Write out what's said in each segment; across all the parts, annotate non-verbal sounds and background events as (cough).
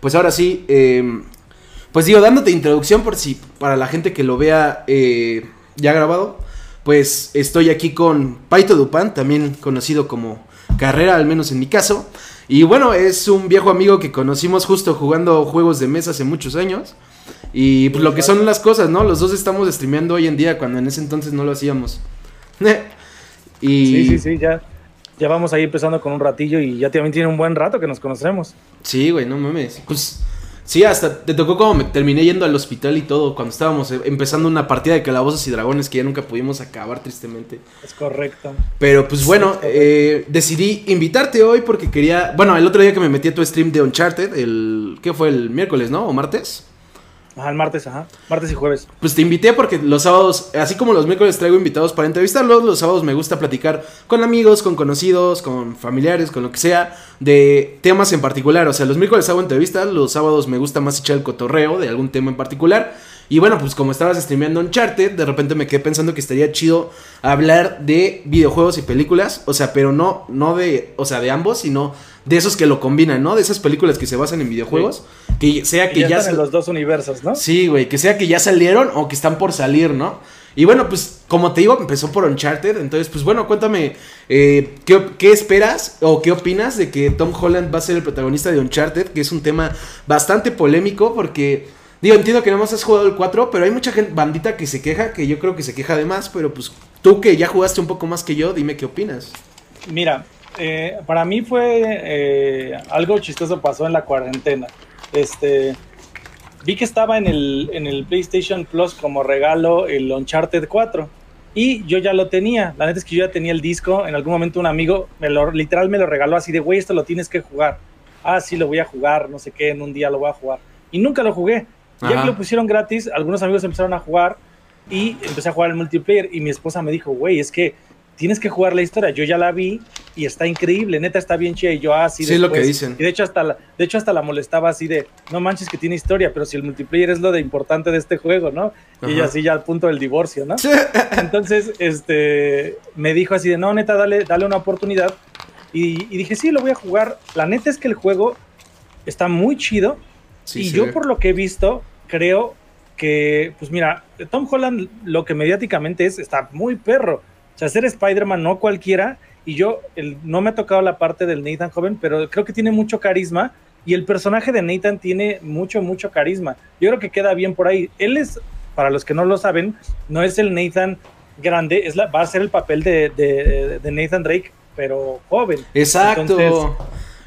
Pues ahora sí, eh, pues digo, dándote introducción por si para la gente que lo vea eh, ya grabado, pues estoy aquí con Paito Dupan, también conocido como Carrera, al menos en mi caso. Y bueno, es un viejo amigo que conocimos justo jugando juegos de mesa hace muchos años. Y pues lo que son las cosas, ¿no? Los dos estamos streameando hoy en día cuando en ese entonces no lo hacíamos. (laughs) y... Sí, sí, sí, ya, ya vamos ahí empezando con un ratillo y ya también tiene un buen rato que nos conocemos. Sí, güey, no mames. Pues sí, hasta te tocó como me terminé yendo al hospital y todo cuando estábamos eh, empezando una partida de calabozos y dragones que ya nunca pudimos acabar tristemente. Es correcto. Pero pues bueno, eh, decidí invitarte hoy porque quería, bueno, el otro día que me metí a tu stream de Uncharted, el ¿qué fue el miércoles, no? ¿O martes? Ajá, el martes, ajá. Martes y jueves. Pues te invité porque los sábados, así como los miércoles traigo invitados para entrevistarlos, los sábados me gusta platicar con amigos, con conocidos, con familiares, con lo que sea, de temas en particular. O sea, los miércoles hago entrevistas, los sábados me gusta más echar el cotorreo de algún tema en particular. Y bueno, pues como estabas streameando Uncharted, de repente me quedé pensando que estaría chido hablar de videojuegos y películas. O sea, pero no, no de, o sea, de ambos, sino de esos que lo combinan, ¿no? De esas películas que se basan en videojuegos. Que sea que, ya, ya están en los dos universos, ¿no? Sí, güey, que sea que ya salieron o que están por salir, ¿no? Y bueno, pues como te digo, empezó por Uncharted. Entonces, pues bueno, cuéntame, eh, ¿qué, ¿qué, esperas o qué opinas de que Tom Holland va a ser el protagonista de Uncharted? Que es un tema bastante polémico porque Digo, entiendo que no más has jugado el 4, pero hay mucha gente, bandita que se queja, que yo creo que se queja de más, pero pues tú que ya jugaste un poco más que yo, dime qué opinas. Mira, eh, para mí fue eh, algo chistoso pasó en la cuarentena. Este, vi que estaba en el, en el PlayStation Plus como regalo el Uncharted 4 y yo ya lo tenía. La neta es que yo ya tenía el disco. En algún momento un amigo me lo, literal me lo regaló así de, güey, esto lo tienes que jugar. Ah, sí, lo voy a jugar, no sé qué, en un día lo voy a jugar. Y nunca lo jugué. Ya que lo pusieron gratis, algunos amigos empezaron a jugar y empecé a jugar el multiplayer y mi esposa me dijo, güey, es que tienes que jugar la historia. Yo ya la vi y está increíble, neta está bien chida y yo así Sí, lo que dicen. Y de hecho hasta la, de hecho hasta la molestaba así de, no manches que tiene historia, pero si el multiplayer es lo de importante de este juego, ¿no? Y ella así ya al punto del divorcio, ¿no? (laughs) Entonces, este me dijo así de, "No, neta, dale dale una oportunidad." Y, y dije, "Sí, lo voy a jugar." La neta es que el juego está muy chido y yo por lo que he visto, creo que, pues mira, Tom Holland lo que mediáticamente es, está muy perro. O sea, ser Spider-Man no cualquiera. Y yo, el, no me ha tocado la parte del Nathan joven, pero creo que tiene mucho carisma. Y el personaje de Nathan tiene mucho, mucho carisma. Yo creo que queda bien por ahí. Él es, para los que no lo saben, no es el Nathan grande, es la, va a ser el papel de, de, de Nathan Drake, pero joven. Exacto. Entonces,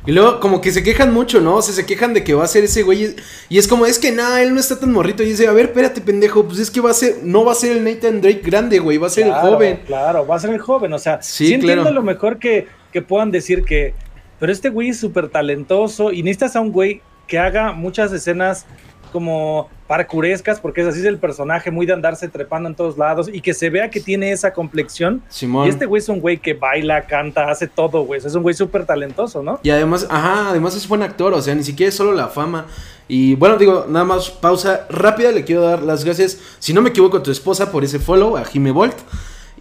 y luego como que se quejan mucho, ¿no? O sea, se quejan de que va a ser ese güey. Y es como, es que nada, él no está tan morrito. Y dice, a ver, espérate, pendejo. Pues es que va a ser, no va a ser el Nathan Drake grande, güey. Va a ser claro, el joven. Claro, va a ser el joven. O sea, sí, sí entiendo claro. lo mejor que, que puedan decir que. Pero este güey es súper talentoso. Y necesitas a un güey que haga muchas escenas como parkurescas, porque es así es el personaje, muy de andarse trepando en todos lados y que se vea que tiene esa complexión. Simón. Y este güey es un güey que baila, canta, hace todo, güey. Es un güey súper talentoso, ¿no? Y además, ajá, además es buen actor, o sea, ni siquiera es solo la fama. Y bueno, digo, nada más pausa rápida, le quiero dar las gracias, si no me equivoco, a tu esposa por ese follow, a Jime Bolt.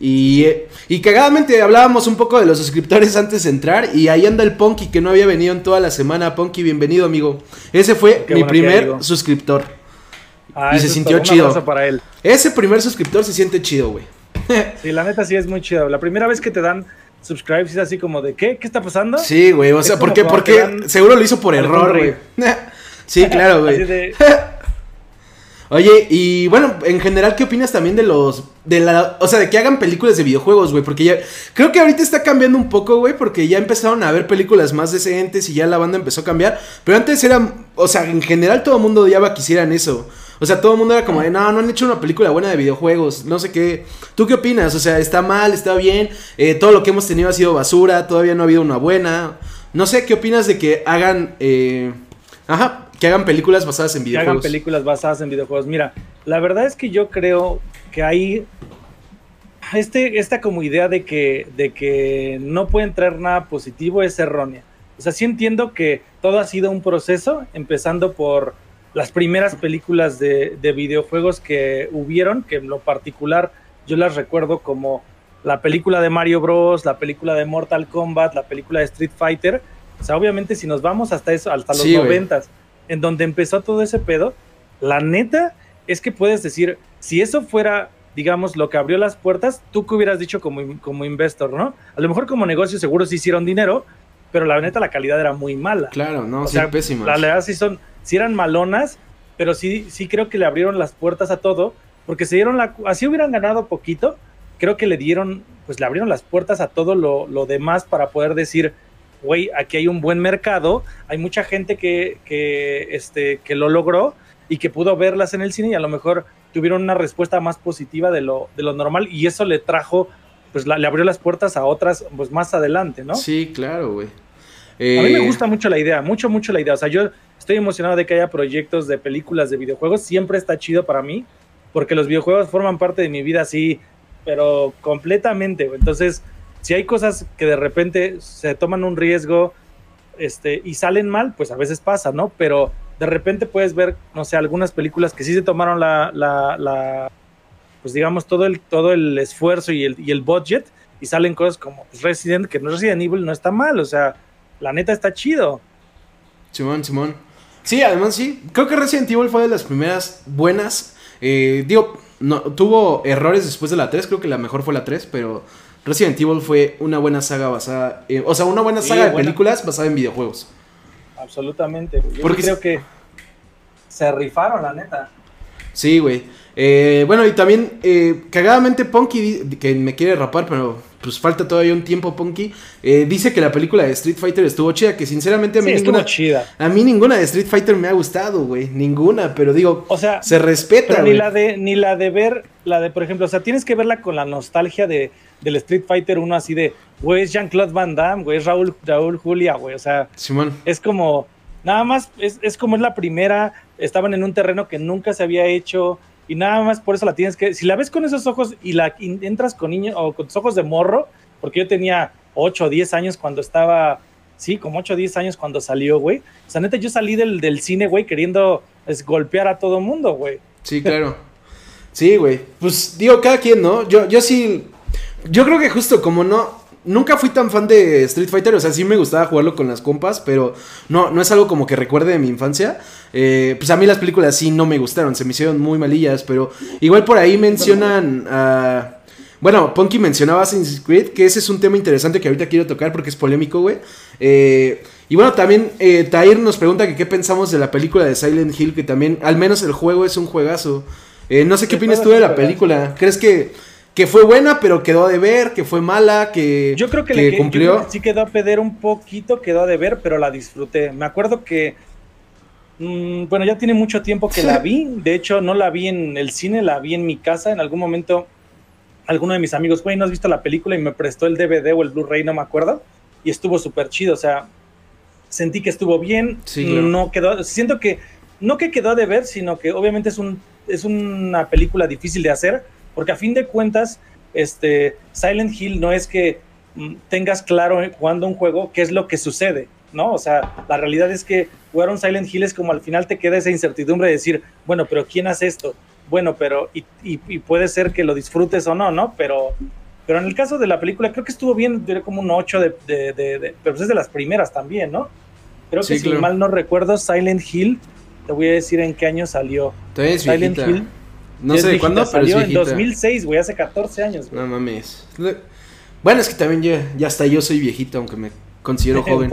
Y, y cagadamente hablábamos un poco de los suscriptores antes de entrar. Y ahí anda el Ponky que no había venido en toda la semana. Ponky, bienvenido, amigo. Ese fue Qué mi bueno primer suscriptor. Ah, y se sintió chido. Para él. Ese primer suscriptor se siente chido, güey. (laughs) sí, la neta sí es muy chido. La primera vez que te dan subscribes es así como de ¿qué? ¿Qué está pasando? Sí, güey. O sea, ¿por qué? Porque seguro lo hizo por error, güey. (laughs) sí, claro, (laughs) güey. Oye, y bueno, en general, ¿qué opinas también de los. de la. O sea, de que hagan películas de videojuegos, güey? Porque ya. Creo que ahorita está cambiando un poco, güey, porque ya empezaron a ver películas más decentes y ya la banda empezó a cambiar. Pero antes era. O sea, en general todo el mundo odiaba que hicieran eso. O sea, todo el mundo era como de, no, no han hecho una película buena de videojuegos, no sé qué. ¿Tú qué opinas? O sea, ¿está mal? ¿Está bien? Eh, todo lo que hemos tenido ha sido basura, todavía no ha habido una buena. No sé, ¿qué opinas de que hagan... Eh... Ajá, que hagan películas basadas en videojuegos. Que hagan películas basadas en videojuegos. Mira, la verdad es que yo creo que hay este, esta como idea de que, de que no pueden traer nada positivo es errónea. O sea, sí entiendo que todo ha sido un proceso, empezando por las primeras películas de, de, videojuegos que hubieron, que en lo particular yo las recuerdo como la película de Mario Bros, la película de Mortal Kombat, la película de Street Fighter. O sea, obviamente si nos vamos hasta eso, hasta los noventas, en donde empezó todo ese pedo, la neta es que puedes decir, si eso fuera, digamos, lo que abrió las puertas, tú que hubieras dicho como, como investor, ¿no? A lo mejor como negocio seguro sí hicieron dinero, pero la neta la calidad era muy mala. Claro, no, sí, pésimas. La verdad sí son, sí eran malonas, pero sí, sí creo que le abrieron las puertas a todo, porque se dieron la, así hubieran ganado poquito, creo que le dieron, pues le abrieron las puertas a todo lo, lo demás para poder decir, güey, aquí hay un buen mercado, hay mucha gente que, que, este, que lo logró y que pudo verlas en el cine y a lo mejor tuvieron una respuesta más positiva de lo, de lo normal y eso le trajo, pues le abrió las puertas a otras, pues más adelante, ¿no? Sí, claro, güey. A mí me eh, gusta mucho la idea, mucho, mucho la idea. O sea, yo estoy emocionado de que haya proyectos de películas de videojuegos, siempre está chido para mí, porque los videojuegos forman parte de mi vida así, pero completamente, güey. Entonces, si hay cosas que de repente se toman un riesgo este, y salen mal, pues a veces pasa, ¿no? Pero de repente puedes ver, no sé, algunas películas que sí se tomaron la, la, pues digamos, todo el, todo el esfuerzo y el, y el budget y salen cosas como pues, Resident, que no Resident Evil no está mal, o sea, la neta está chido. Simón, Simón. Sí, además sí, creo que Resident Evil fue de las primeras buenas. Eh, digo, no, tuvo errores después de la 3, creo que la mejor fue la 3, pero Resident Evil fue una buena saga basada, o sea, una buena saga de películas basada en videojuegos. Absolutamente, Yo Porque creo que se rifaron, la neta. Sí, güey. Eh, bueno, y también, eh, cagadamente, Punky, que me quiere rapar, pero pues falta todavía un tiempo, Punky, eh, dice que la película de Street Fighter estuvo chida, que sinceramente a mí ninguna. A mí ninguna de Street Fighter me ha gustado, güey. Ninguna, pero digo, o sea, se respeta. ni la de, ni la de ver, la de, por ejemplo, o sea, tienes que verla con la nostalgia de del Street Fighter 1 así de, güey, es Jean-Claude Van Damme, güey, es Raúl, Raúl Julia, güey, o sea, Simón. es como, nada más, es, es como es la primera, estaban en un terreno que nunca se había hecho y nada más por eso la tienes que, si la ves con esos ojos y la entras con niños o con tus ojos de morro, porque yo tenía 8 o 10 años cuando estaba, sí, como 8 o 10 años cuando salió, güey. O sea, neta, yo salí del, del cine, güey, queriendo es, golpear a todo mundo, güey. Sí, claro. Sí, güey. Pues digo, cada quien, ¿no? Yo, yo sí yo creo que justo como no, nunca fui tan fan de Street Fighter, o sea, sí me gustaba jugarlo con las compas, pero no, no es algo como que recuerde de mi infancia. Eh, pues a mí las películas sí no me gustaron, se me hicieron muy malillas, pero igual por ahí mencionan a... Bueno, Punky mencionaba Assassin's Creed, que ese es un tema interesante que ahorita quiero tocar porque es polémico, güey. Eh, y bueno, también eh, Tair nos pregunta que qué pensamos de la película de Silent Hill, que también, al menos el juego es un juegazo. no sé qué opinas tú de la película. ¿Crees que que fue buena, pero quedó de ver, que fue mala, que, yo creo que, le, cumplió. sí quedó a pedir un poquito, quedó de ver, pero la disfruté. Me acuerdo que, mm, bueno, ya tiene mucho tiempo que la (laughs) vi. De hecho, no la vi en el cine, la vi en mi casa. En algún momento, alguno de mis amigos, güey, ¿no has visto la película? Y me prestó el DVD o el Blu-ray, no me acuerdo. Y estuvo súper chido, o sea, sentí que estuvo bien. No quedó, siento que, no que quedó de ver, sino que obviamente es, un, es una película difícil de hacer porque a fin de cuentas, este, Silent Hill no es que mm, tengas claro jugando un juego qué es lo que sucede, ¿no? O sea, la realidad es que jugar un Silent Hill es como al final te queda esa incertidumbre de decir, bueno, pero ¿quién hace esto? Bueno, pero, y, puede ser que lo disfrutes o no, ¿no? Pero, pero en el caso de la película, creo que estuvo bien, diré como un 8 de, pero pues es de las primeras también, ¿no? Creo que si mal no recuerdo, Silent Hill, te voy a decir en qué año salió. Silent Hill no sé de cuándo, pero salió en 2006, güey, hace 14 años. No mames. Bueno, es que también ya, ya hasta yo soy viejito, aunque me considero (laughs) joven.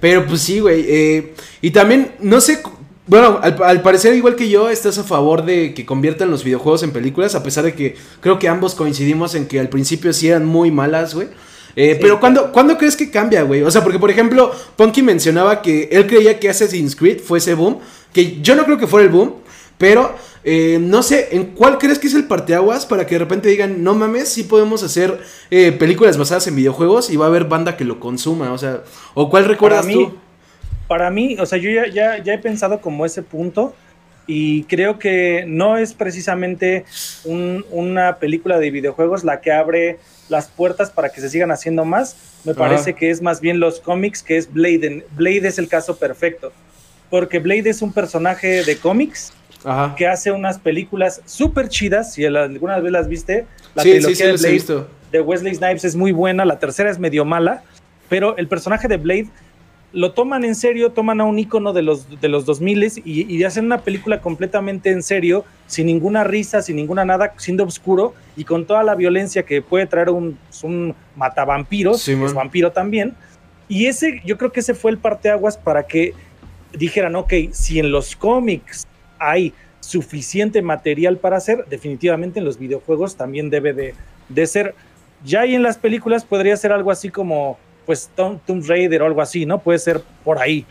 Pero pues sí, güey. Eh, y también, no sé, bueno, al, parecer igual que yo, estás a favor de que conviertan los videojuegos en películas, a pesar de que creo que ambos coincidimos en que al principio sí eran muy malas, güey. Eh, pero ¿cuándo, ¿cuándo crees que cambia, güey? O sea, porque por ejemplo, Punky mencionaba que él creía que Assassin's Creed fue ese boom, que yo no creo que fuera el boom, pero eh, no sé, ¿en cuál crees que es el parteaguas para que de repente digan, no mames, sí podemos hacer eh, películas basadas en videojuegos y va a haber banda que lo consuma? O sea, ¿o cuál recuerdas para mí, tú? Para mí, o sea, yo ya, ya, he pensado como ese punto y creo que no es precisamente una película de videojuegos la que abre las puertas para que se sigan haciendo más. Me parece que es más bien los cómics, que es Blade. Blade es el caso perfecto, porque Blade es un personaje de cómics que hace unas películas súper chidas. Si alguna vez las viste, la trilogía de Blade de Wesley Snipes es muy buena. La tercera es medio mala, pero el personaje de Blade lo toman en serio, toman a un icono de los, de los 2000 y, y hacen una película completamente en serio, sin ninguna risa, sin ninguna nada, siendo oscuro y con toda la violencia que puede traer un, un matavampiros, es vampiro también. Y ese, yo creo que ese fue el parteaguas para que dijeran, ok, si en los cómics hay suficiente material para hacer, definitivamente en los videojuegos también debe de, de ser. Ya y en las películas podría ser algo así como pues Tom, Tomb Raider o algo así, ¿no? Puede ser por ahí.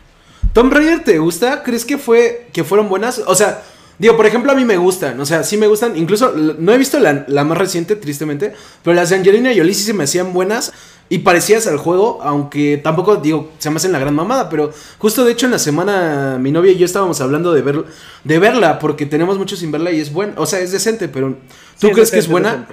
¿Tomb Raider te gusta? ¿Crees que fue que fueron buenas? O sea, digo, por ejemplo, a mí me gustan, o sea, sí me gustan, incluso no he visto la, más reciente, tristemente, pero las de Angelina Jolie sí se me hacían buenas y parecidas al juego, aunque tampoco, digo, se me hacen la gran mamada, pero justo de hecho en la semana mi novia y yo estábamos hablando de, ver, de verla, porque tenemos mucho sin verla y es buena, o sea, es decente, pero ¿tú crees que es buena?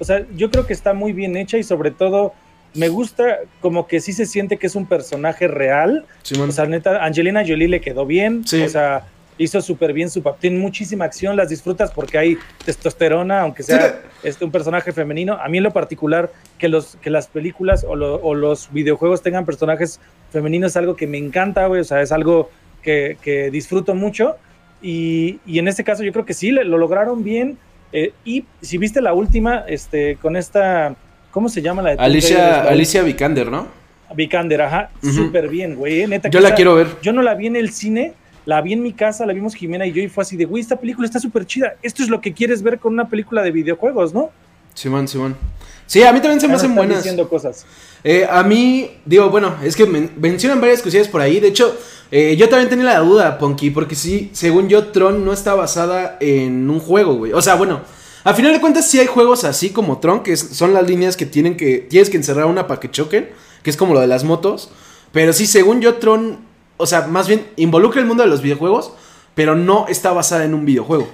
O sea, yo creo que está muy bien hecha y sobre todo me gusta como que sí se siente que es un personaje real. o sea, neta, Angelina Jolie le quedó bien. O sea, hizo súper bien su papel. Tiene muchísima acción, las disfrutas porque hay testosterona, aunque sea este, un personaje femenino. A mí en lo particular, que, los, que las películas o, los videojuegos tengan personajes femeninos es algo que me encanta, güey. O sea, es algo que, disfruto mucho. Y, en este caso yo creo que sí, lo lograron bien. Eh, y si viste la última, este, con esta ¿Cómo se llama la de Alicia, Alicia Vikander, ¿no? Vikander, ajá. Súper bien, güey. Eh, yo la quiero ver. Yo no la vi en el cine, la vi en mi casa, la vimos Jimena y yo y fue así de, güey, esta película está súper chida. Esto es lo que quieres ver con una película de videojuegos, ¿no? Simón, Simón. Sí, a mí también se me hacen buenas. diciendo cosas. Eh, a mí, digo, bueno, es que mencionan varias cosillas por ahí. De hecho, eh, yo también tenía la duda, Ponky, porque sí, según yo, Tron no está basada en un juego, güey. O sea, bueno, a final de cuentas, sí hay juegos así como Tron, que son las líneas que tienen que. Tienes que encerrar una para que choquen, que es como lo de las motos. Pero sí, según yo, Tron, o sea, más bien involucra el mundo de los videojuegos, pero no está basada en un videojuego.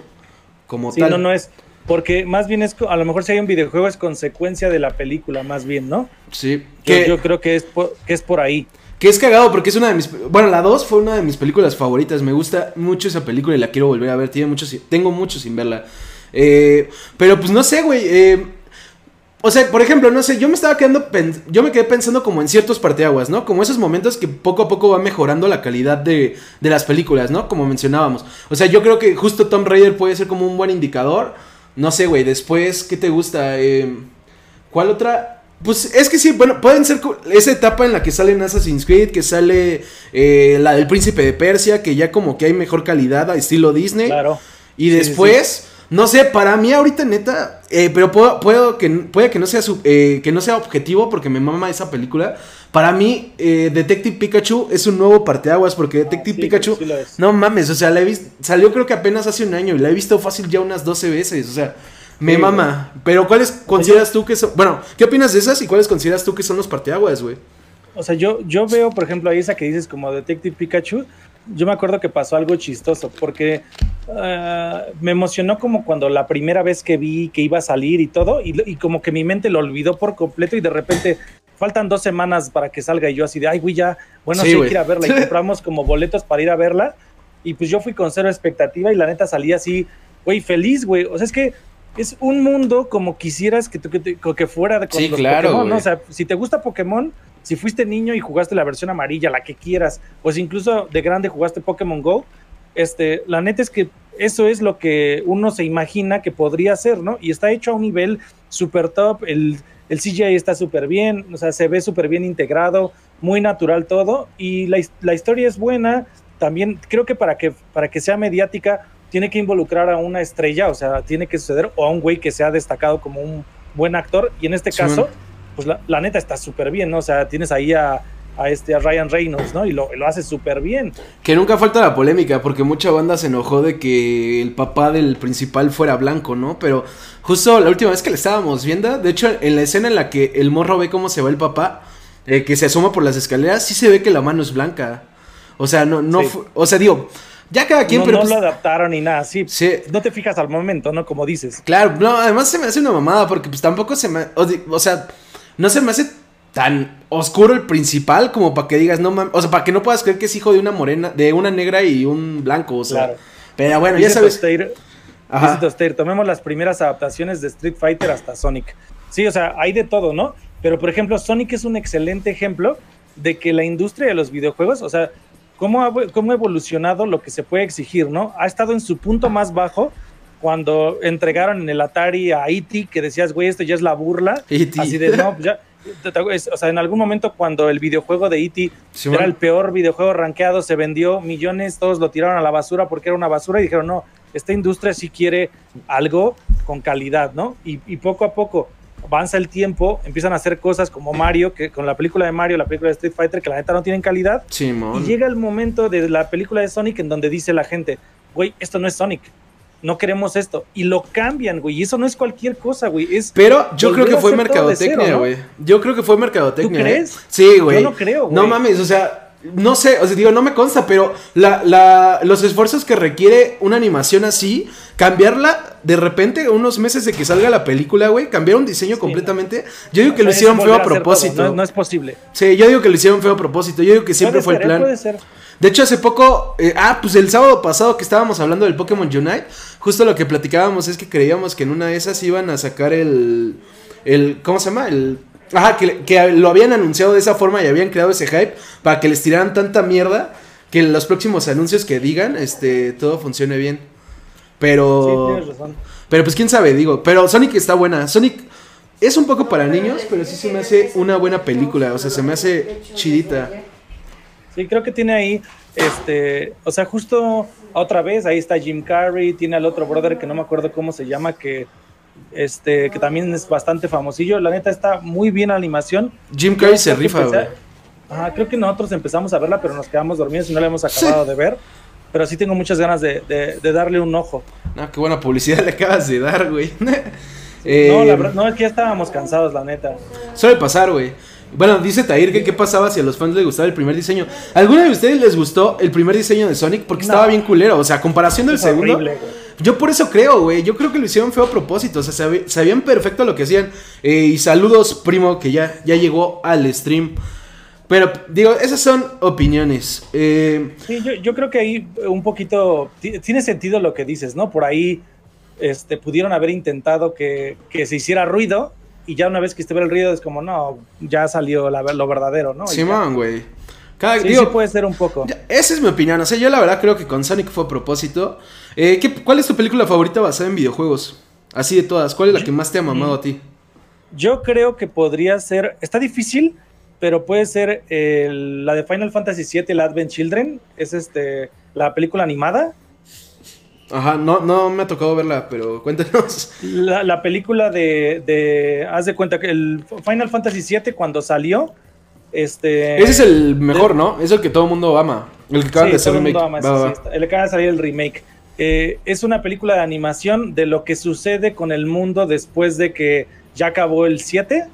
Como sí, No, no es. Porque más bien es, a lo mejor si hay un videojuego es consecuencia de la película, más bien, ¿no? Sí. Que, yo, creo que es, por, que es por ahí. Que es cagado porque es una de mis... Bueno, la 2 fue una de mis películas favoritas. Me gusta mucho esa película y la quiero volver a ver. Tiene mucho, tengo mucho sin verla. Eh, pero pues no sé, güey. Eh, o sea, por ejemplo, no sé, yo me estaba quedando, yo me quedé pensando como en ciertos parteaguas, ¿no? Como esos momentos que poco a poco va mejorando la calidad de, de las películas, ¿no? Como mencionábamos. O sea, yo creo que justo Tom Raider puede ser como un buen indicador. No sé, güey, después, ¿qué te gusta? Eh, ¿Cuál otra? Pues es que sí, bueno, pueden ser esa etapa en la que sale Assassin's Creed, que sale eh, la del Príncipe de Persia, que ya como que hay mejor calidad, estilo Disney. Claro. Y después... No sé, para mí ahorita neta, eh, pero puedo, puedo que, puede que no, sea eh, que no sea objetivo porque me mama esa película. Para mí, eh, Detective Pikachu es un nuevo parteaguas porque Detective Pikachu, no mames, o sea, la he visto, salió creo que apenas hace un año y la he visto fácil ya unas 12 veces, o sea, me mama. Pero ¿cuáles consideras tú que son, bueno, ¿qué opinas de esas y cuáles consideras tú que son los parteaguas, güey? O sea, yo, yo veo, por ejemplo, ahí esa que dices como Detective Pikachu, yo me acuerdo que pasó algo chistoso, porque ah, me emocionó como cuando la primera vez que vi que iba a salir y todo, y, como que mi mente lo olvidó por completo y de repente faltan dos semanas para que salga y yo así de, ay, güey, ya, bueno, sí, hay que ir a verla y compramos como boletos para ir a verla y pues yo fui con cero expectativa y la neta salí así, güey, feliz, güey, o sea, es que es un mundo como quisieras que, que, que fuera de sí, claro, Pokémon, ¿no? O sea, si te gusta Pokémon, si fuiste niño y jugaste la versión amarilla, la que quieras, o si incluso de grande jugaste Pokémon Go, este, la neta es que eso es lo que uno se imagina que podría ser, ¿no? Y está hecho a un nivel super top, el, el CGI está súper bien, o sea, se ve súper bien integrado, muy natural todo, y la, la, historia es buena, también creo que para que, para que sea mediática, tiene que involucrar a una estrella, o sea, tiene que suceder, o a un güey que sea destacado como un buen actor, y en este caso pues la, neta está súper bien, ¿no? O sea, tienes ahí a, este, a Ryan Reynolds, ¿no? Y lo, lo hace súper bien. Que nunca falta la polémica, porque mucha banda se enojó de que el papá del principal fuera blanco, ¿no? Pero justo la última vez que le estábamos viendo, de hecho, en la escena en la que el morro ve cómo se va el papá, eh, que se asoma por las escaleras, sí se ve que la mano es blanca. O sea, no, no, o sea, digo, ya cada quien, no, pero. No pues lo adaptaron ni nada, sí, No te fijas al momento, ¿no? Como dices. Claro, no, además se me hace una mamada, porque pues tampoco se me. o sea, no se me hace tan oscuro el principal como para que digas, no mames, o sea, para que no puedas creer que es hijo de una morena, de una negra y un blanco, o sea. Pero bueno, ya sabes. tomemos las primeras adaptaciones de Street Fighter hasta Sonic. Sí, o sea, hay de todo, ¿no? Pero por ejemplo, Sonic es un excelente ejemplo de que la industria de los videojuegos, o sea, cómo ha, cómo ha evolucionado lo que se puede exigir, ¿no? Ha estado en su punto más bajo cuando entregaron en el Atari a E.T., que decías, güey, esto ya es la burla. E así de, no, pues ya. O sea, en algún momento cuando el videojuego de E.T. era el peor videojuego rankeado, se vendió millones, todos lo tiraron a la basura porque era una basura y dijeron, no, esta industria sí quiere algo con calidad, ¿no? Y, y poco a poco avanza el tiempo, empiezan a hacer cosas como Mario, que con la película de Mario, la película de Street Fighter, que la neta no tienen calidad. Sí, y llega el momento de la película de Sonic en donde dice la gente, güey, esto no es Sonic. No queremos esto. Y lo cambian, güey. Y eso no es cualquier cosa, güey. Es Pero yo creo que fue mercadotecnia, güey. Yo creo que fue mercadotecnia. ¿Tú crees? Sí, güey. Yo no creo, güey. No mames, o sea, no sé, o sea, digo, no me consta, pero los esfuerzos que requiere una animación así, cambiarla de repente, unos meses de que salga la película, güey, cambiar un diseño completamente, yo digo que lo hicieron feo a propósito. No, es posible. Sí, yo digo que lo hicieron feo a propósito, yo digo que siempre fue el plan. Puede ser. De hecho, hace poco, eh, ah, pues el sábado pasado que estábamos hablando del Pokémon Unite, justo lo que platicábamos es que creíamos que en una de esas iban a sacar el, el ¿cómo se llama? El Ajá, que, lo habían anunciado de esa forma y habían creado ese hype para que les tiraran tanta mierda que en los próximos anuncios que digan, este, todo funcione bien. Pero. Sí, tienes razón. Pero pues quién sabe, digo. Pero Sonic está buena. Sonic es un poco para niños, pero sí se me hace una buena película. O sea, se me hace chidita. Sí, creo que tiene ahí, este, o sea, justo otra vez, ahí está Jim Carrey, tiene al otro brother que no me acuerdo cómo se llama, que este, que también es bastante famosillo. La neta está muy bien la animación. Jim Carrey se rifa, güey. creo que nosotros empezamos a verla, pero nos quedamos dormidos y no la hemos acabado de ver. Pero sí tengo muchas ganas de, darle un ojo. No, qué buena publicidad (laughs) le acabas de dar, güey. Eh, no, la verdad, no, es que ya estábamos cansados, la neta. Suele pasar, güey. Bueno, dice Tair que qué pasaba si a los fans les gustaba el primer diseño. ¿Alguna de ustedes les gustó el primer diseño de Sonic? Porque estaba bien culero. O sea, comparación del segundo. Yo por eso creo, güey. Yo creo que lo hicieron feo a propósito. O sea, sabían perfecto lo que hacían. Eh, y saludos, primo, que ya, ya llegó al stream. Pero, digo, esas son opiniones. Eh, sí, yo, creo que ahí un poquito. Tiene sentido lo que dices, ¿no? Por ahí este, pudieron haber intentado que, se hiciera ruido. Y ya una vez que esté el ruido, es como, no, ya salió lo verdadero, ¿no? Simón, güey. sí, sí, puede ser un poco. esa es mi opinión. O sea, yo la verdad creo que con Sonic fue a propósito. Eh, ¿Cuál es tu película favorita basada en videojuegos? Así de todas, ¿cuál es la que más te ha mamado a ti? Yo creo que podría ser, está difícil, pero puede ser la de Final Fantasy VII, el Advent Children, es este, la película animada. Ajá, no, no me ha tocado verla, pero cuéntanos. La, película de, haz de cuenta que el Final Fantasy VII cuando salió, este... Ese es el mejor, ¿no? Es el que todo el mundo ama. El que acaba de hacer remake. el que acaba de salir el remake. Eh, es una película de animación de lo que sucede con el mundo después de que ya acabó el 7.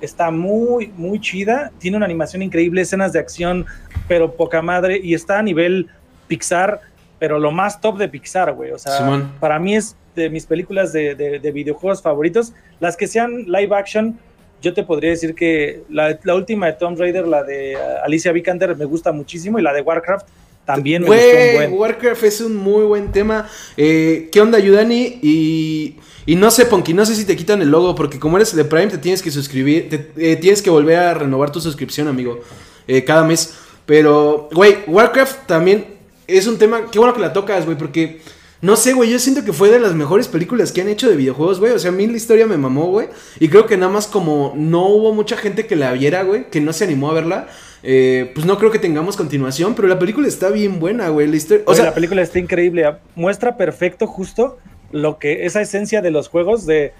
Está muy, muy chida. Tiene una animación increíble, escenas de acción, pero poca madre. Y está a nivel Pixar, pero lo más top de Pixar, güey. O sea, para mí es de mis películas de, videojuegos favoritos. Las que sean live action, yo te podría decir que la, la última de Tomb Raider, la de Alicia Vikander, me gusta muchísimo. Y la de Warcraft también me Güey, Warcraft es un muy buen tema. Eh, ¿Qué onda, Yudani? Y, y no sé, Ponky, no sé si te quitan el logo, porque como eres de Prime, te tienes que suscribir, te, eh, tienes que volver a renovar tu suscripción, amigo, eh, cada mes. Pero, güey, Warcraft también es un tema, qué bueno que la tocas, güey, porque... No sé, güey, yo siento que fue de las mejores películas que han hecho de videojuegos, güey. O sea, a mí la historia me mamó, güey. Y creo que nada más como no hubo mucha gente que la viera, güey, que no se animó a verla. Eh, pues no creo que tengamos continuación, pero la película está bien buena, güey. La o sea, la película está increíble. Muestra perfecto justo lo que esa esencia de los juegos de,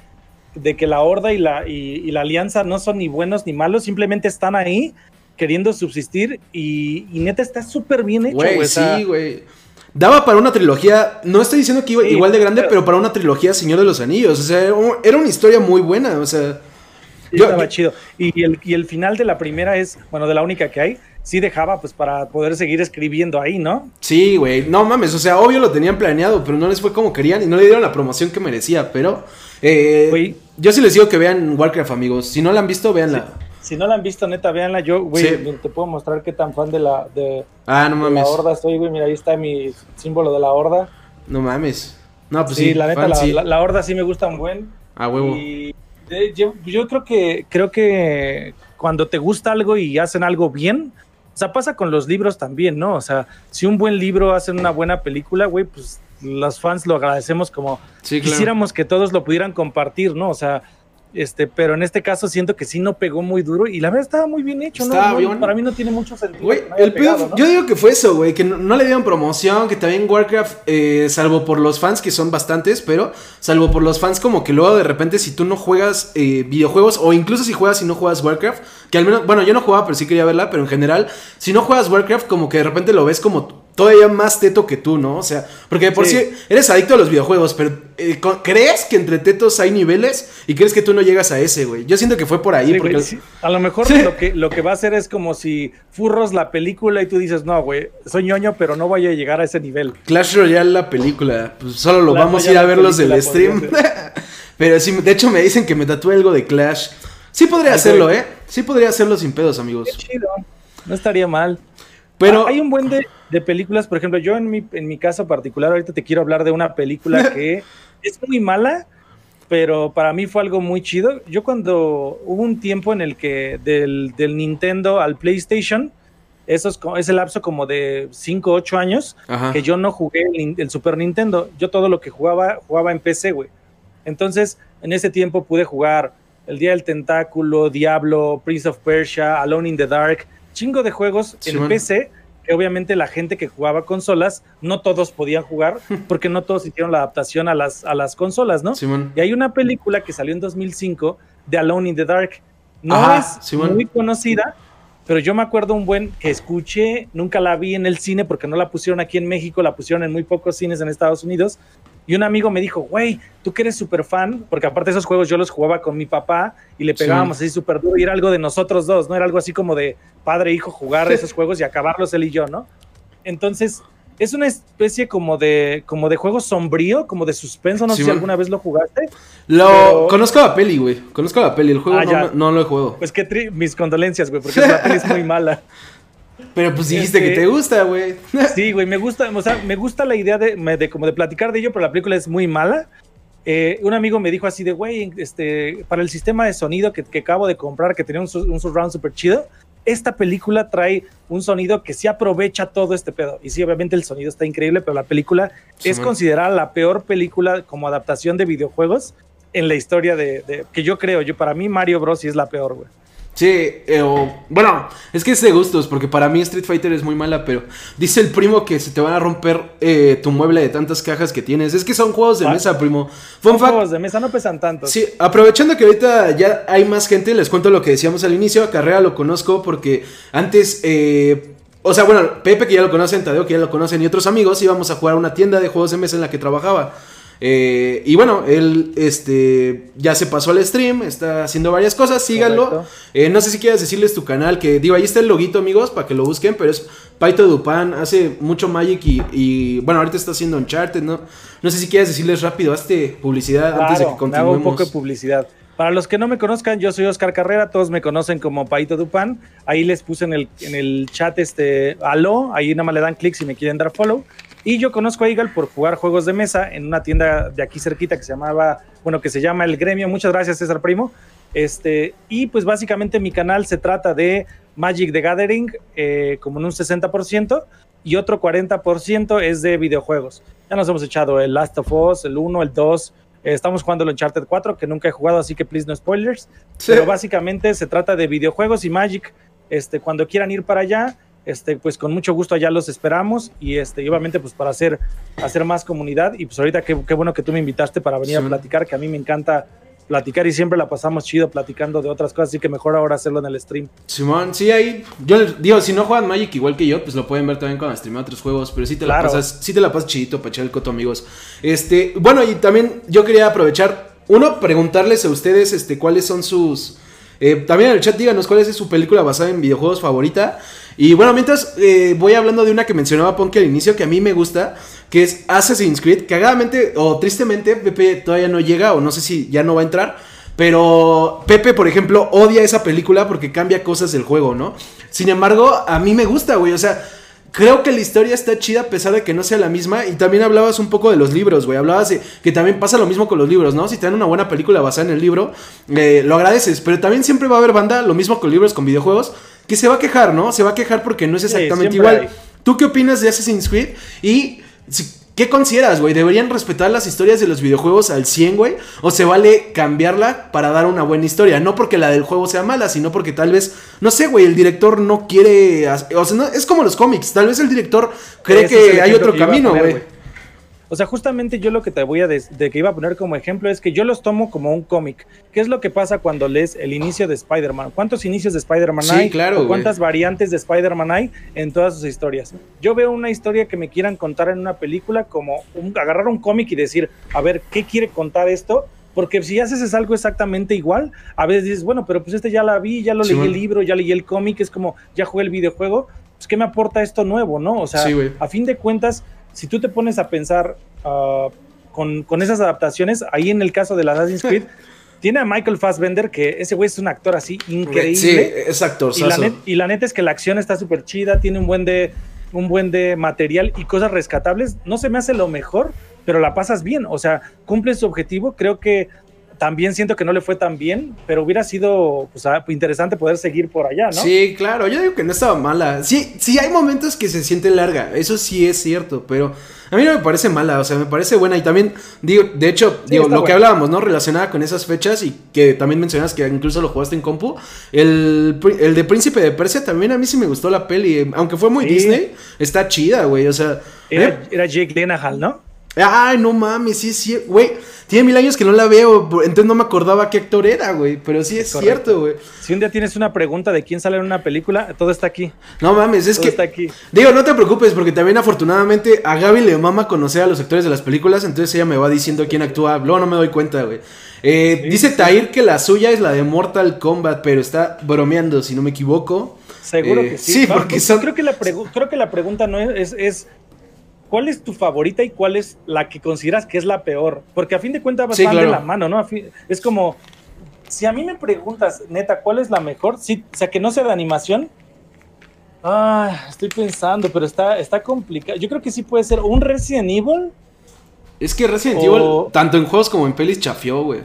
de que la horda y la, y, la alianza no son ni buenos ni malos, simplemente están ahí queriendo subsistir y, neta está súper bien hecho, güey. Sí, güey. Daba para una trilogía, no estoy diciendo que iba igual de grande, pero, para una trilogía Señor de los Anillos. O sea, era una historia muy buena, o sea estaba chido. Y el, y el final de la primera es, bueno, de la única que hay, sí dejaba pues para poder seguir escribiendo ahí, ¿no? Sí, güey, no mames, o sea, obvio lo tenían planeado, pero no les fue como querían y no le dieron la promoción que merecía, pero eh, yo sí les digo que vean Warcraft, amigos, si no la han visto, véanla. Si no la han visto, neta, véanla. Yo, güey, te puedo mostrar qué tan fan de la, de, ah, no mames. la horda estoy, güey. Mira, ahí está mi símbolo de la horda. No mames. No, pues sí, la neta, la, la, horda sí me gusta un buen. Ah, huevo. Y yo, creo que creo que cuando te gusta algo y hacen algo bien, o sea, pasa con los libros también, ¿no? O sea, si un buen libro hace una buena película, güey, pues los fans lo agradecemos como quisiéramos que todos lo pudieran compartir, ¿no? O sea, este, pero en este caso siento que sí no pegó muy duro y la verdad estaba muy bien hecho, ¿no? Para mí no tiene mucho sentido. Yo digo que fue eso, güey, que no, le dieron promoción, que también Warcraft, eh, salvo por los fans, que son bastantes, pero salvo por los fans como que luego de repente si tú no juegas eh, videojuegos o incluso si juegas y no juegas Warcraft, que al menos, bueno, yo no jugaba, pero sí quería verla, pero en general, si no juegas Warcraft como que de repente lo ves como todavía más teto que tú, ¿no? O sea, porque por sí. eres adicto a los videojuegos, pero eh, ¿crees que entre tetos hay niveles y crees que tú no llegas a ese, güey? Yo siento que fue por ahí. porque... A lo mejor lo, que, lo que va a hacer es como si furros la película y tú dices, no, güey, soy ñoño, pero no voy a llegar a ese nivel. Clash Royale, la película, pues solo lo vamos a ir a ver los del stream. (laughs) pero sí, de hecho me dicen que me tatué algo de Clash. Sí podría hacerlo, ¿eh? Sí podría hacerlo sin pedos, amigos. Qué chido. No estaría mal. Pero hay un buen de, películas, por ejemplo, yo en mi, en mi caso particular, ahorita te quiero hablar de una película (laughs) que es muy mala, pero para mí fue algo muy chido. Yo cuando hubo un tiempo en el que del, Nintendo al PlayStation, eso es ese lapso como de 5 o 8 años, que yo no jugué el, Super Nintendo. Yo todo lo que jugaba, jugaba en PC, güey. Entonces, en ese tiempo pude jugar El Día del Tentáculo, Diablo, Prince of Persia, Alone in the Dark, chingo de juegos en PC que obviamente la gente que jugaba consolas, no todos podían jugar, (laughs) porque no todos hicieron la adaptación a las, a las consolas, ¿no? Y hay una película que salió en 2005 de Alone in the Dark. No es muy conocida, pero yo me acuerdo un buen que escuché, nunca la vi en el cine porque no la pusieron aquí en México, la pusieron en muy pocos cines en Estados Unidos, y un amigo me dijo, güey, tú que eres súper fan, porque aparte de esos juegos yo los jugaba con mi papá y le pegábamos así súper duro y era algo de nosotros dos, ¿no? Era algo así como de padre e hijo jugar esos juegos y acabarlos él y yo, ¿no? Entonces, es una especie como de, como de juego sombrío, como de suspenso, no sé si alguna vez lo jugaste. Lo conozco la peli, güey. Conozco la peli, el juego ah, no, lo he jugado. Pues que mis condolencias, güey, porque la peli es muy (laughs) mala. Pero pues dijiste que te este, gusta, güey. (laughs) Sí, güey, me gusta, o sea, me gusta la idea de, de, como de platicar de ello, pero la película es muy mala. Eh, un amigo me dijo así de, güey, este, para el sistema de sonido que, que acabo de comprar, que tenía un, un surround súper chido, esta película trae un sonido que sí aprovecha todo este pedo. Y sí, obviamente el sonido está increíble, pero la película es considerada la peor película como adaptación de videojuegos en la historia de, de, que yo creo. Yo para mí Mario Bros sí es la peor, güey. Sí, eh, bueno, es que es de gustos, porque para mí Street Fighter es muy mala, pero dice el primo que se te van a romper eh, tu mueble de tantas cajas que tienes. Es que son juegos de ah, mesa, primo. son juegos de mesa, no pesan tanto. Sí, aprovechando que ahorita ya hay más gente, les cuento lo que decíamos al inicio. A Carrera lo conozco porque antes, eh, o sea, bueno, Pepe que ya lo conocen, Tadeo que ya lo conocen y otros amigos íbamos a jugar a una tienda de juegos de mesa en la que trabajaba. Eh, y bueno, él este, ya se pasó al stream, está haciendo varias cosas, síganlo. Eh, no sé si quieres decirles tu canal, que digo, ahí está el loguito, amigos, para que lo busquen, pero es Paito Dupan, hace mucho Magic y, bueno, ahorita está haciendo Uncharted, ¿no? No sé si quieres decirles rápido, hazte publicidad antes de que continuemos. Hago un poco de publicidad. Para los que no me conozcan, yo soy Oscar Carrera, todos me conocen como Paito Dupan. Ahí les puse en el, en el chat este aló, ahí nada más le dan clic si me quieren dar follow. Y yo conozco a Eagle por jugar juegos de mesa en una tienda de aquí cerquita que se llamaba, bueno, que se llama El Gremio. Muchas gracias, César Primo. Este, y pues básicamente mi canal se trata de Magic the Gathering, eh, como en un 60%, y otro 40% es de videojuegos. Ya nos hemos echado el Last of Us, el 1, el 2. estamos jugando el Uncharted 4, que nunca he jugado, así que please no spoilers. Pero básicamente se trata de videojuegos y Magic. Este, cuando quieran ir para allá, este, pues con mucho gusto allá los esperamos y este, obviamente pues para hacer, hacer más comunidad y pues ahorita qué, bueno que tú me invitaste para venir a platicar, que a mí me encanta platicar y siempre la pasamos chido platicando de otras cosas, así que mejor ahora hacerlo en el stream. Simón, sí, ahí, yo digo, si no juegan Magic igual que yo, pues lo pueden ver también cuando stream otros juegos, pero sí te la pasas, sí te la pasas chidito para echar el coto, amigos. Este, bueno, y también yo quería aprovechar, uno, preguntarles a ustedes, este, cuáles son sus... Eh, también en el chat díganos cuál es su película basada en videojuegos favorita. Y bueno, mientras eh, voy hablando de una que mencionaba Ponky al inicio, que a mí me gusta, que es Assassin's Creed. Cagadamente o tristemente, Pepe todavía no llega, o no sé si ya no va a entrar. Pero Pepe, por ejemplo, odia esa película porque cambia cosas del juego, ¿no? Sin embargo, a mí me gusta, güey. O sea, creo que la historia está chida a pesar de que no sea la misma. Y también hablabas un poco de los libros, güey. Hablabas de que también pasa lo mismo con los libros, ¿no? Si te dan una buena película basada en el libro, eh, lo agradeces. Pero también siempre va a haber banda, lo mismo con libros, con videojuegos, que se va a quejar, ¿no? Se va a quejar porque no es exactamente igual. ¿Tú qué opinas de Assassin's Creed? Y ¿Qué consideras, güey? ¿Deberían respetar las historias de los videojuegos al 100, güey? ¿O se vale cambiarla para dar una buena historia? No porque la del juego sea mala, sino porque tal vez, no sé, güey, el director no quiere... O sea, es como los cómics, tal vez el director cree que hay otro camino, güey. O sea, justamente yo lo que te voy a de, que iba a poner como ejemplo es que yo los tomo como un cómic. ¿Qué es lo que pasa cuando lees el inicio de Spider-Man? ¿Cuántos inicios de Spider-Man hay? Claro, ¿Cuántas variantes de Spider-Man hay en todas sus historias? Yo veo una historia que me quieran contar en una película como agarrar un cómic y decir, a ver, ¿qué quiere contar esto? Porque si haces algo exactamente igual, a veces dices, bueno, pero pues este ya la vi, ya lo leí el libro, ya leí el cómic, es como, ya jugué el videojuego, pues ¿qué me aporta esto nuevo, no? O sea, a fin de cuentas, si tú te pones a pensar ah, con, esas adaptaciones, ahí en el caso de la Assassin's (laughs) Creed, tiene a Michael Fassbender, que ese güey es un actor así increíble. Sí, es actor. Y la, y la neta es que la acción está súper chida, tiene un buen de un buen de material y cosas rescatables. No se me hace lo mejor, pero la pasas bien. O sea, cumple su objetivo. Creo que también siento que no le fue tan bien, pero hubiera sido pues, ah, interesante poder seguir por allá, ¿no? Sí, claro, yo digo que no estaba mala. Sí, sí hay momentos que se siente larga, eso sí es cierto, pero a mí no me parece mala, o sea, me parece buena y también digo, de hecho, digo, lo que hablábamos, ¿no? Relacionada con esas fechas y que también mencionas que incluso lo jugaste en compu, el, el de Príncipe de Persia también a mí sí me gustó la peli, aunque fue muy Disney, está chida, güey, o sea... Era, ¿eh? era Jake Gyllenhaal, ¿no? Ay, no mames, sí, sí, güey. Tiene mil años que no la veo, entonces no me acordaba qué actor era, güey. Pero sí es, cierto, güey. Si un día tienes una pregunta de quién sale en una película, todo está aquí. No mames, es que. Está aquí. Digo, no te preocupes, porque también afortunadamente a Gaby le mama conocer a los actores de las películas, entonces ella me va diciendo quién actúa. Luego no me doy cuenta, güey. Eh, dice Tair que la suya es la de Mortal Kombat, pero está bromeando, si no me equivoco. Seguro eh, que sí. Sí, porque son... creo, que la creo que la pregunta no es, es ¿cuál es tu favorita y cuál es la que consideras que es la peor? Porque a fin de cuentas vas van de la mano, ¿no? Es como, si a mí me preguntas, neta, ¿cuál es la mejor? Sí, o sea, que no sea de animación. Ah, estoy pensando, pero está, está complicado. Yo creo que sí puede ser un Resident Evil. Es que Resident Evil, tanto en juegos como en pelis, chafió, güey.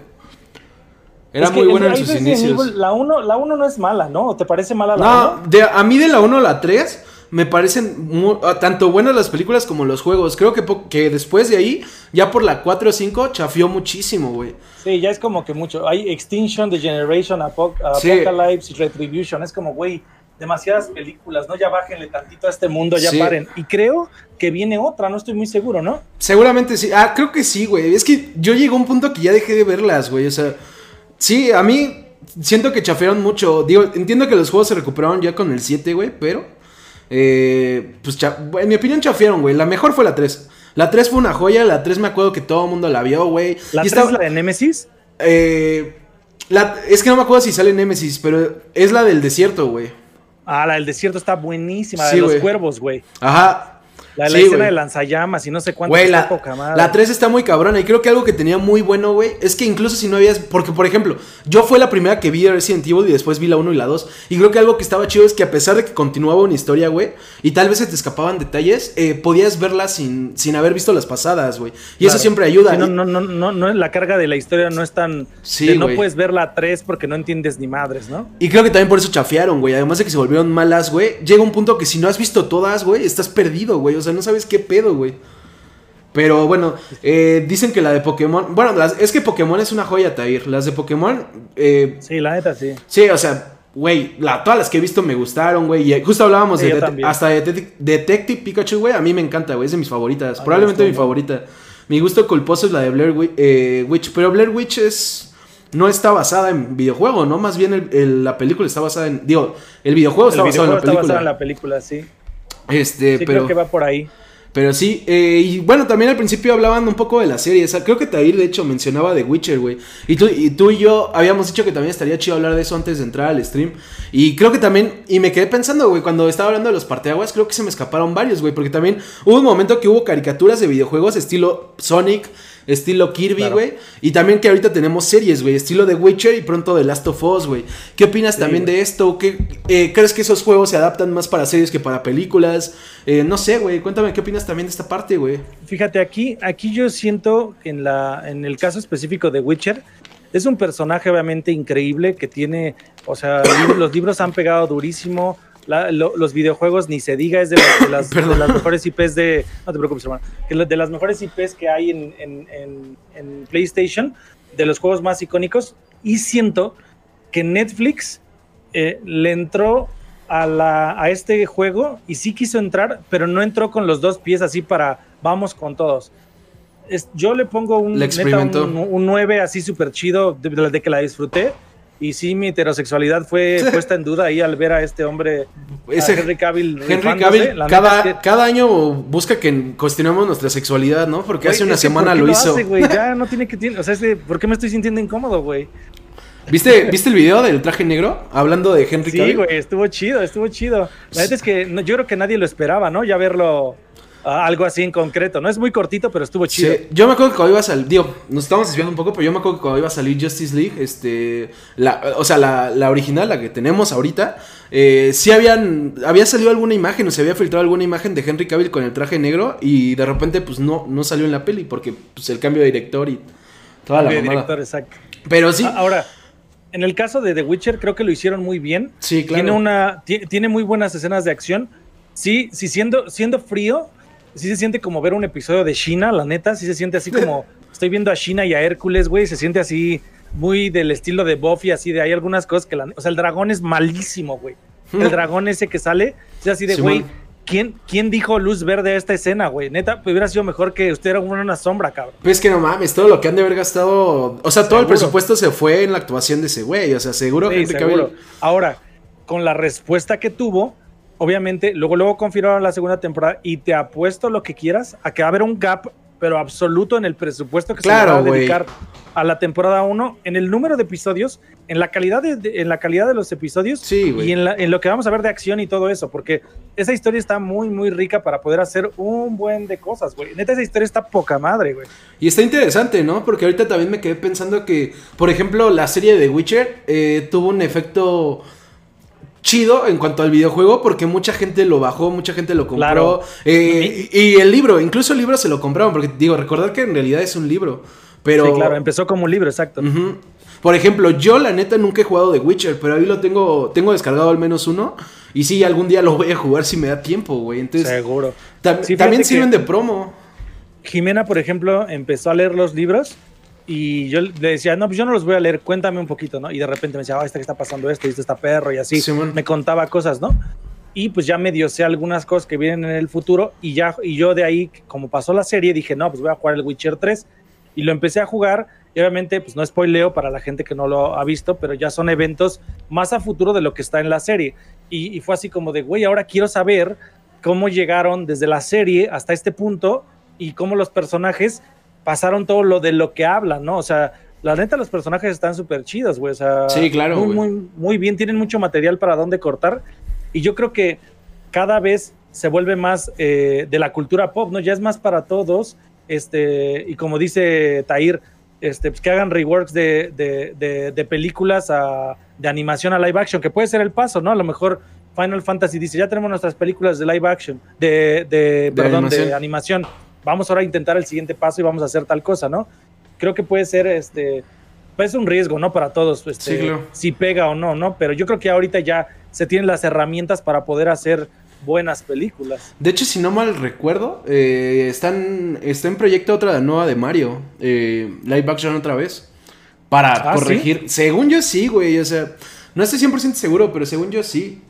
Era muy bueno en sus inicios. la 1 la uno no es mala, ¿no? ¿Te parece mala la 1? No, a mí de la 1 a la 3 me parecen ah, tanto buenas las películas como los juegos. Creo que, que después de ahí, ya por la 4 o 5, chafió muchísimo, güey. Sí, ya es como que mucho. Hay Extinction, The Generation, Apocalypse, Retribution. Es como, güey, demasiadas películas, ¿no? Ya bájenle tantito a este mundo, ya paren. Y creo que viene otra, no estoy muy seguro, ¿no? Seguramente sí. Ah, creo que sí, güey. Es que yo llegué a un punto que ya dejé de verlas, güey. O sea, sí, a mí siento que chafearon mucho. Digo, entiendo que los juegos se recuperaron ya con el 7, güey, pero eh, pues en mi opinión chafiaron, güey. La mejor fue la 3. La 3 fue una joya, la 3 me acuerdo que todo el mundo la vio, güey. ¿La 3 es la de Nemesis? Eh, es que no me acuerdo si sale Nemesis, pero es la del desierto, güey. Ah, la del desierto está buenísima, la de los cuervos, güey. Ajá, la, escena de lanzallamas y no sé cuánto. Güey, la, la 3 está muy cabrona. Y creo que algo que tenía muy bueno, güey, es que incluso si no habías. Porque, por ejemplo, yo fue la primera que vi Resident Evil y después vi la 1 y la 2. Y creo que algo que estaba chido es que a pesar de que continuaba una historia, güey, y tal vez se te escapaban detalles, eh, podías verla sin, sin haber visto las pasadas, güey. Y eso siempre ayuda. no, no, no, no, no, la carga de la historia no es tan. Sí, no puedes ver la 3 porque no entiendes ni madres, ¿no? Y creo que también por eso chafearon, güey. Además de que se volvieron malas, güey. Llega un punto que si no has visto todas, güey, estás perdido, güey. O sea, no sabes qué pedo güey. Pero bueno, eh, dicen que la de Pokémon. Bueno, es que Pokémon es una joya, Tair. Las de Pokémon. Eh, sí, la neta, sí. Sí, o sea, güey, todas las que he visto me gustaron, güey. Y justo hablábamos de, hasta de Detective Pikachu, güey. A mí me encanta, güey. Es de mis favoritas. Probablemente mi favorita. Mi gusto culposo es la de Blair eh, Witch. Pero Blair Witch es. No está basada en videojuego, ¿no? Más bien la película está basada en. Digo, el videojuego está basado en la película. Está basado en la película, sí. Este, pero. Creo que va por ahí. Pero sí, eh, y bueno, también al principio hablaban un poco de la serie. creo que Tair, de hecho, mencionaba The Witcher, güey. Y tú, y tú y yo habíamos dicho que también estaría chido hablar de eso antes de entrar al stream. Y creo que también, y me quedé pensando, güey, cuando estaba hablando de los parteaguas, creo que se me escaparon varios, güey. Porque también hubo un momento que hubo caricaturas de videojuegos estilo Sonic, estilo Kirby, güey. Y también que ahorita tenemos series, güey, estilo The Witcher y pronto The Last of Us, güey. ¿Qué opinas también de esto? ¿Qué, eh, ¿Crees que esos juegos se adaptan más para series que para películas? Eh, no sé, güey, cuéntame qué opinas también de esta parte, güey. Fíjate, aquí, aquí yo siento en, la, en el caso específico de Witcher, es un personaje obviamente increíble que tiene, o sea, los libros han pegado durísimo los videojuegos ni se diga, es de, las, (coughs) mejores IPs de. No te preocupes, hermano. De las mejores IPs que hay en, PlayStation, de los juegos más icónicos. Y siento que Netflix eh, le entró a, la, a este juego y sí quiso entrar, pero no entró con los dos pies así para vamos con todos. yo le pongo un, un, 9 así súper chido de, de, que la disfruté y sí, mi heterosexualidad fue (laughs) puesta en duda ahí al ver a este hombre, Ese Henry Cavill. Henry Cavill cada, cada año busca que cuestionemos nuestra sexualidad, ¿no? Porque hace una semana lo, hizo. ya no tiene que... O sea, ¿por qué me estoy sintiendo incómodo, güey? ¿Viste, ¿Viste el video del traje negro? Hablando de Henry Cavill. Sí, güey, estuvo chido, estuvo chido. La verdad es que yo creo que nadie lo esperaba, ¿no? Ya verlo algo así en concreto, ¿no? Es muy cortito, pero estuvo chido. yo me acuerdo que cuando iba a salir, digo, nos estamos desviando un poco, pero yo me acuerdo que cuando iba a salir Justice League, este, la, o sea, la, original, la que tenemos ahorita, eh, sí habían, había salido alguna imagen, o se había filtrado alguna imagen de Henry Cavill con el traje negro y de repente, pues no, no salió en la peli porque, pues, el cambio de director y toda la director, exacto. Pero sí. Ahora, en el caso de The Witcher, creo que lo hicieron muy bien. Sí, claro. Tiene, una, tiene muy buenas escenas de acción. Sí, sí, siendo, siendo frío, sí se siente como ver un episodio de China, la neta, sí se siente así como (laughs) estoy viendo a China y a Hércules, güey, se siente así muy del estilo de Buffy, así de hay algunas cosas que la, o sea, el dragón es malísimo, güey. El dragón ese que sale, es así de, güey, ¿quién, ¿quién dijo luz verde a esta escena, güey? Neta, hubiera sido mejor que usted era una sombra, cabrón. Pues que no mames, todo lo que han de haber gastado, o sea, todo el presupuesto se fue en la actuación de ese güey, o sea, seguro que seguro. Ahora, con la respuesta que tuvo, obviamente, luego, luego confirmaron la segunda temporada y te apuesto lo que quieras a que va a haber un gap, pero absoluto en el presupuesto que se va a dedicar a la temporada 1, en el número de episodios, en la calidad de, en la calidad de los episodios y en, en, lo que vamos a ver de acción y todo eso, porque esa historia está muy, muy rica para poder hacer un buen de cosas, güey. Neta, esa historia está poca madre, güey. Y está interesante, ¿no? Porque ahorita también me quedé pensando que, por ejemplo, la serie de Witcher eh, tuvo un efecto chido en cuanto al videojuego porque mucha gente lo bajó, mucha gente lo compró. Eh, y el libro, incluso el libro se lo compraron, porque digo, recordar que en realidad es un libro. Pero... Sí, claro, empezó como un libro, exacto. Por ejemplo, yo la neta nunca he jugado de Witcher, pero ahí lo tengo, tengo descargado al menos uno. Y sí, algún día lo voy a jugar si me da tiempo, güey. Entonces, Seguro. también sirven de promo. Jimena, por ejemplo, empezó a leer los libros y yo le decía, no, pues yo no los voy a leer, cuéntame un poquito, ¿no? Y de repente me decía, ah, este que está pasando esto, y este está perro, y así. me contaba cosas, ¿no? Y pues ya medio sé algunas cosas que vienen en el futuro, y ya, y yo de ahí, como pasó la serie, dije, no, pues voy a jugar el Witcher 3, y lo empecé a jugar, y obviamente, pues no spoileo para la gente que no lo ha visto, pero ya son eventos más a futuro de lo que está en la serie. Y, y fue así como de, güey, ahora quiero saber cómo llegaron desde la serie hasta este punto, y cómo los personajes pasaron todo lo de lo que hablan, ¿no? O sea, la neta, los personajes están súper chidos, güey. O sea, sí, claro. Muy, muy, muy bien, tienen mucho material para dónde cortar. Y yo creo que cada vez se vuelve más eh, de la cultura pop, ¿no? Ya es más para todos. Este, y como dice Tair, este, pues que hagan reworks de, de, de, películas de animación a live action, que puede ser el paso, ¿no? A lo mejor Final Fantasy dice, ya tenemos nuestras películas de live action, de, de perdón, de animación vamos ahora a intentar el siguiente paso y vamos a hacer tal cosa, ¿no? Creo que puede ser, este, pues un riesgo, ¿no? Para todos, este, si pega o no, ¿no? Pero yo creo que ahorita ya se tienen las herramientas para poder hacer buenas películas. De hecho, si no mal recuerdo, eh, están, está en proyecto otra nueva de Mario, eh, live action otra vez, para ah, corregir. Según yo sí, güey, o sea, no estoy 100% seguro, pero según yo sí.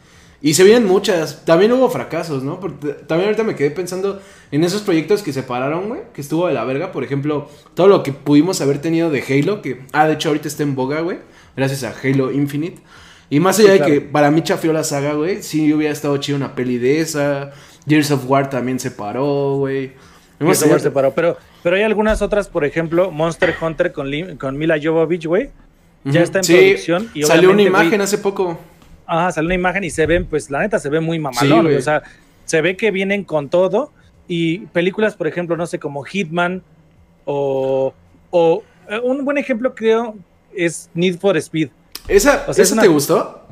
Y se vienen muchas. También hubo fracasos, ¿no? Porque también ahorita me quedé pensando en esos proyectos que se pararon, güey. Que estuvo de la verga. Por ejemplo, todo lo que pudimos haber tenido de Halo. Que, ah, de hecho, ahorita está en boga, güey. Gracias a Halo Infinite. Y más allá de que para mí chafió la saga, güey. Sí hubiera estado chido una peli de esa. Gears of War también se paró, güey. Gears of War se paró. Pero, pero hay algunas otras, por ejemplo, Monster Hunter con, con Mila Jovovich, güey. Ya está en producción. Y salió una imagen hace poco. Ajá, sale una imagen y se ven, pues la neta se ve muy mamalón, o sea, se ve que vienen con todo y películas, por ejemplo, no sé, como Hitman o, o eh, un buen ejemplo creo es Need for Speed. ¿Esa, te gustó?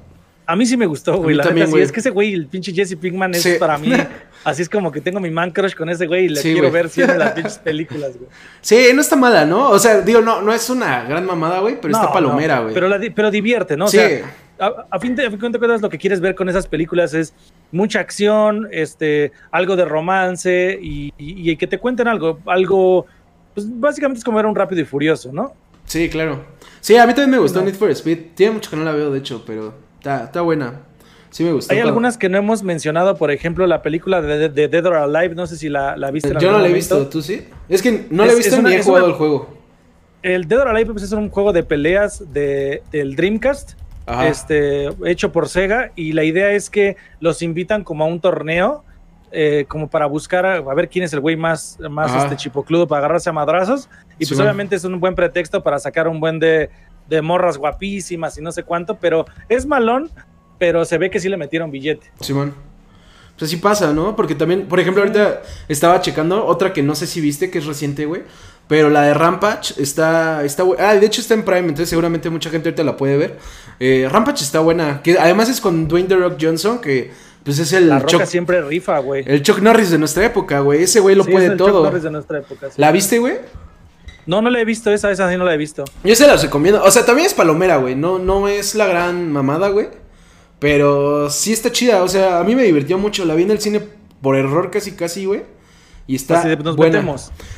A mí sí me gustó, güey. La también, Es que ese güey, el pinche Jesse Pinkman, es para mí. (laughs) Así es como que tengo mi man crush con ese güey y le quiero ver siempre las (laughs) pinches películas, güey. Sí, no está mala, ¿no? O sea, digo, no, no es una gran mamada, güey, pero está palomera, güey. pero, pero divierte, ¿no? O sí. Sea, a, fin de, cuentas, lo que quieres ver con esas películas es mucha acción, este, algo de romance y, y, y que te cuenten algo, algo, pues básicamente es como ver un rápido y furioso, ¿no? Sí, claro. Sí, a mí también me gustó Need for Speed. Tiene mucho que no la veo, de hecho, pero está, está buena. Sí me gustó. Hay algunas que no hemos mencionado, por ejemplo, la película de, Dead or Alive, no sé si la, la viste. Yo no la he visto, ¿tú sí? Es que no la he visto ni he jugado el juego. El Dead or Alive pues, es un juego de peleas de, del Dreamcast, este, hecho por Sega, y la idea es que los invitan como a un torneo, eh, como para buscar a, ver quién es el güey más, más este, chipocludo para agarrarse a madrazos, y pues obviamente es un buen pretexto para sacar un buen de, de morras guapísimas y no sé cuánto, pero es malón, pero se ve que sí le metieron billete. Simón. Pues así pasa, ¿no? Porque también, por ejemplo, ahorita estaba checando otra que no sé si viste, que es reciente, güey. Pero la de Rampage está, está Ah, de hecho está en Prime, entonces seguramente mucha gente ahorita la puede ver. Eh, Rampage está buena. Que además es con Dwayne The Rock Johnson, que pues es el. La Roca siempre rifa, güey. El Chuck Norris de nuestra época, güey. Ese güey lo puede es el todo. Chuck Norris de nuestra época. ¿La viste, güey? No, no la he visto, esa, esa sí no la he visto. Yo se la recomiendo. O sea, también es palomera, güey. No, no es la gran mamada, güey. Pero sí está chida, o sea, a mí me divirtió mucho. La vi en el cine por error casi, casi, güey. Y está Así nos buena.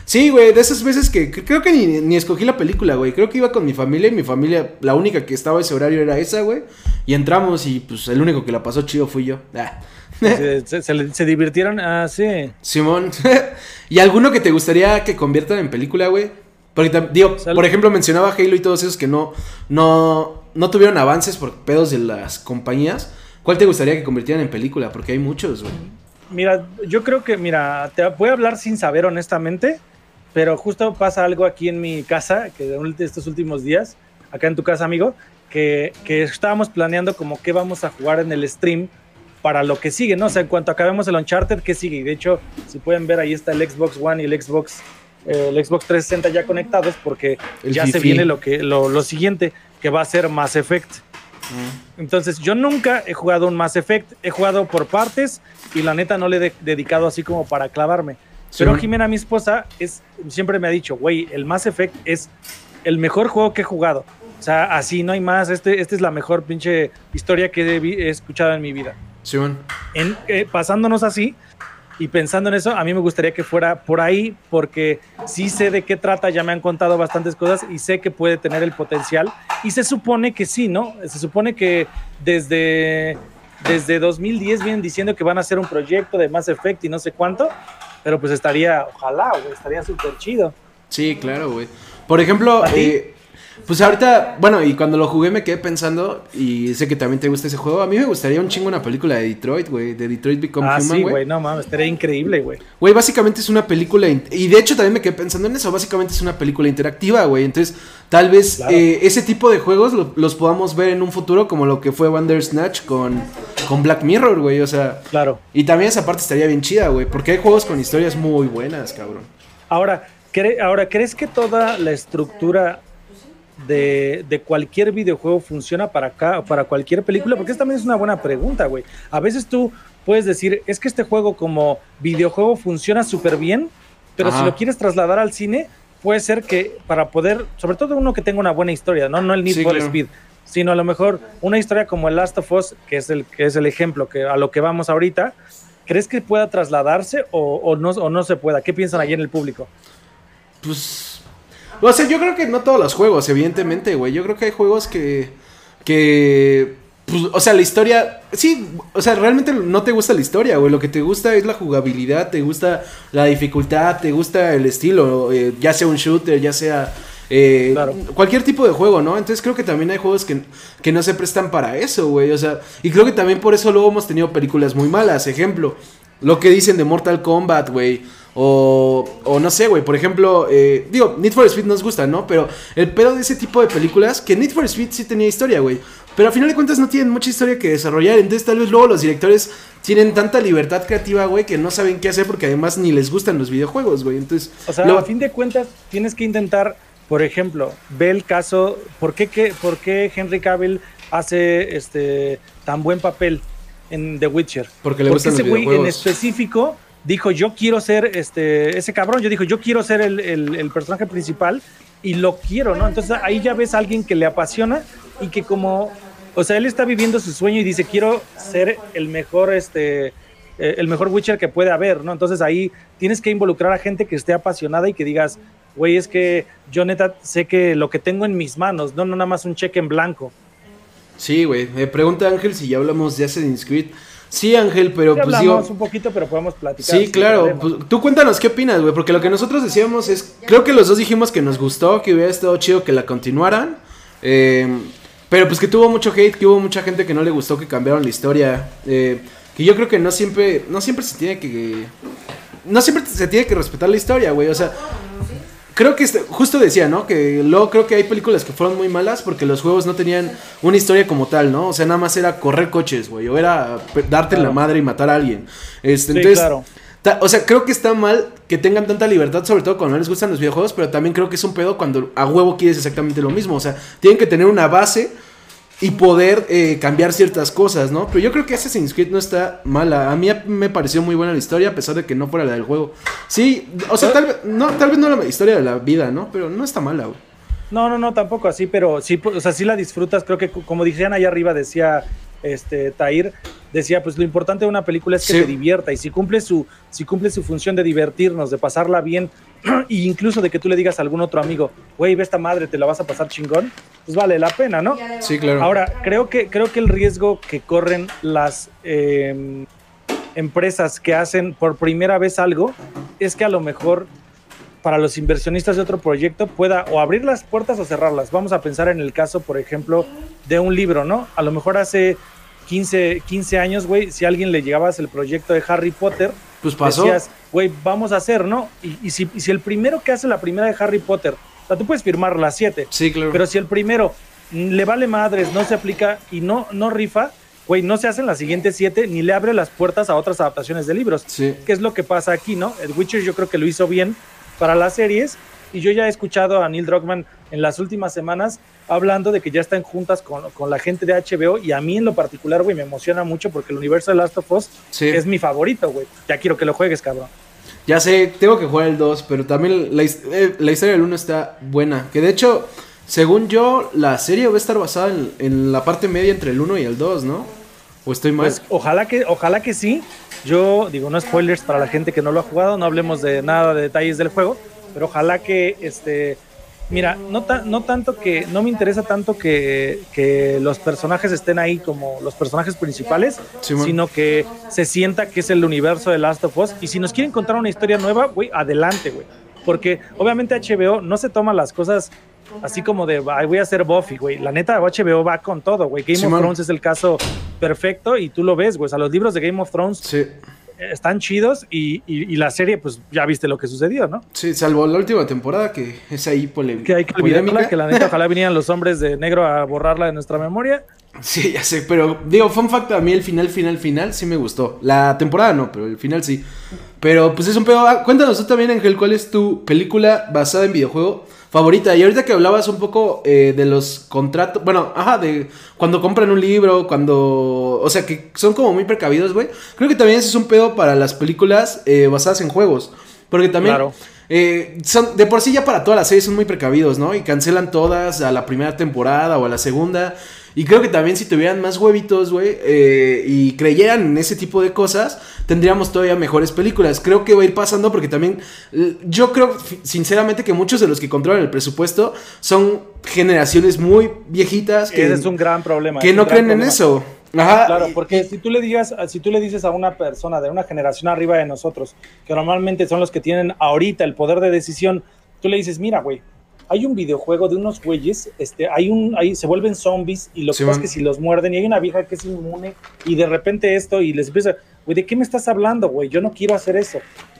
Sí, güey, de esas veces que, creo que ni, escogí la película, güey. Creo que iba con mi familia y mi familia, la única que estaba ese horario era esa, güey. Y entramos y pues el único que la pasó chido fui yo. Ah. Se, divirtieron, ah, sí. Simón. (laughs) ¿Y alguno que te gustaría que conviertan en película, güey? Porque, digo, por ejemplo, mencionaba Halo y todos esos que no, no, no tuvieron avances por pedos de las compañías. ¿Cuál te gustaría que convirtieran en película? Porque hay muchos, güey. Mira, yo creo que, mira, te voy a hablar sin saber honestamente, pero justo pasa algo aquí en mi casa, que de estos últimos días, acá en tu casa, amigo, que, que estábamos planeando como qué vamos a jugar en el stream para lo que sigue, ¿no? O sea, en cuanto acabemos el Uncharted, ¿qué sigue? Y de hecho, si pueden ver, ahí está el Xbox One y el Xbox, eh, el Xbox 360 ya conectados, porque ya se viene lo, que, lo, lo siguiente que va a ser Mass Effect. Entonces, yo nunca he jugado un Mass Effect, he jugado por partes y la neta no le he dedicado así como para clavarme. Pero Jimena, mi esposa, es, siempre me ha dicho, güey, el Mass Effect es el mejor juego que he jugado. O sea, así no hay más. Este, esta es la mejor pinche historia que he, escuchado en mi vida. Sí, en, eh, pasándonos así, y pensando en eso, a mí me gustaría que fuera por ahí, porque sí sé de qué trata, ya me han contado bastantes cosas y sé que puede tener el potencial. Y se supone que sí, ¿no? Se supone que desde, desde 2010 vienen diciendo que van a hacer un proyecto de Mass Effect y no sé cuánto, pero pues estaría, ojalá, güey, estaría súper chido. Sí, claro, güey. Por ejemplo, eh, pues ahorita, bueno, y cuando lo jugué me quedé pensando, y sé que también te gusta ese juego. A mí me gustaría un chingo una película de Detroit, güey. De Detroit Become ah, Human, sí, güey. No mames, estaría increíble, güey. Güey, básicamente es una película. Y de hecho también me quedé pensando en eso. Básicamente es una película interactiva, güey. Entonces, tal vez eh, ese tipo de juegos los podamos ver en un futuro, como lo que fue Wonder Snatch con, con Black Mirror, güey. O sea. Claro. Y también esa parte estaría bien chida, güey. Porque hay juegos con historias muy buenas, cabrón. Ahora, ahora, ¿crees que toda la estructura de, cualquier videojuego funciona para acá, para cualquier película? Porque esta también es una buena pregunta, güey. A veces tú puedes decir, es que este juego como videojuego funciona súper bien, pero si lo quieres trasladar al cine, puede ser que para poder, sobre todo uno que tenga una buena historia, no, no el Need for Speed, sino a lo mejor una historia como el Last of Us, que es el, que es el ejemplo que, a lo que vamos ahorita, ¿crees que pueda trasladarse o, no, o no se pueda? ¿Qué piensan allí en el público? Pues o sea, yo creo que no todos los juegos, evidentemente, güey. Yo creo que hay juegos que. que. Pues, o sea, la historia. Sí, o sea, realmente no te gusta la historia, güey. Lo que te gusta es la jugabilidad, te gusta la dificultad, te gusta el estilo. Eh, ya sea un shooter, ya sea. Eh, cualquier tipo de juego, ¿no? Entonces creo que también hay juegos que, que no se prestan para eso, güey. O sea, y creo que también por eso luego hemos tenido películas muy malas. Ejemplo, lo que dicen de Mortal Kombat, güey. O, o no sé, güey, por ejemplo, eh, digo, Need for Speed nos gusta, ¿no? Pero el pedo de ese tipo de películas, que Need for Speed sí tenía historia, güey. Pero a final de cuentas no tienen mucha historia que desarrollar. Entonces tal vez luego los directores tienen tanta libertad creativa, güey, que no saben qué hacer porque además ni les gustan los videojuegos, güey. Entonces... O sea, a fin de cuentas tienes que intentar, por ejemplo, ve el caso, ¿por qué, qué, por qué Henry Cavill hace este tan buen papel en The Witcher? Porque le gustan ese güey en específico dijo, yo quiero ser este, ese cabrón, yo dijo, yo quiero ser el, el, personaje principal y lo quiero, ¿no? Entonces ahí ya ves a alguien que le apasiona y que como, o sea, él está viviendo su sueño y dice, quiero ser el mejor, este, eh, el mejor Witcher que puede haber, ¿no? Entonces ahí tienes que involucrar a gente que esté apasionada y que digas, güey, es que yo neta sé que lo que tengo en mis manos, no, no nada más un cheque en blanco. Sí, güey. Me pregunta Ángel si ya hablamos de Assassin's Creed. Sí, Ángel, pero pues hablamos un poquito, pero podemos platicar. Sí, claro. Pues, tú cuéntanos qué opinas, güey, porque lo que nosotros decíamos es, creo que los dos dijimos que nos gustó, que hubiera estado chido que la continuaran. Eh, pero pues que tuvo mucho hate, que hubo mucha gente que no le gustó que cambiaron la historia. Eh, que yo creo que no siempre, no siempre se tiene que, no siempre se tiene que respetar la historia, güey. O sea, creo que este, justo decía, ¿no? Que luego creo que hay películas que fueron muy malas porque los juegos no tenían una historia como tal, ¿no? O sea, nada más era correr coches, güey, o era darte la madre y matar a alguien. Este, entonces, claro. o sea, creo que está mal que tengan tanta libertad, sobre todo cuando no les gustan los videojuegos, pero también creo que es un pedo cuando a huevo quieres exactamente lo mismo. O sea, tienen que tener una base y poder eh, cambiar ciertas cosas, ¿no? Pero yo creo que Assassin's Creed no está mala. A mí me pareció muy buena la historia, a pesar de que no fuera la del juego. Sí, o sea, tal vez no, tal vez no la historia de la vida, ¿no? Pero no está mala, güey. No, no, no, tampoco así, pero sí, o sea, sí la disfrutas. Creo que, como decían allá arriba, decía este Tair, decía, pues lo importante de una película es que te divierta. Y si cumple su, si cumple su función de divertirnos, de pasarla bien, (clears throat) e incluso de que tú le digas a algún otro amigo, güey, ve esta madre, te la vas a pasar chingón, pues vale la pena, ¿no? Sí, claro. Ahora, creo que, creo que el riesgo que corren las em, empresas que hacen por primera vez algo es que a lo mejor para los inversionistas de otro proyecto pueda o abrir las puertas o cerrarlas. Vamos a pensar en el caso, por ejemplo, de un libro, ¿no? A lo mejor hace 15, 15 años, güey, si a alguien le llegabas el proyecto de Harry Potter, pues pasó. Decías, güey, vamos a hacer, ¿no? Y, si, el primero que hace la primera de Harry Potter, o sea, tú puedes firmar las siete. Sí, claro. Pero si el primero le vale madres, no se aplica y no, no rifa, güey, no se hacen las siguientes siete ni le abre las puertas a otras adaptaciones de libros. Sí. ¿Qué es lo que pasa aquí, no? El Witcher yo creo que lo hizo bien para las series y yo ya he escuchado a Neil Druckmann en las últimas semanas hablando de que ya están juntas con, la gente de HBO y a mí en lo particular, güey, me emociona mucho porque el universo de Last of Us es mi favorito, güey. Ya quiero que lo juegues, cabrón. Ya sé, tengo que jugar el 2, pero también la, eh, la historia del 1 está buena. Que de hecho, según yo, la serie va a estar basada en, la parte media entre el 1 y el 2, ¿no? ¿O estoy mal? Pues, ojalá que, ojalá que sí. Yo digo, no spoilers para la gente que no lo ha jugado, no hablemos de nada de detalles del juego, pero ojalá que este Mira, no, no tanto que, no me interesa tanto que, que, los personajes estén ahí como los personajes principales, sino que se sienta que es el universo de Last of Us. Y si nos quieren contar una historia nueva, güey, adelante, güey. Porque obviamente HBO no se toma las cosas así como de, Ay, voy a hacer Buffy, güey. La neta, HBO va con todo, güey. Game of Thrones es el caso perfecto y tú lo ves, güey. O sea, los libros de Game of Thrones sí están chidos y, la serie, pues ya viste lo que sucedió, ¿no? Sí, salvo la última temporada que es ahí polémica. Que hay que olvidarla, que la neta ojalá (laughs) vinieran los hombres de negro a borrarla de nuestra memoria. Sí, ya sé, pero digo, fun fact, a mí el final, final, final sí me gustó. La temporada no, pero el final sí. Pero pues es un pedo. Ah, cuéntanos tú también, Ángel, ¿cuál es tu película basada en videojuego favorita. Y ahorita que hablabas un poco eh, de los contratos, bueno, ajá, de cuando compran un libro, cuando, o sea, que son como muy precavidos, güey. Creo que también ese es un pedo para las películas eh, basadas en juegos. Porque también... Eh, son, de por sí ya para todas las series son muy precavidos, ¿no? Y cancelan todas a la primera temporada o a la segunda. Y creo que también si tuvieran más huevitos, güey, eh, y creyeran en ese tipo de cosas, tendríamos todavía mejores películas. Creo que va a ir pasando porque también yo creo sinceramente que muchos de los que controlan el presupuesto son generaciones muy viejitas que es un gran problema. Que no creen en eso. Ajá. Claro, porque si tú le digas, si tú le dices a una persona de una generación arriba de nosotros, que normalmente son los que tienen ahorita el poder de decisión, tú le dices, mira, güey, hay un videojuego de unos güeyes, este, hay un, ahí se vuelven zombies y lo que pasa es que si los muerden y hay una vieja que es inmune y de repente esto y les empieza, güey, ¿de qué me estás hablando, güey? Yo no quiero hacer eso.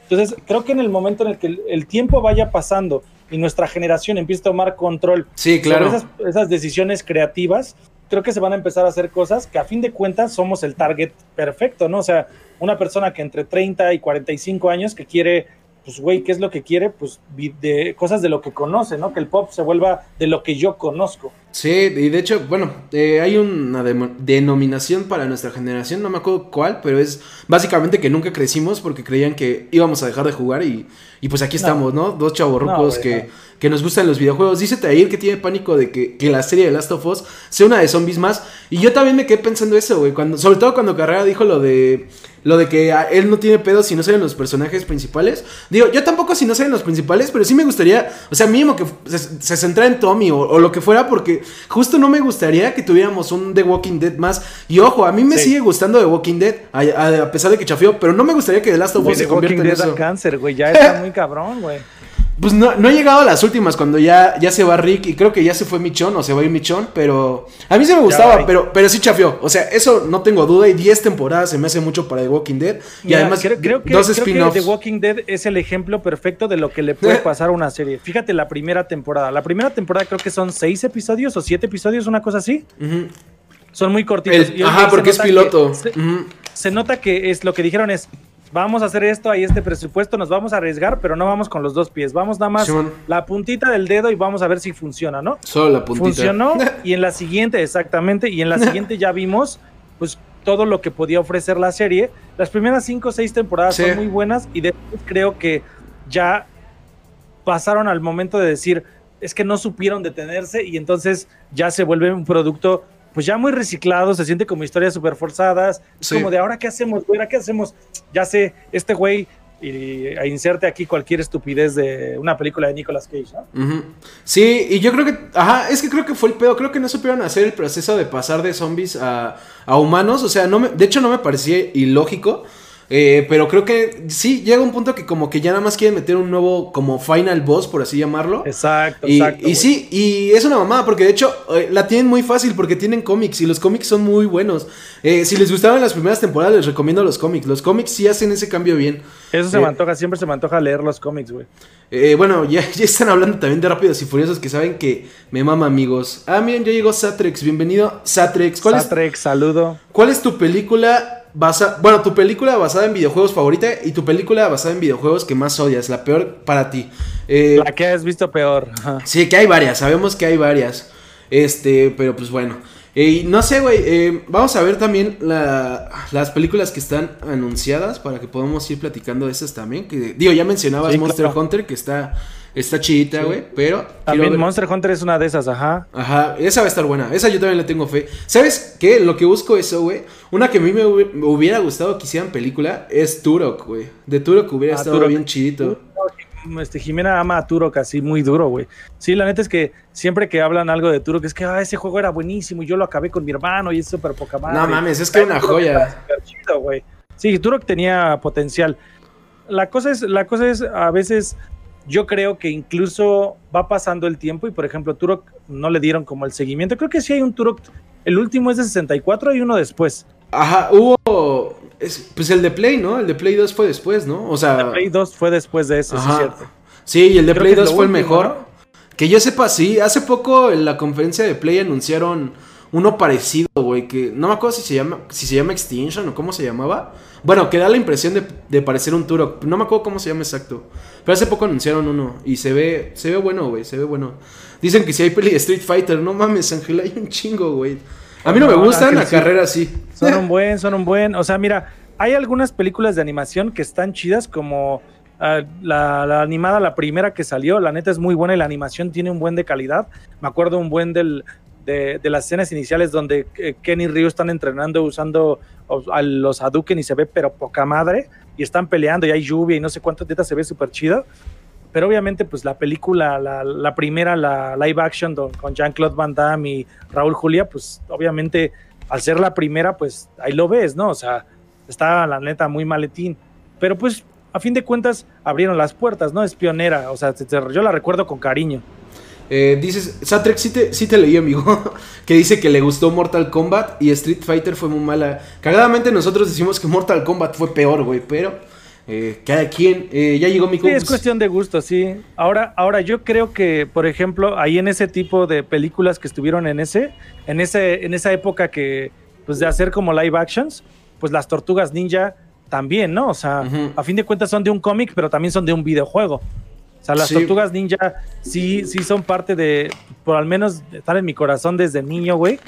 Entonces, creo que en el momento en el que el, tiempo vaya pasando y nuestra generación empiece a tomar control sí, claro. sobre esas, esas decisiones creativas, creo que se van a empezar a hacer cosas que a fin de cuentas somos el target perfecto, ¿no? O sea, una persona que entre 30 y 45 años que quiere pues, güey, ¿qué es lo que quiere? Pues de cosas de lo que conoce, ¿no? Que el pop se vuelva de lo que yo conozco. Sí, y de hecho, bueno, eh, hay una denominación para nuestra generación, no me acuerdo cuál, pero es básicamente que nunca crecimos porque creían que íbamos a dejar de jugar y, y pues aquí estamos, ¿no? Dos chavorrucos que, que, nos gustan los videojuegos. Dice Tair que tiene pánico de que, que, la serie de Last of Us sea una de zombies más. Y yo también me quedé pensando eso, güey, cuando, sobre todo cuando Carrera dijo lo de lo de que él no tiene pedo si no salen los personajes principales. Digo, yo tampoco si no salen los principales, pero sí me gustaría, o sea, mínimo que se, se centra en Tommy o, lo que fuera, porque justo no me gustaría que tuviéramos un The Walking Dead más. Y ojo, a mí me sigue gustando The Walking Dead, a, pesar de que chafió, pero no me gustaría que The Last of Us se convierta en eso. cáncer, güey, ya está muy cabrón, güey. (laughs) Pues no, no he llegado a las últimas cuando ya, ya se va Rick y creo que ya se fue Michón o se va a ir Michón, pero a mí se me gustaba, pero, pero sí chafió. O sea, eso no tengo duda y 10 temporadas se me hace mucho para The Walking Dead. Y además, creo, que, dos spin-offs. The Walking Dead es el ejemplo perfecto de lo que le puede (laughs) pasar a una serie. Fíjate la primera temporada. La primera temporada creo que son 6 episodios o 7 episodios, una cosa así. Son muy cortitos. ajá, porque es piloto. se nota que es lo que dijeron es vamos a hacer esto, hay este presupuesto, nos vamos a arriesgar, pero no vamos con los dos pies, vamos nada más la puntita del dedo y vamos a ver si funciona, ¿no? Solo la puntita. Funcionó (laughs) y en la siguiente, exactamente, y en la siguiente ya vimos, pues todo lo que podía ofrecer la serie. Las primeras cinco o seis temporadas son muy buenas y después creo que ya pasaron al momento de decir, es que no supieron detenerse y entonces ya se vuelve un producto pues ya muy reciclado, se siente como historias súper forzadas, como de ahora qué hacemos, güey, qué hacemos, ya sé, este güey y a inserte aquí cualquier estupidez de una película de Nicolas Cage, ¿no? Sí, y yo creo que, ajá, es que creo que fue el pedo, creo que no supieron hacer el proceso de pasar de zombies a, a humanos, o sea, no me, de hecho no me parecía ilógico, eh, pero creo que sí, llega un punto que como que ya nada más quieren meter un nuevo como final boss, por así llamarlo. Exacto, y, exacto. Y sí, y es una mamada, porque de hecho eh, la tienen muy fácil porque tienen cómics y los cómics son muy buenos. Eh, si les gustaban las primeras temporadas, les recomiendo los cómics. Los cómics sí hacen ese cambio bien. Eso se me antoja, siempre se me antoja leer los cómics, güey. bueno, ya, (laughs) ya están hablando también de Rápidos y Furiosos que saben que me mama, amigos. Ah, miren, ya llegó Satrex. Bienvenido, Satrex. ¿Cuál Satrex, saludo. ¿Cuál es tu película bueno, tu película basada en videojuegos favorita y tu película basada en videojuegos que más odias, la peor para ti. Eh, la que has visto peor. Sí, que hay varias, sabemos que hay varias. Este, pero pues bueno. Eh, no sé, güey, eh, vamos a ver también las películas que están anunciadas para que podamos ir platicando de esas también. Que, digo, ya mencionabas Monster Hunter, que está Está chidita, güey, pero... También Monster Hunter es una de esas, ajá. Ajá, esa va a estar buena. Esa yo también le tengo fe. ¿Sabes qué? Lo que busco eso, güey. Una que a mí me hubiera gustado que hicieran película es Turok, güey. De Turok hubiera ah, estado bien chidito. Este, Jimena ama a Turok así muy duro, güey. Sí, la neta es que siempre que hablan algo de Turok es que ah, ese juego era buenísimo y yo lo acabé con mi hermano y es súper poca madre. No mames, es que es una joya. Chido, sí, Turok tenía potencial. La cosa es, la cosa es a veces yo creo que incluso va pasando el tiempo y por ejemplo Turok no le dieron como el seguimiento. Creo que sí hay un Turok, el último es de 64 y uno después. Ajá, hubo pues el de Play, ¿no? El de Play 2 fue después, ¿no? O sea, el de Play 2 fue después de eso, sí es cierto. Sí, y el de Play 2 fue el mejor. Que yo sepa, sí, hace poco en la conferencia de Play anunciaron uno parecido, güey, que no me acuerdo si se llama si se llama Extinction o cómo se llamaba. Bueno, que da la impresión de, de parecer un Turok. No me acuerdo cómo se llama exacto. Pero hace poco anunciaron uno y se ve, se ve bueno, güey, se ve bueno. Dicen que si hay peli de Street Fighter, no mames, Ángel, hay un chingo, güey. A mí no, me gustan, la carrera sí. Son un (laughs) buen, son un buen. O sea, mira, hay algunas películas de animación que están chidas, como ah, la, animada, la primera que salió, la neta es muy buena y la animación tiene un buen de calidad. Me acuerdo un buen del, de, las escenas iniciales donde eh, Kenny y Ryu están entrenando usando a los Hadouken y se ve pero poca madre y están peleando y hay lluvia y no sé cuántas tetas se ve súper chido. Pero obviamente, pues la película, la, primera, la live action con Jean-Claude Van Damme y Raúl Julia, pues obviamente al ser la primera, pues ahí lo ves, ¿no? O sea, está la neta muy maletín. Pero pues a fin de cuentas abrieron las puertas, ¿no? Es pionera, o sea, yo la recuerdo con cariño. Eh, dices, sí te, sí te leí, amigo. (laughs) que dice que le gustó Mortal Kombat y Street Fighter fue muy mala. Cagadamente nosotros decimos que Mortal Kombat fue peor, güey, pero Eh, cada quien, eh, ya llegó mi Sí, es cuestión de gusto, sí. Ahora, ahora yo creo que, por ejemplo, ahí en ese tipo de películas que estuvieron en ese, en ese, en esa época que, pues de hacer como live actions, pues las tortugas ninja también, ¿no? O sea, a fin de cuentas son de un cómic, pero también son de un videojuego. O sea, las tortugas ninja sí, sí son parte de, por al menos estar en mi corazón desde niño, güey.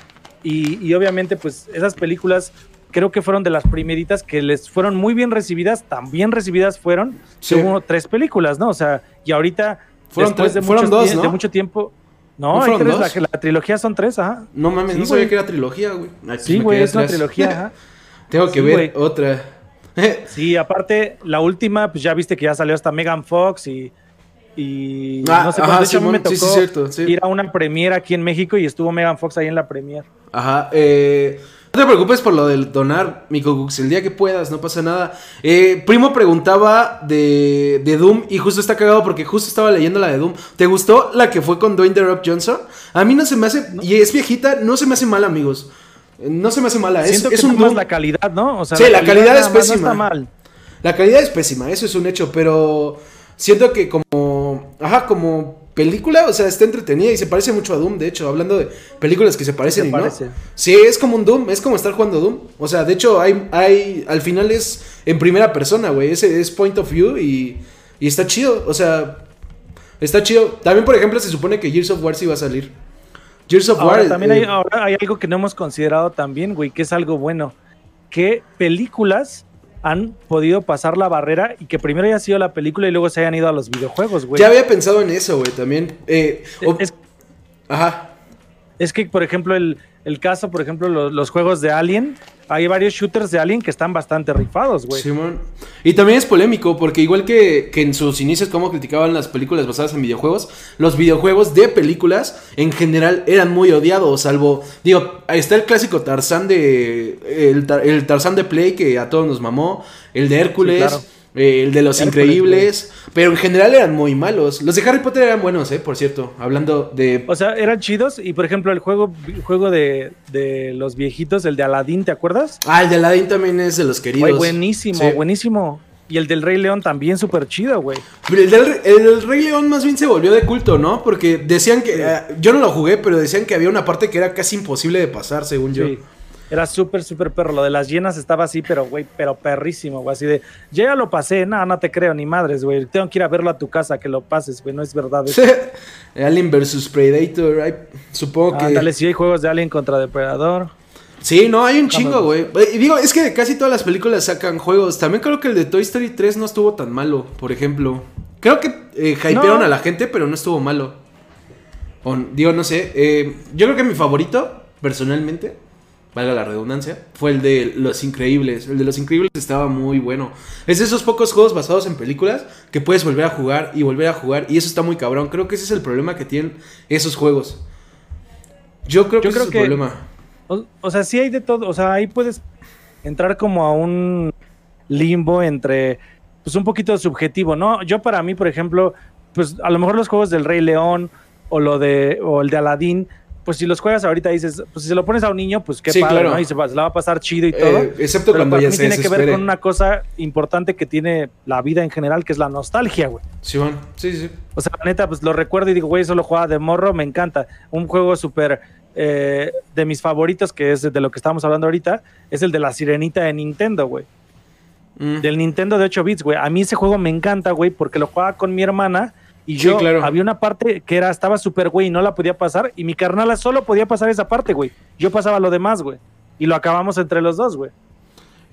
Y, y obviamente, pues esas películas creo que fueron de las primeritas que les fueron muy bien recibidas, tan bien recibidas fueron, sí. hubo tres películas, ¿no? O sea, y ahorita, fueron después de, fueron dos, ¿no? de mucho tiempo... No, hay tres, la, la, trilogía son tres, ajá. No mames, sí, no sabía que era trilogía, güey. Ay, sí, güey, es una trilogía, ajá. (laughs) Tengo que Sí, ver otra. (laughs) Sí, aparte, la última, pues ya viste que ya salió hasta Megan Fox y. Y Ah, no sé cuándo. Me tocó sí, sí, cierto, ir a una premiere aquí en México y estuvo Megan Fox ahí en la premiere. Ajá, eh, no te preocupes por lo del donar, Micogux, el día que puedas, no pasa nada. Eh, Primo preguntaba de, de Doom y justo está cagado porque justo estaba leyendo la de Doom. ¿Te gustó la que fue con Dwayne The Rock Johnson? A mí no se me hace, y es viejita, no se me hace mal, amigos. No se me hace mala, es, que es un Doom. la calidad, ¿no? O sea, Sí, la calidad es pésima. No está mal. La calidad es pésima, eso es un hecho, pero siento que como, ajá, como película, o sea, está entretenida y se parece mucho a Doom, de hecho, hablando de películas que se parecen Se y parece. no. Sí, es como un Doom, es como estar jugando Doom. O sea, de hecho, hay, hay, al final es en primera persona, güey, ese es point of view y, y está chido, o sea, está chido. También, por ejemplo, se supone que Gears of War sí va a salir. Gears of Ahora, War. también eh, hay, ahora hay algo que no hemos considerado también, güey, que es algo bueno. ¿Qué películas han podido pasar la barrera y que primero haya sido la película y luego se hayan ido a los videojuegos, güey? ya había pensado en eso, güey, también. Eh, o- Es, ajá. es que, por ejemplo, el, el caso, por ejemplo, los, los juegos de Alien, hay varios shooters de Alien que están bastante rifados, güey. Y también es polémico, porque igual que, que en sus inicios, como criticaban las películas basadas en videojuegos, los videojuegos de películas en general eran muy odiados, salvo, digo, ahí está el clásico Tarzán de. El, el Tarzán de Play que a todos nos mamó, el de Hércules. Sí, claro. Eh, el de los Hércules, increíbles, pero en general eran muy malos. Los de Harry Potter eran buenos, eh, por cierto. Hablando de. O sea, eran chidos y, por ejemplo, el juego, el juego de, de los viejitos, el de Aladdin, ¿te acuerdas? Ah, el de Aladdin también es de los queridos. Güey, buenísimo, Sí. buenísimo. Y el del Rey León también súper chido, güey. Pero el del el del Rey León más bien se volvió de culto, ¿no? Porque decían que. eh, yo no lo jugué, pero decían que había una parte que era casi imposible de pasar, según yo. Sí. Era súper, súper perro. Lo de las llenas estaba así, pero, güey, pero perrísimo, güey. Así de, yo ya lo pasé. No, no te creo, ni madres, güey. Tengo que ir a verlo a tu casa, que lo pases, güey. No es verdad. eso. (laughs) Alien vs Predator. supongo que. Ándale, si hay juegos de Alien contra Depredador. Sí, no, hay un chingo, güey. Y digo, es que casi todas las películas sacan juegos. También creo que el de Toy Story 3 no estuvo tan malo, por ejemplo. Creo que eh, hypearon No. a la gente, pero no estuvo malo. O, digo, no sé. eh, yo creo que mi favorito, personalmente, valga la redundancia, fue el de Los Increíbles. El de Los Increíbles estaba muy bueno. Es de esos pocos juegos basados en películas que puedes volver a jugar y volver a jugar. Y eso está muy cabrón. Creo que ese es el problema que tienen esos juegos. Yo creo que ese es el problema. O, o sea, sí hay de todo. O sea, ahí puedes entrar como a un limbo entre, pues un poquito subjetivo, ¿no? Yo para mí, por ejemplo, pues a lo mejor los juegos del Rey León o lo de, o el de Aladdin, pues si los juegas ahorita dices, pues si se lo pones a un niño, pues qué Sí, padre, claro. ¿no? Y se, va- se la va a pasar chido y todo. Eh, excepto Pero cuando ya mí se tiene que ver con una cosa importante que tiene la vida en general, que es la nostalgia, güey. Simón, sí, sí. O sea, la neta, pues lo recuerdo y digo, güey, eso lo jugaba de morro, me encanta. Un juego súper eh, de mis favoritos, que es de lo que estamos hablando ahorita, es el de la sirenita de Nintendo, güey. Mm. Del Nintendo de 8 bits, güey. A mí ese juego me encanta, güey, porque lo jugaba con mi hermana y Sí, yo claro. había una parte que era, estaba súper, güey, y no la podía pasar, y mi carnala solo podía pasar esa parte, güey. Yo pasaba lo demás, güey. Y lo acabamos entre los dos, güey.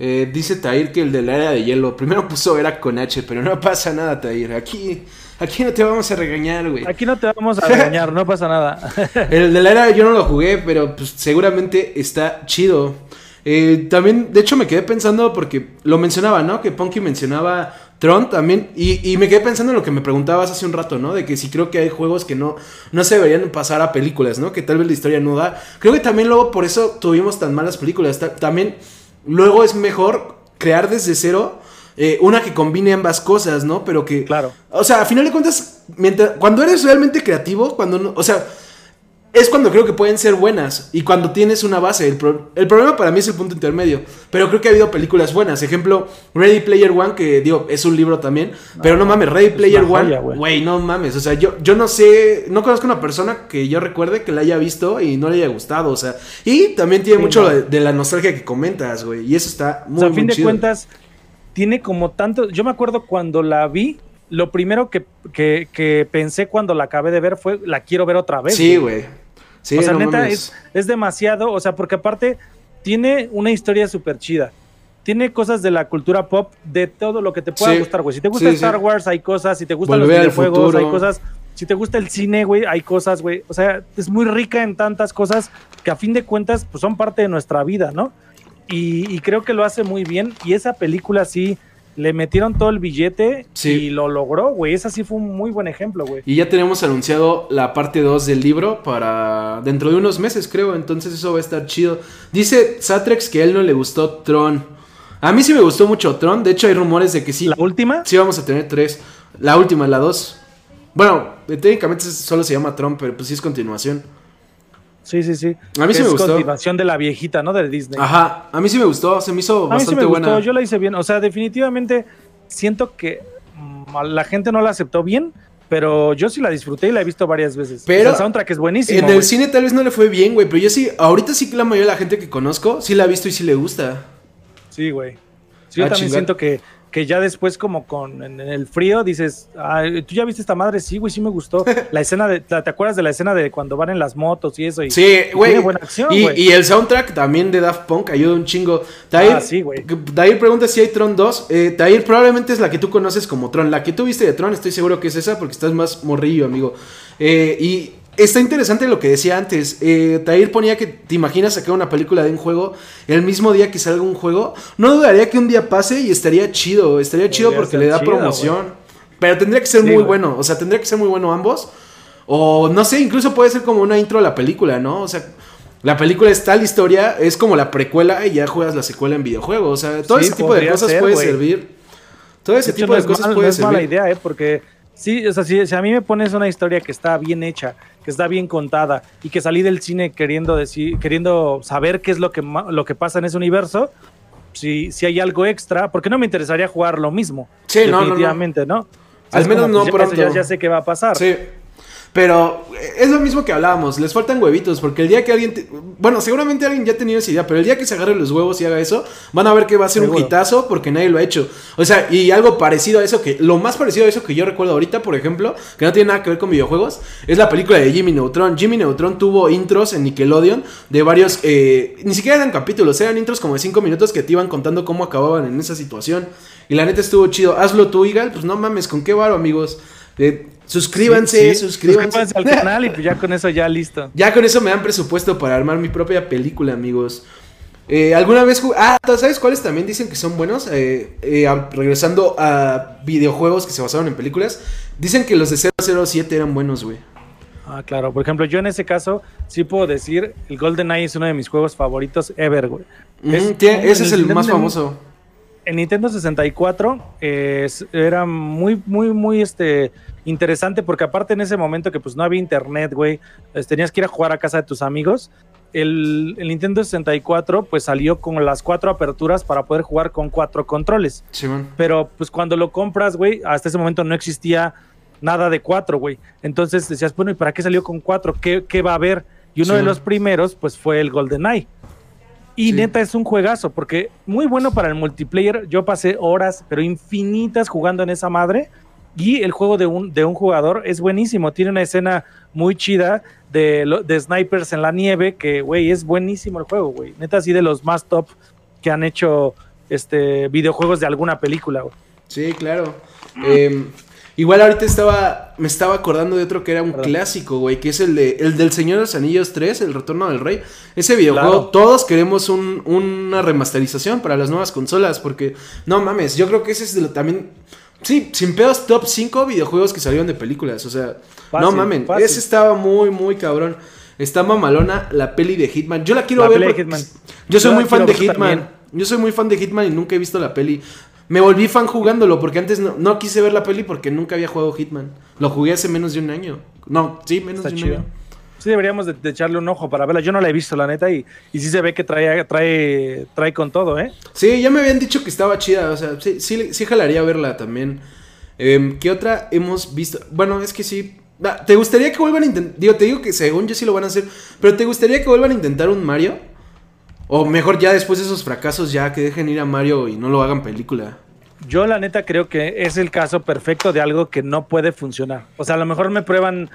Eh, dice Tair que el del área de hielo. Primero puso era con H, pero no pasa nada, Tair. Aquí, aquí no te vamos a regañar, güey. Aquí no te vamos a (laughs) regañar, no pasa nada. (laughs) El del área yo no lo jugué, pero pues, seguramente está chido. Eh, también, de hecho, me quedé pensando porque lo mencionaba, ¿no? Que Punky mencionaba Tron también. Y, y me quedé pensando en lo que me preguntabas hace un rato, ¿no? De que si creo que hay juegos que no, no se deberían pasar a películas, ¿no? Que tal vez la historia no da. Creo que también luego por eso tuvimos tan malas películas. Ta- también luego es mejor crear desde cero eh, una que combine ambas cosas, ¿no? Pero que... Claro. O sea, a final de cuentas, mientras, cuando eres realmente creativo, cuando no, o sea, es cuando creo que pueden ser buenas y cuando tienes una base. El, problema para mí es el punto intermedio. Pero creo que ha habido películas buenas. Ejemplo, Ready Player One, que digo, es un libro también. pero no mames, Ready Player One, güey, no mames. O sea, yo, yo no sé, no conozco una persona que yo recuerde que la haya visto y no le haya gustado. O sea, y también tiene mucho de, la nostalgia que comentas, güey. Y eso está muy, o sea, a fin de cuentas, tiene como tanto. Yo me acuerdo cuando la vi, lo primero que, que, pensé cuando la acabé de ver fue, la quiero ver otra vez. Sí, güey o sea, neta, es, demasiado, o sea, porque aparte tiene una historia súper chida. Tiene cosas de la cultura pop, de todo lo que te pueda gustar, güey. Si te gusta Star Wars, hay cosas. Si te gustan los videojuegos, hay cosas. Si te gusta el cine, güey, hay cosas, güey. O sea, es muy rica en tantas cosas que a fin de cuentas, pues son parte de nuestra vida, ¿no? Y, y creo que lo hace muy bien. Y esa película sí le metieron todo el billete y lo logró, güey. Ese sí fue un muy buen ejemplo, güey. Y ya tenemos anunciado la parte 2 del libro para dentro de unos meses, creo. Entonces eso va a estar chido. Dice Satrex que a él no le gustó Tron. A mí sí me gustó mucho Tron. De hecho, hay rumores de que sí. ¿La última? Sí, vamos a tener tres. La última, la dos. Bueno, técnicamente solo se llama Tron, pero pues sí es continuación. Sí, sí, sí. A mí sí me gustó. continuación de la viejita, ¿no? De Disney. Ajá, a mí sí me gustó, se me hizo a bastante mí sí me buena. Gustó. Yo la hice bien, o sea, definitivamente siento que mm, la gente no la aceptó bien, pero yo sí la disfruté y la he visto varias veces. Pero el soundtrack es buenísimo. En el cine tal vez no le fue bien, güey, pero yo sí, ahorita sí que la mayoría de la gente que conozco sí la ha visto y sí le gusta. Sí, güey. Sí, yo ah, también siento que que ya después como con en, el frío dices, ¿tú ya viste esta madre? Sí, güey, sí me gustó. (laughs) La escena de, ¿te acuerdas de la escena de cuando van en las motos y eso? Y, sí, güey. buena acción, y, y, el soundtrack también de Daft Punk ayuda un chingo. Tair, ah, sí, güey. Tair pregunta si hay Tron 2. Eh, Tair probablemente es la que tú conoces como Tron. La que tú viste de Tron estoy seguro que es esa porque estás más morrillo, amigo. Eh, y Está interesante lo que decía antes. Eh, Tair ponía que te imaginas sacar una película de un juego el mismo día que salga un juego. No dudaría que un día pase y estaría chido. Estaría chido porque le da promoción. Pero tendría que ser muy bueno. O sea, tendría que ser muy bueno ambos. O no sé, incluso puede ser como una intro a la película, ¿no? O sea, la película es tal historia, es como la precuela y ya juegas la secuela en videojuego. O sea, todo ese tipo de cosas puede servir. Todo ese tipo de cosas puede servir. No es mala idea, ¿eh? Porque sí, o sea, si a mí me pones una historia que está bien hecha que está bien contada y que salí del cine queriendo decir, queriendo saber qué es lo que, lo que pasa en ese universo, si, si hay algo extra, porque no me interesaría jugar lo mismo. Sí, definitivamente, ¿no? ¿no? Al menos no pues, Ya, ya, sé qué va a pasar. Sí. Pero es lo mismo que hablábamos, les faltan huevitos, porque el día que alguien, bueno, seguramente alguien ya ha tenido esa idea, pero el día que se agarre los huevos y haga eso, van a ver que va a ser un hitazo porque nadie lo ha hecho. O sea, y algo parecido a eso, que lo más parecido a eso que yo recuerdo ahorita, por ejemplo, que no tiene nada que ver con videojuegos, es la película de Jimmy Neutron. Jimmy Neutron tuvo intros en Nickelodeon de varios, eh, ni siquiera eran capítulos, eran intros como de 5 minutos que te iban contando cómo acababan en esa situación. Y la neta estuvo chido. Hazlo tú, Igal, pues no mames, ¿con qué varo, amigos? Eh, Suscríbanse, suscríbanse. al (laughs) canal y pues ya con eso ya listo. Ya con eso me dan presupuesto para armar mi propia película, amigos. Eh, ¿Alguna vez Ah, ¿sabes cuáles también dicen que son buenos? Eh, eh, regresando a videojuegos que se basaron en películas. Dicen que los de 007 eran buenos, güey. Ah, claro. Por ejemplo, yo en ese caso sí puedo decir, el Golden Eye es uno de mis juegos favoritos ever, güey. ese es el más famoso. En Nintendo 64 era muy, muy, muy, este interesante porque aparte en ese momento que pues no había internet, güey, tenías que ir a jugar a casa de tus amigos. El, Nintendo 64 pues salió con las cuatro aperturas para poder jugar con cuatro controles. Pero pues cuando lo compras, güey, hasta ese momento no existía nada de cuatro, güey. Entonces decías, bueno, ¿y para qué salió con cuatro? ¿Qué, qué va a haber? Y uno de los primeros pues fue el Golden Eye. Y neta es un juegazo, porque muy bueno para el multiplayer. Yo pasé horas, pero infinitas jugando en esa madre. Y el juego de un, de un jugador es buenísimo. Tiene una escena muy chida de, de snipers en la nieve, que, güey, es buenísimo el juego, güey. Neta, así de los más top que han hecho este, videojuegos de alguna película, güey. Sí, claro. Em, igual ahorita estaba, me estaba acordando de otro que era un clásico, güey, que es el, de, el del Señor de los Anillos 3, El Retorno del Rey. Ese videojuego, todos queremos una remasterización para las nuevas consolas, porque, no mames, yo creo que ese es de lo, también Sí, sin pedos, top 5 videojuegos que salieron de películas. O sea, no mamen. Ese estaba muy, muy cabrón. Está mamalona la peli de Hitman. Yo la quiero ver. Yo soy muy fan de Hitman. Yo soy muy fan de Hitman y nunca he visto la peli. Me volví fan jugándolo porque antes no, quise ver la peli porque nunca había jugado Hitman. Lo jugué hace menos de un año. No, sí, menos de un año. Sí deberíamos de, echarle un ojo para verla. Yo no la he visto, la neta, y, y sí se ve que trae, trae, trae con todo, ¿eh? Sí, ya me habían dicho que estaba chida, o sea, sí, sí, sí jalaría verla también. Em, ¿Qué otra hemos visto? Bueno, es que sí. ¿Te gustaría que vuelvan a intentar? Digo, te digo que según yo sí lo van a hacer, pero ¿te gustaría que vuelvan a intentar un Mario? O mejor ya después de esos fracasos ya que dejen ir a Mario y no lo hagan película. Yo la neta creo que es el caso perfecto de algo que no puede funcionar. O sea, a lo mejor me prueban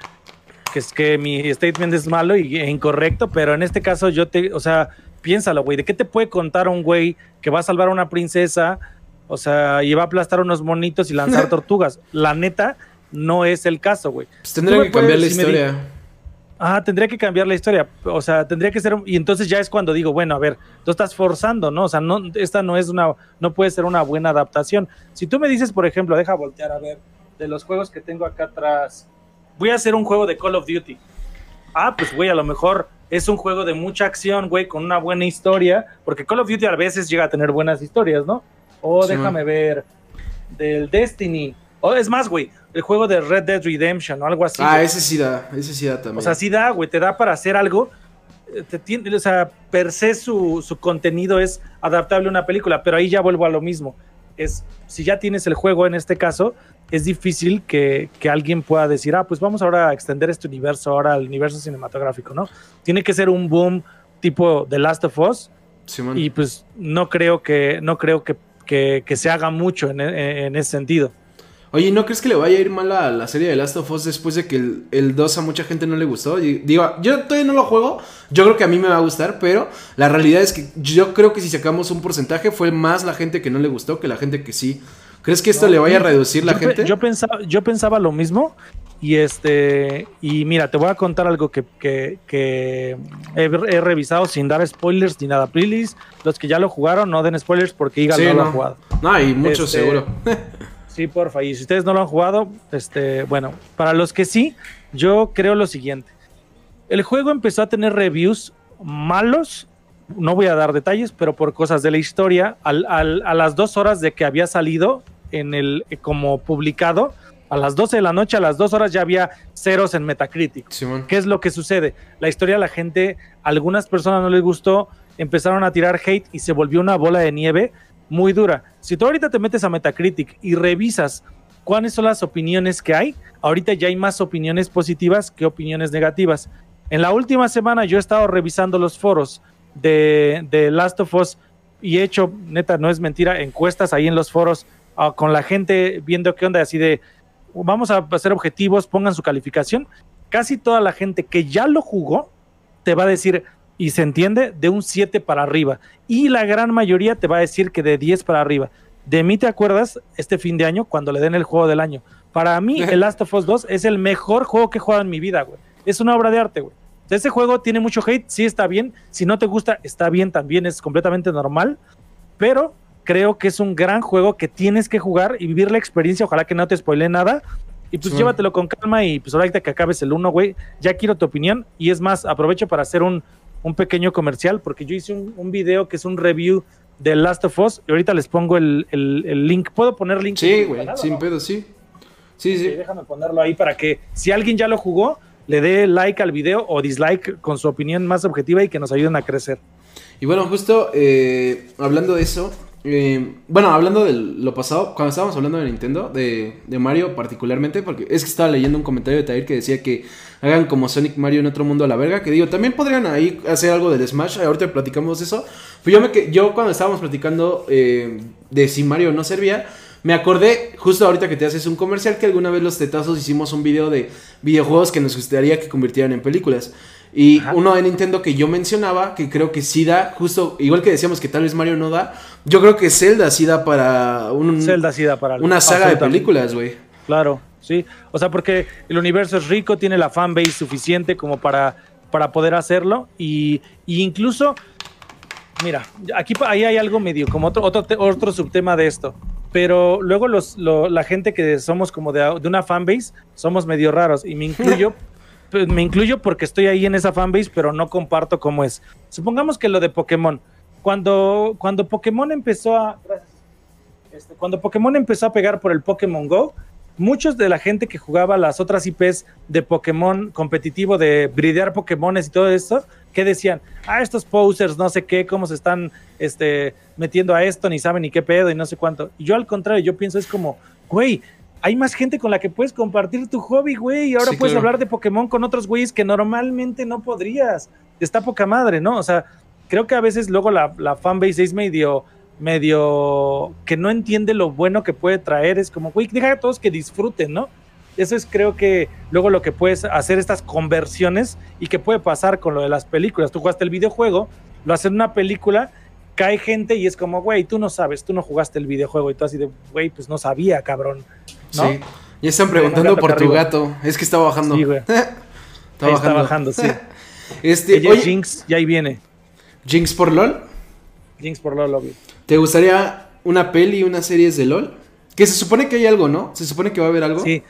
que es que mi statement es malo y, e incorrecto, pero en este caso yo te, o sea, piénsalo, güey, ¿de qué te puede contar un güey que va a salvar a una princesa, o sea, y va a aplastar unos monitos y lanzar (laughs) tortugas? La neta no es el caso, güey. Pues tendría que cambiar la historia. Ah, tendría que cambiar la historia. O sea, tendría que ser. Y entonces ya es cuando digo, bueno, a ver, tú estás forzando, ¿no? O sea, no, esta no es una. No puede ser una buena adaptación. Si tú me dices, por ejemplo, deja voltear a ver, de los juegos que tengo acá atrás, voy a hacer un juego de Call of Duty. Ah, pues, güey, a lo mejor es un juego de mucha acción, güey, con una buena historia, porque Call of Duty a veces llega a tener buenas historias, ¿no? O déjame ver, del Destiny. O es más, güey, el juego de Red Dead Redemption o algo así. Ah, ese sí da, ese sí da también. O sea, sí da, güey, te da para hacer algo. Eh, te tiene, o sea, per se su, su contenido es adaptable a una película, pero ahí ya vuelvo a lo mismo. Es, si ya tienes el juego en este caso, es difícil que, alguien pueda decir, ah, pues vamos ahora a extender este universo, ahora al universo cinematográfico, ¿no? Tiene que ser un boom tipo The Last of Us. y pues no creo que, no creo que, se haga mucho en, en, ese sentido. Oye, ¿no crees que le vaya a ir mal a la serie de Last of Us después de que el, el 2 a mucha gente no le gustó? digo, yo todavía no lo juego, yo creo que a mí me va a gustar, pero la realidad es que yo creo que si sacamos un porcentaje fue más la gente que no le gustó que la gente que sí. ¿Crees que esto le vaya a reducir la gente? Yo pensaba, yo pensaba lo mismo. Y este, y mira, te voy a contar algo que, he, revisado sin dar spoilers ni nada. Please, los que ya lo jugaron, no den spoilers porque Igal no, lo ha jugado. No, hay muchos este, seguro. (laughs) sí, porfa. Y si ustedes no lo han jugado, este, bueno, para los que sí, yo creo lo siguiente. El juego empezó a tener reviews malos no voy a dar detalles, pero por cosas de la historia, a las dos horas de que había salido, en el eh, como publicado, a las 12 de la noche, a las dos horas ya había ceros en Metacritic. ¿Qué es lo que sucede? La historia a la gente, algunas personas no les gustó, empezaron a tirar hate y se volvió una bola de nieve muy dura. Si tú ahorita te metes a Metacritic y revisas cuáles son las opiniones que hay, ahorita ya hay más opiniones positivas que opiniones negativas. En la última semana yo he estado revisando los foros de, de Last of Us y he hecho, neta, no es mentira, encuestas ahí en los foros Ah, con la gente viendo qué onda, así de vamos a hacer objetivos, pongan su calificación. Casi toda la gente que ya lo jugó te va a decir, y se entiende, de un 7 para arriba. Y la gran mayoría te va a decir que de 10 para arriba. De mí te acuerdas este fin de año cuando le den el juego del año. Para mí, el Last of Us 2 es el mejor juego que he jugado en mi vida, güey. Es una obra de arte, güey. Ese juego tiene mucho hate, sí está bien. Si no te gusta, está bien también, es completamente normal. Pero creo que es un gran juego que tienes que jugar y vivir la experiencia. Ojalá que no te spoile nada. Y pues llévatelo con calma y pues ahorita que acabes el uno, güey, ya quiero tu opinión. Y es más, aprovecho para hacer un, pequeño comercial porque yo hice un, video que es un review de Last of Us y ahorita les pongo el, link. ¿Puedo poner link? Sí, güey, sin pedo, sí. Sí, sí. Déjame ponerlo ahí para que si alguien ya lo jugó, le dé like al video o dislike con su opinión más objetiva y que nos ayuden a crecer. Y bueno, justo eh, hablando de eso, eh, bueno, hablando de lo pasado, cuando estábamos hablando de Nintendo, de, Mario particularmente, porque es que estaba leyendo un comentario de Tair que decía que hagan como Sonic Mario en otro mundo a la verga, que digo, también podrían ahí hacer algo del Smash, ahorita platicamos de eso. Pues yo, me, yo cuando estábamos platicando eh, de si Mario no servía, me acordé, justo ahorita que te haces un comercial, que alguna vez los tetazos hicimos un video de videojuegos que nos gustaría que convirtieran en películas. Y uno de Nintendo que yo mencionaba, que creo que sí da, justo igual que decíamos que tal vez Mario no da, yo creo que Zelda sí da para un, Zelda sí da para una saga de películas, güey. Claro, sí. O sea, porque el universo es rico, tiene la fanbase suficiente como para, para poder hacerlo. Y, incluso, mira, aquí ahí hay algo medio, como otro, otro, otro subtema de esto. Pero luego los, la gente que somos como de, de una fanbase somos medio raros. Y me incluyo (laughs) me incluyo porque estoy ahí en esa fanbase, pero no comparto cómo es. Supongamos que lo de Pokémon. Cuando, cuando Pokémon empezó a. Este, cuando Pokémon empezó a pegar por el Pokémon Go, muchos de la gente que jugaba las otras IPs de Pokémon competitivo, de bridear Pokémones y todo esto, que decían, ah, estos posers, no sé qué, cómo se están este, metiendo a esto, ni saben ni qué pedo y no sé cuánto. Yo al contrario, yo pienso es como, güey, hay más gente con la que puedes compartir tu hobby, güey, y ahora puedes hablar de Pokémon con otros güeyes que normalmente no podrías. Está poca madre, ¿no? O sea, creo que a veces luego la, la fanbase es medio medio que no entiende lo bueno que puede traer. Es como, güey, deja a todos que disfruten, ¿no? Eso es creo que luego lo que puedes hacer estas conversiones y que puede pasar con lo de las películas. Tú jugaste el videojuego, lo haces en una película, cae gente y es como, güey, tú no sabes, tú no jugaste el videojuego y tú así de, güey, pues no sabía, cabrón. ¿No? Sí. Ya están preguntando por tu gato. Es que está bajando. Sí, güey. (laughs) está, bajando. sí. (laughs) este, oye, Jinx, ya ahí viene. ¿Jinx por LOL? Jinx por LOL, obvio. ¿Te gustaría una peli, una serie de LOL? Que se supone que hay algo, ¿no? Se supone que va a haber algo. Sí.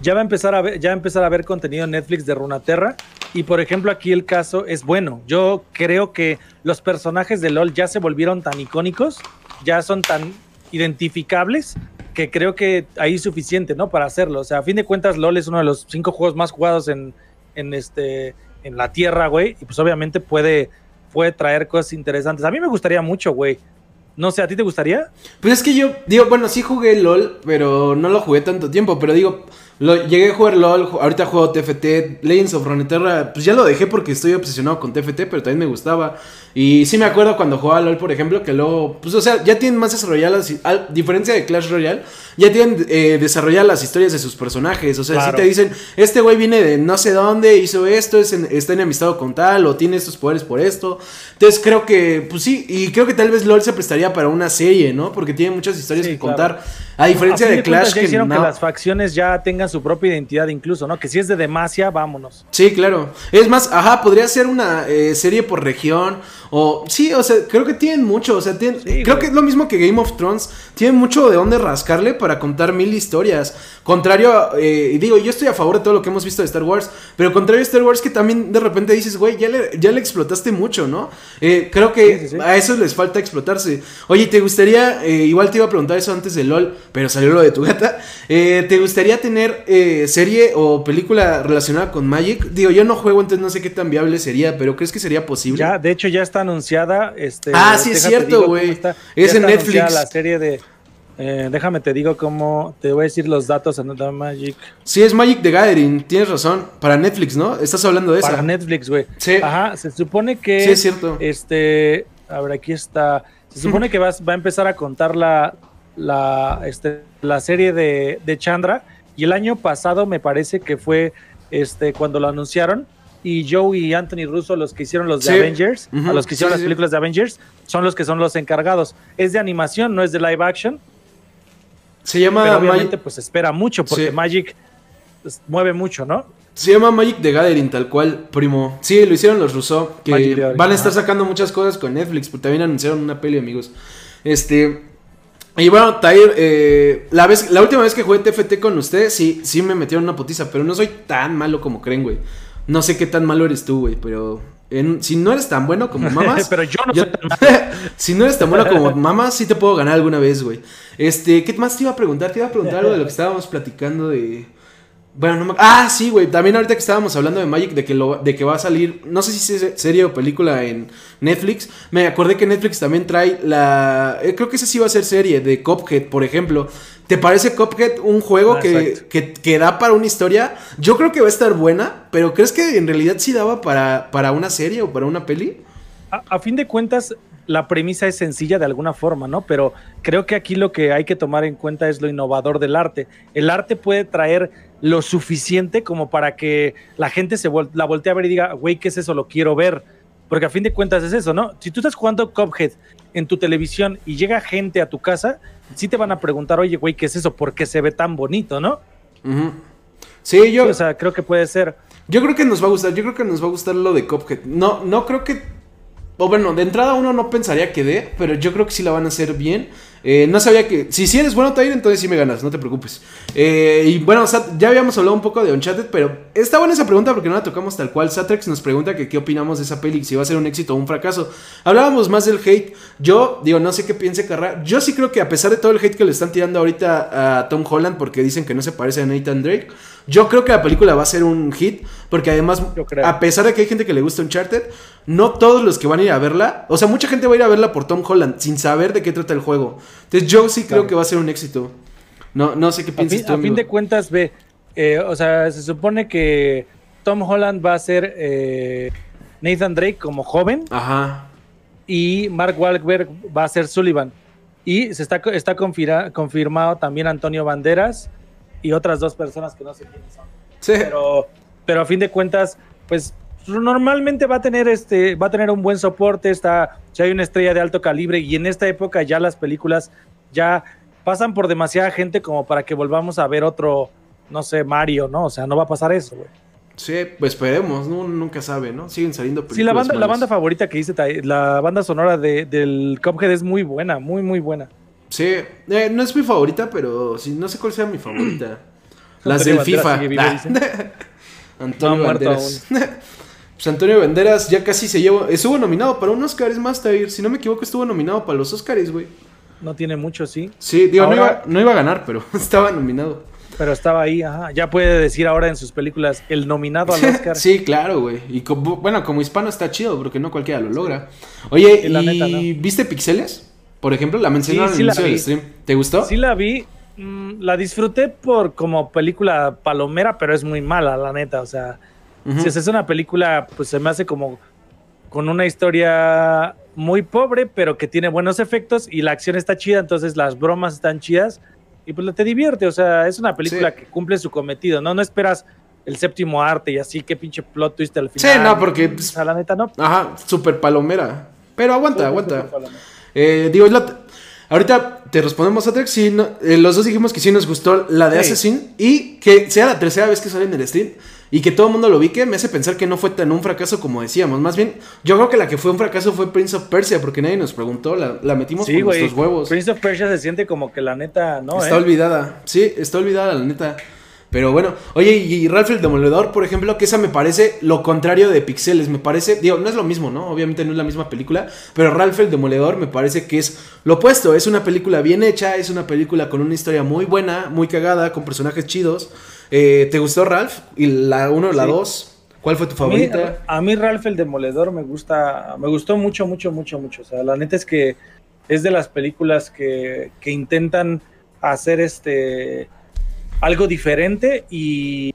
Ya va a empezar a ver, ya va a empezar a ver contenido en Netflix de Runaterra. Y por ejemplo, aquí el caso es bueno. Yo creo que los personajes de LOL ya se volvieron tan icónicos, ya son tan identificables, que creo que ahí es suficiente, ¿no? Para hacerlo. O sea, a fin de cuentas, LOL es uno de los cinco juegos más jugados en, en este en la tierra, güey. Y pues obviamente puede, puede traer cosas interesantes. A mí me gustaría mucho, güey. No sé, ¿a ti te gustaría? Pues es que yo, digo, bueno, sí jugué LOL, pero no lo jugué tanto tiempo. Pero digo, lo, llegué a jugar LOL, ahorita juego TFT, Legends of Runeterra, pues ya lo dejé porque estoy obsesionado con TFT, pero también me gustaba. Y sí me acuerdo cuando jugaba LOL, por ejemplo, que luego, pues o sea, ya tienen más desarrolladas, a diferencia de Clash Royale, ya tienen eh, desarrolladas las historias de sus personajes. O sea, si te dicen, este güey viene de no sé dónde, hizo esto, es está enemistado con tal, o tiene estos poderes por esto. Entonces creo que, pues sí, y creo que tal vez LOL se prestaría para una serie, ¿no? Porque tiene muchas historias que contar. A diferencia de, Clash, que, hicieron que las facciones ya tengan su propia identidad incluso, ¿no? Que si es de Demacia, vámonos. Sí, claro. Es más, ajá, podría ser una eh, serie por región o sí, o sea, creo que tienen mucho, o sea, tienen, creo que es lo mismo que Game of Thrones, tienen mucho de dónde rascarle para contar mil historias. Contrario, eh, digo, yo estoy a favor de todo lo que hemos visto de Star Wars, pero contrario a Star Wars que también de repente dices, güey, ya le, ya le explotaste mucho, ¿no? Eh, creo que a eso les falta explotarse. Oye, ¿te gustaría, eh, igual te iba a preguntar eso antes de LOL, pero salió lo de tu gata, ¿te gustaría tener serie o película relacionada con Magic? Digo, yo no juego, entonces no sé qué tan viable sería, pero ¿crees que sería posible? Ya, de hecho ya está anunciada. Este, ah, sí, es cierto, güey. Es en Netflix. La serie de. Eh, déjame te digo cómo. Te voy a decir los datos en Magic. Sí, es Magic the Gathering, tienes razón. Para Netflix, ¿no? Estás hablando de eso. Para Netflix, güey. Sí. Ajá, se supone que. Sí, es cierto. Este. A ver, aquí está. Se (laughs) supone que vas, va a empezar a contar la, la, este, la serie de, de Chandra. Y el año pasado me parece que fue este, cuando lo anunciaron y Joe y Anthony Russo, los que hicieron los de Avengers, a los que hicieron las películas de Avengers, son los que son los encargados. Es de animación, no es de live action. Se llama. Pero obviamente, pues espera mucho, porque Magic pues, mueve mucho, ¿no? Se llama Magic the Gathering, tal cual, primo. Sí, lo hicieron los Russo, que van a estar sacando muchas cosas con Netflix, porque también anunciaron una peli, amigos. Este. Y bueno, Tair, eh, la, vez, la última vez que jugué TFT con ustedes, sí, sí me metieron una putiza, pero no soy tan malo como creen, güey. No sé qué tan malo eres tú, güey, pero si no eres tan bueno como (laughs) mamás. pero yo no soy (laughs) si no eres tan bueno como mamás, sí te puedo ganar alguna vez, güey. Este, ¿qué más te iba a preguntar? Te iba a preguntar algo de lo que estábamos platicando de. Bueno, no me... Ah, sí, güey. También ahorita que estábamos hablando de Magic, de que, lo, de que va a salir, no sé si es serie o película en Netflix. Me acordé que Netflix también trae la... Eh, creo que esa sí va a ser serie de Cophead, por ejemplo. ¿Te parece Cophead un juego ah, que, que, da para una historia? Yo creo que va a estar buena, pero ¿crees que en realidad sí daba para, para una serie o para una peli? a fin de cuentas, la premisa es sencilla de alguna forma, ¿no? Pero creo que aquí lo que hay que tomar en cuenta es lo innovador del arte. El arte puede traer lo suficiente como para que la gente se la voltee a ver y diga, güey, ¿qué es eso? Lo quiero ver. Porque a fin de cuentas es eso, ¿no? Si tú estás jugando Cuphead en tu televisión y llega gente a tu casa, sí te van a preguntar, oye, güey, ¿qué es eso? ¿Por qué se ve tan bonito, no? Sí, yo. o sea, creo que puede ser. Yo creo que nos va a gustar, yo creo que nos va a gustar lo de Cuphead. No, no creo que. O bueno, de entrada uno no pensaría que dé, pero yo creo que sí la van a hacer bien. Eh, no sabía que. Si sí eres bueno, Tair, entonces sí me ganas, no te preocupes. Eh, y bueno, ya habíamos hablado un poco de Uncharted, pero está buena esa pregunta porque no la tocamos tal cual. Satrex nos pregunta que qué opinamos de esa peli, si va a ser un éxito o un fracaso. Hablábamos más del hate. Yo, digo, no sé qué piense Carra. Yo sí creo que a pesar de todo el hate que le están tirando ahorita a Tom Holland porque dicen que no se parece a Nathan Drake, yo creo que la película va a ser un hit porque además, a pesar de que hay gente que le gusta Uncharted, no todos los que van a ir a verla, o sea, mucha gente va a ir a verla por Tom Holland sin saber de qué trata el juego. Entonces yo sí creo que va a ser un éxito. No, no sé qué piensas tú. A fin de cuentas, ve, eh, o sea, se supone que Tom Holland va a ser eh, Nathan Drake como joven. Ajá. Y Mark Wahlberg va a ser Sullivan. Y se está, está confirmado también Antonio Banderas y otras dos personas que no sé quiénes son. Sí. Pero, pero a fin de cuentas, pues normalmente va a tener este va a tener un buen soporte está si hay una estrella de alto calibre y en esta época ya las películas ya pasan por demasiada gente como para que volvamos a ver otro no sé Mario no o sea no va a pasar eso güey. Sí pues esperemos ¿no? nunca sabe no siguen saliendo películas sí la banda la banda favorita que dice la banda sonora de, del Cuphead es muy buena muy muy buena. Sí eh, no es mi favorita pero sí no sé cuál sea mi favorita. (clears throat) Las del FIFA. (laughs) Antonio Banderas. (laughs) Pues Antonio Banderas ya casi se llevó. Estuvo nominado para un Oscar, es más, Si no me equivoco, estuvo nominado para los Oscars, güey. No tiene mucho, sí. Sí, digo, no, iba, a ganar, pero (laughs) estaba nominado. Pero estaba ahí, ajá. Ya puede decir ahora en sus películas el nominado al (laughs) Oscar. sí, claro, güey. Y bueno, como hispano está chido, porque no cualquiera lo logra. Oye, ¿y viste Pixeles? Por ejemplo, la mencionaron en el inicio del stream. ¿Te gustó? Sí la vi. Mm, la disfruté por como película palomera, pero es muy mala, la neta. O sea, si es una película, pues se me hace como con una historia muy pobre, pero que tiene buenos efectos y la acción está chida, entonces las bromas están chidas y pues te divierte. O sea, es una película que cumple su cometido, ¿no? No esperas el séptimo arte y así, qué pinche plot twist al final. Sí, no, porque. Pues, a la neta, no. Ajá, súper palomera. Pero aguanta, aguanta. Eh, digo, ahorita te respondemos a Trex. Sí, eh, los dos dijimos que sí nos gustó la de Assassin y que sea la tercera vez que sale en el stream y que todo el mundo lo vi que me hace pensar que no fue tan un fracaso como decíamos. Más bien, yo creo que la que fue un fracaso fue Prince of Persia, porque nadie nos preguntó, la, metimos con nuestros huevos. Prince of Persia se siente como que la neta, ¿no? Está ¿eh? olvidada, sí, está olvidada la neta. Pero bueno, oye, y Ralph el Demoledor, por ejemplo, que esa me parece lo contrario de Pixeles. Me parece, digo, no es lo mismo, ¿no? Obviamente no es la misma película, pero Ralph el Demoledor me parece que es lo opuesto. Es una película bien hecha, es una película con una historia muy buena, muy cagada, con personajes chidos. Eh, ¿Te gustó Ralph? ¿Y la 1 o la 2? ¿Cuál fue tu favorita? A mí, Ralph el Demoledor me gusta, me gustó mucho, mucho, mucho, mucho. O sea, la neta es que es de las películas que, intentan hacer este algo diferente y,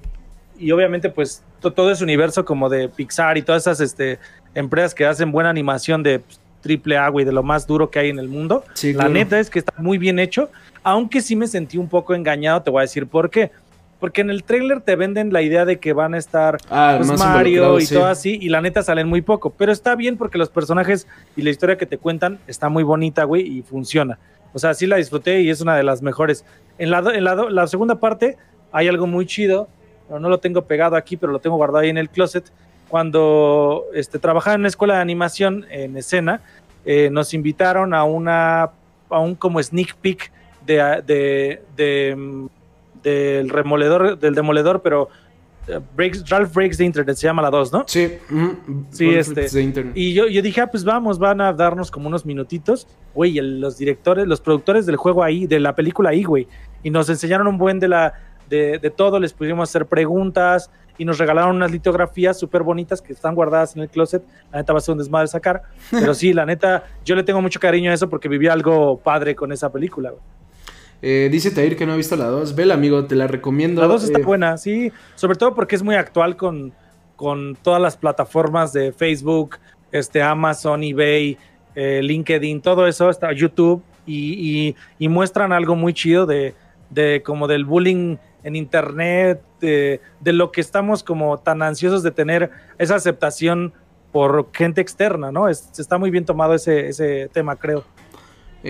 obviamente pues todo ese universo como de Pixar y todas esas este, empresas que hacen buena animación de triple A, y de lo más duro que hay en el mundo. la neta es que está muy bien hecho, aunque sí me sentí un poco engañado, te voy a decir por qué porque en el trailer te venden la idea de que van a estar ah, pues, Mario y todo así, y la neta salen muy poco. Pero está bien porque los personajes y la historia que te cuentan está muy bonita, güey, y funciona. O sea, sí la disfruté y es una de las mejores. En la, en la, segunda parte hay algo muy chido, pero no lo tengo pegado aquí, pero lo tengo guardado ahí en el closet. Cuando este, trabajaba en una escuela de animación en escena, eh, nos invitaron a una a un como sneak peek de, de, de mm, del remoledor, del demoledor, pero eh, Breaks, Ralph Breaks the Internet se llama la 2, ¿no? Sí, sí, este. Y yo, yo dije, ah, pues vamos, van a darnos como unos minutitos. Güey, los directores, los productores del juego ahí, de la película ahí, güey. Y nos enseñaron un buen de la, de, de todo, les pudimos hacer preguntas y nos regalaron unas litografías súper bonitas que están guardadas en el closet. La neta va a ser un desmadre sacar. (laughs) Pero sí, la neta, yo le tengo mucho cariño a eso porque viví algo padre con esa película, güey. Eh, dice Tair que no ha visto la 2. Vela, amigo, te la recomiendo. La 2 está eh, buena, sí. Sobre todo porque es muy actual con, con todas las plataformas de Facebook, este, Amazon, eBay, eh, LinkedIn, todo eso, está YouTube. Y, muestran algo muy chido de, de como del bullying en internet, de, lo que estamos como tan ansiosos de tener esa aceptación por gente externa, ¿no? está muy bien tomado ese, ese tema, creo.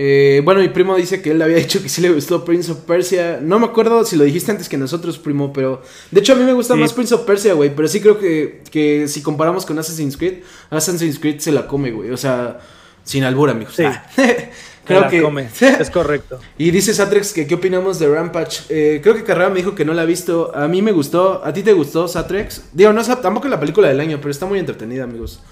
Eh, bueno, mi primo dice que él había (laughs) dicho que sí le gustó Prince of Persia. No me acuerdo si lo dijiste antes que nosotros, primo, pero. De hecho, a mí me gusta más Prince of Persia, güey. Pero sí creo que, que si comparamos con Assassin's Creed, Assassin's Creed se la come, güey. O sea, sin albur, amigos. Sí. Ah. (laughs) Creo que come. (laughs) es correcto. Y dice Satrex que qué opinamos de Rampage. Eh, creo que Carrera me dijo que no la ha visto. A mí me gustó. ¿A ti te gustó Satrex? Digo, no es tampoco la película del año, pero está muy entretenida, amigos.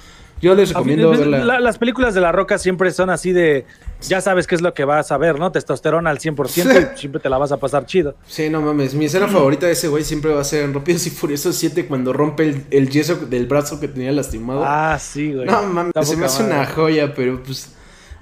Yo les recomiendo verla. las películas de La Roca siempre son así de. Ya sabes qué es lo que vas a ver, ¿no? Testosterona al 100% y siempre te la vas a pasar chido. Sí, no mames. Mi escena favorita de ese güey siempre va a ser en Rápidos y Furiosos 7 cuando rompe el, yeso del brazo que tenía lastimado. Ah, sí, güey. No mames, se me hace una joya, pero pues.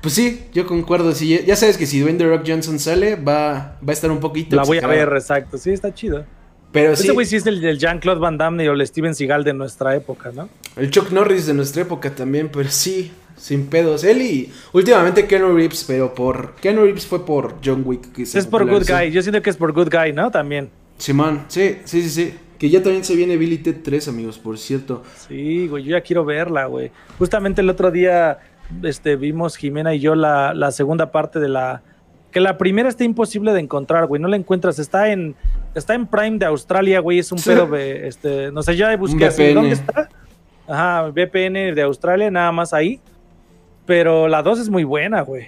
Pues sí, yo concuerdo. Sí, ya sabes que si Dwayne The Rock Johnson sale, va, va a estar un poquito. La voy a ver, exacto. Sí, está chido. Pero Ese güey sí es el, Jean-Claude Van Damme o el Steven Seagal de nuestra época, ¿no? El Chuck Norris de nuestra época también, pero sí, sin pedos. Él y últimamente Keanu Reeves, pero por. Keanu Reeves fue por John Wick. Que es por Good Guy. Yo siento que es por Good Guy, ¿no? También. Simón, sí, sí, sí, sí. Que ya también se viene Billy Ted 3, amigos, por cierto. Sí, güey, yo ya quiero verla, güey. Justamente el otro día este, vimos Jimena y yo la, la segunda parte de la que la primera está imposible de encontrar, güey. No la encuentras. Está en, está en Prime de Australia, güey. Es un pedo, este, no sé, ya busqué así. ¿Dónde está? Ajá, VPN de Australia, nada más ahí. Pero la 2 es muy buena, güey.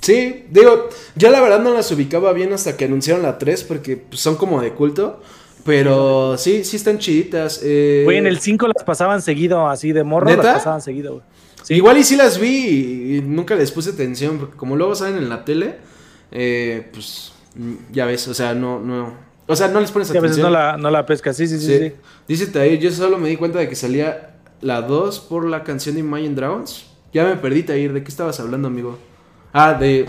Sí, digo, yo la verdad no las ubicaba bien hasta que anunciaron la 3 porque pues, son como de culto. Pero sí, sí están chiditas. Eh... Güey, en el 5 las pasaban seguido, así de morro, las pasaban seguido, güey. Igual y sí las vi y nunca les puse atención, porque como luego salen en la tele, eh, pues ya ves, o sea, no, no, o sea, no les pones atención. a veces no la, no la pesca, sí, sí, sí. sí. Dice ahí, yo solo me di cuenta de que salía la 2 por la canción de Imagine Dragons. Ya me perdí, Tair, ¿de qué estabas hablando, amigo? Ah, de...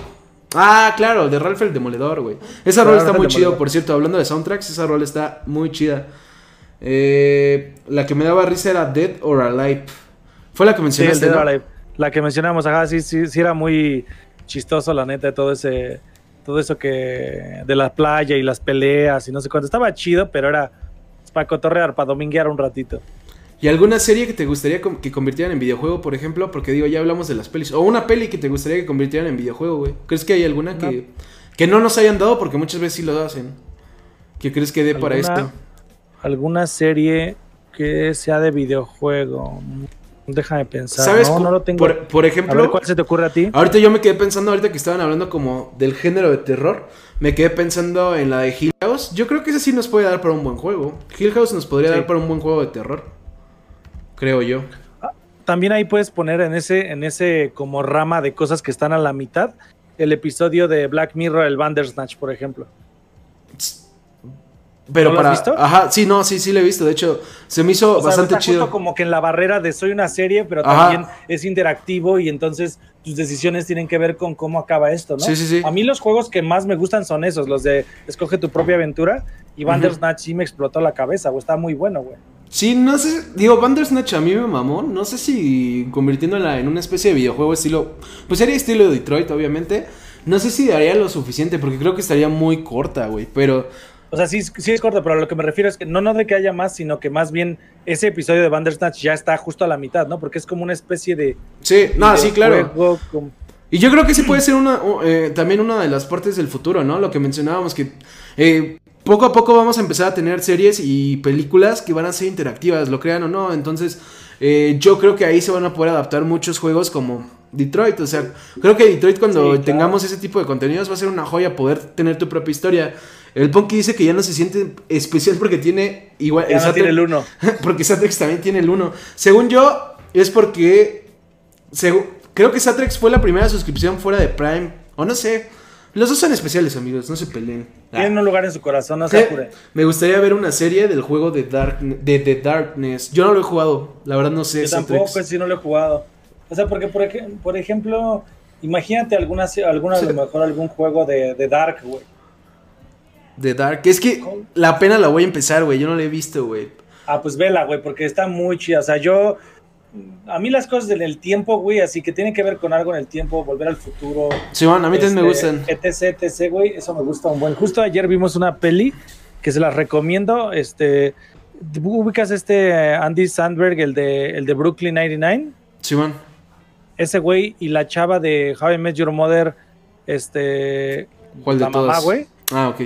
Ah, claro, de Ralph el Demoledor, güey. Esa rol está muy chido, por cierto, hablando de soundtracks, esa rol está muy chida. Eh, la que me daba risa era Dead or Alive. Fue la que mencionaste, Dead or Alive. La que mencionamos, ajá, sí, sí, sí era muy chistoso, la neta, todo ese todo eso que de la playa y las peleas y no sé cuánto. Estaba chido, pero era para cotorrear, para dominguear un ratito. ¿Y alguna serie que te gustaría que convirtieran en videojuego, por ejemplo? Porque digo, ya hablamos de las pelis. O una peli que te gustaría que convirtieran en videojuego, güey. ¿Crees que hay alguna que, que no nos hayan dado? Porque muchas veces sí lo hacen. ¿Qué crees que dé para esto? ¿Alguna serie que sea de videojuego? Déjame pensar. ¿Sabes? No, no lo tengo. Por, ejemplo. ¿Cuál se te ocurre a ti? Ahorita yo me quedé pensando, ahorita que estaban hablando como del género de terror, me quedé pensando en la de Hill House. Yo creo que esa sí nos puede dar para un buen juego. Hill House nos podría dar para un buen juego de terror. Creo yo. Ah, también ahí puedes poner en ese, en ese como rama de cosas que están a la mitad el episodio de Black Mirror, el Bandersnatch, por ejemplo. Pero para, has visto? Ajá, sí, no, sí, sí lo he visto. De hecho, se me hizo bastante chido. como que en la barrera de soy una serie, pero también es interactivo y entonces tus decisiones tienen que ver con cómo acaba esto, ¿no? Sí, sí, sí. A mí los juegos que más me gustan son esos, los de escoge tu propia aventura. Y Bandersnatch sí me explotó la cabeza, güey. Está muy bueno, güey. Sí, no sé, digo, Bandersnatch a mí me mamó. No sé si convirtiéndola en una especie de videojuego estilo. Pues sería estilo de Detroit, obviamente. No sé si daría lo suficiente, porque creo que estaría muy corta, güey. Pero o sea, sí, sí es corto, pero lo que me refiero es que no, no de que haya más, sino que más bien ese episodio de Bandersnatch ya está justo a la mitad, ¿no? Porque es como una especie de. Sí, no, sí, claro. Y yo creo que sí puede ser una, eh, también una de las partes del futuro, ¿no? Lo que mencionábamos, que eh, poco a poco vamos a empezar a tener series y películas que van a ser interactivas, lo crean o no. Entonces, eh, yo creo que ahí se van a poder adaptar muchos juegos como Detroit. O sea, creo que Detroit cuando tengamos ese tipo de contenidos va a ser una joya poder tener tu propia historia. El Punky dice que ya no se siente especial porque tiene igual. Ya tiene el 1. (laughs) porque Satrex también tiene el 1. Según yo, es porque. creo que Satrex fue la primera suscripción fuera de Prime. O no sé. Los dos son especiales, amigos, no se peleen. Tienen un lugar en su corazón, no se apure. Me gustaría ver una serie del juego de, Dark, de The Darkness. Yo no lo he jugado, la verdad no sé. Yo tampoco, sí no lo he jugado. O sea, porque por, por ejemplo, imagínate alguna, alguna a lo mejor algún juego de, de Dark, güey de Dark. Es que la pena la voy a empezar, güey. Yo no la he visto, güey. Ah, pues vela, güey, porque está muy chida. O sea, yo. A mí las cosas del tiempo, güey, así que tienen que ver con algo en el tiempo, volver al futuro. Sí, bueno, a mí también me este, gustan. Etc, etc, güey, eso me gusta un buen. Justo ayer vimos una peli que se las recomiendo. Este. ¿Ubicas este Andy Sandberg, el de, el de Brooklyn 99? Sí, bueno. Ese güey y la chava de How I Met Your Mother, este. ¿Cuál de la mamá, güey. Ah, ok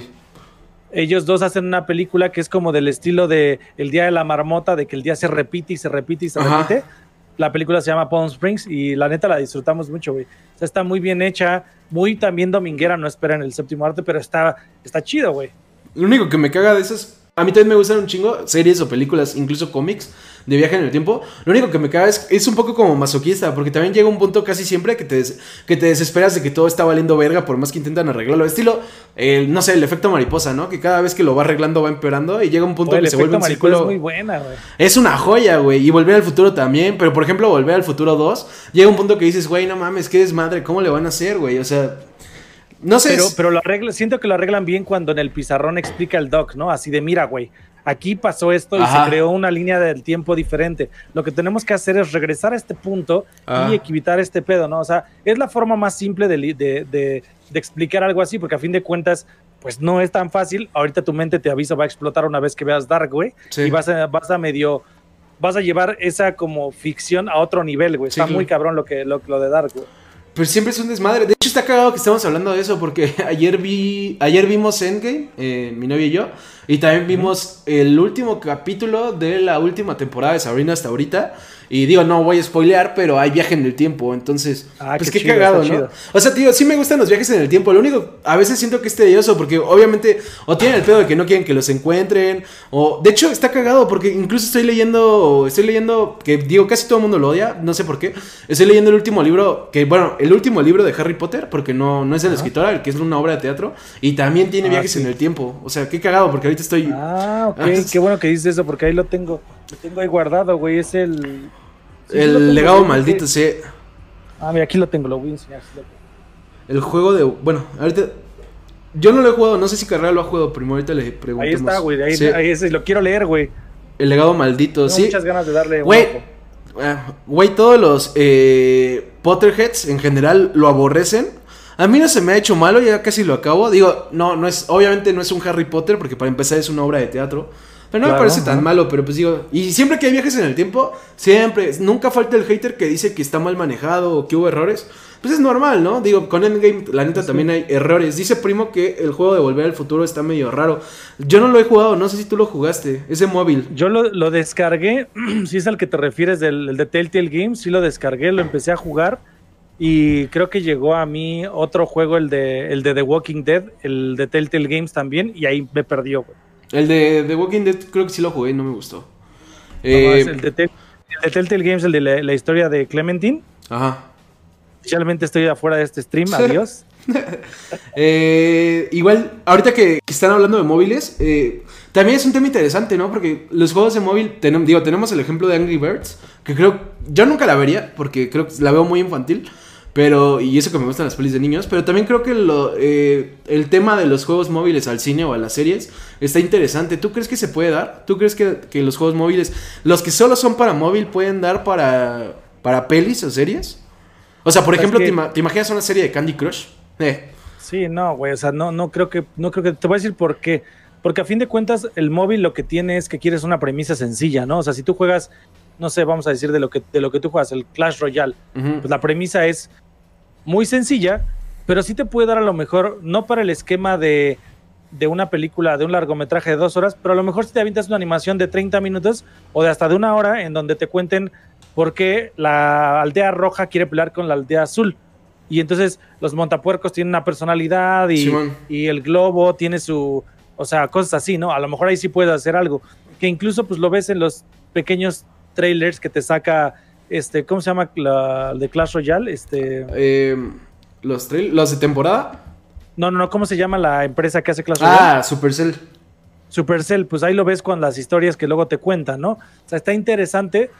ellos dos hacen una película que es como del estilo de El Día de la Marmota, de que el día se repite y se repite y se repite. La película se llama Palm Springs y la neta la disfrutamos mucho, güey. O sea, está muy bien hecha, muy también dominguera, no espera en el séptimo arte, pero está, está chido, güey. Lo único que me caga de esas a mí también me gustan un chingo series o películas, incluso cómics de viaje en el tiempo. Lo único que me caga es, es un poco como masoquista, porque también llega un punto casi siempre que te, que te desesperas de que todo está valiendo verga por más que intentan arreglarlo. Estilo, el, no sé, el efecto mariposa, ¿no? Que cada vez que lo va arreglando va empeorando y llega un punto que se vuelve un círculo. Es muy buena, güey. Es una joya, güey. Y volver al futuro también. Pero por ejemplo, volver al futuro 2, llega un punto que dices, güey, no mames, qué desmadre, ¿cómo le van a hacer, güey? O sea. No sé. Pero, pero lo arregla, siento que lo arreglan bien cuando en el pizarrón explica el doc, ¿no? Así de, mira, güey, aquí pasó esto y se creó una línea del tiempo diferente. Lo que tenemos que hacer es regresar a este punto y ah. equivitar este pedo, ¿no? O sea, es la forma más simple de, de, de, explicar algo así, porque a fin de cuentas, pues no es tan fácil. Ahorita tu mente te avisa, va a explotar una vez que veas Dark, güey, y vas a, vas a medio vas a llevar esa como ficción a otro nivel, güey. Está muy cabrón lo que lo, lo de Dark, güey. Pues siempre es un desmadre. De hecho, está cagado que estamos hablando de eso porque (laughs) ayer vi, ayer vimos Endgame, eh, mi novia y yo, y también vimos el último capítulo de la última temporada de Sabrina hasta ahorita. Y digo, no voy a spoilear, pero hay viaje en el tiempo. Entonces, ah, pues qué, cagado, ¿no? O sea, tío, sí me gustan los viajes en el tiempo. Lo único, a veces siento que es tedioso porque obviamente o tienen el pedo de que no quieren que los encuentren. O, de hecho, está cagado porque incluso estoy leyendo, estoy leyendo, que digo, casi todo el mundo lo odia, no sé por qué. Estoy leyendo el último libro, que bueno, el último libro de Harry Potter, porque no, no es el escritor, el que es una obra de teatro. Y también tiene ah, viajes en el tiempo. O sea, qué cagado porque ahorita estoy... Ah, ok, ah, (laughs) qué bueno que dices eso porque ahí lo tengo. Lo tengo ahí guardado, güey. Es el el legado maldito, sí. Ah, mira, aquí lo tengo, lo voy a enseñar. El juego de. Bueno, ahorita. Yo no lo he jugado, no sé si Carrera lo ha jugado, primero ahorita le pregunto. Ahí está, güey, ahí, ahí lo quiero leer, güey. El legado maldito, Tengo sí. muchas ganas de darle Güey, ah, güey, todos los eh, Potterheads en general lo aborrecen. A mí no se me ha hecho malo, ya casi lo acabo. Digo, no, no es, obviamente no es un Harry Potter, porque para empezar es una obra de teatro. Pero no me parece tan malo, pero pues digo, y siempre que hay viajes en el tiempo, siempre, nunca falta el hater que dice que está mal manejado o que hubo errores. Pues es normal, ¿no? Digo, con Endgame, la neta, también hay errores. Dice Primo que el juego de Volver al Futuro está medio raro. Yo no lo he jugado, no sé si tú lo jugaste, ese móvil. Yo lo, descargué, (clears throat) si es al que te refieres del de Telltale Games, sí lo descargué, lo empecé a jugar. Y creo que llegó a mí otro juego, el de, el de The Walking Dead, el de Telltale Games también, y ahí me perdió, güey. El de The Walking Dead creo que sí lo jugué y no me gustó. Eh, el, de Telltale Games, el de la, historia de Clementine. Ajá. Oficialmente estoy afuera de este stream, adiós. (laughs) Eh, igual, ahorita que, están hablando de móviles, eh, también es un tema interesante, ¿no? Porque los juegos de móvil, digo, tenemos el ejemplo de Angry Birds, que creo, yo nunca la vería, porque creo que la veo muy infantil. Pero, y eso que me gustan las pelis de niños, pero también creo que lo, eh, el tema de los juegos móviles al cine o a las series está interesante. ¿Tú crees que se puede dar? ¿Tú crees que, los juegos móviles, los que solo son para móvil, pueden dar para, para pelis o series? O sea, por ejemplo, ¿te, imaginas una serie de Candy Crush? Eh. Sí, no, güey, o sea, no, no creo que, no creo que, te voy a decir por qué. Porque a fin de cuentas, el móvil lo que tiene es que quieres una premisa sencilla, ¿no? O sea, si tú juegas, no sé, vamos a decir de lo que, de lo que tú juegas, el Clash Royale, pues la premisa es muy sencilla, pero sí te puede dar a lo mejor, no para el esquema de, de una película, de un largometraje de dos horas, pero a lo mejor si te avientas una animación de 30 minutos o de hasta de una hora en donde te cuenten por qué la aldea roja quiere pelear con la aldea azul. Y entonces los montapuercos tienen una personalidad y, y el globo tiene su, o sea, cosas así, ¿no? A lo mejor ahí sí puedes hacer algo. Que incluso pues lo ves en los pequeños trailers que te saca este, ¿cómo se llama la de Clash Royale? Este. Eh, los, los de temporada. No, no, no, ¿cómo se llama la empresa que hace Clash Royale? Ah, Supercell. Supercell, pues ahí lo ves con las historias que luego te cuentan, ¿no? O sea, está interesante,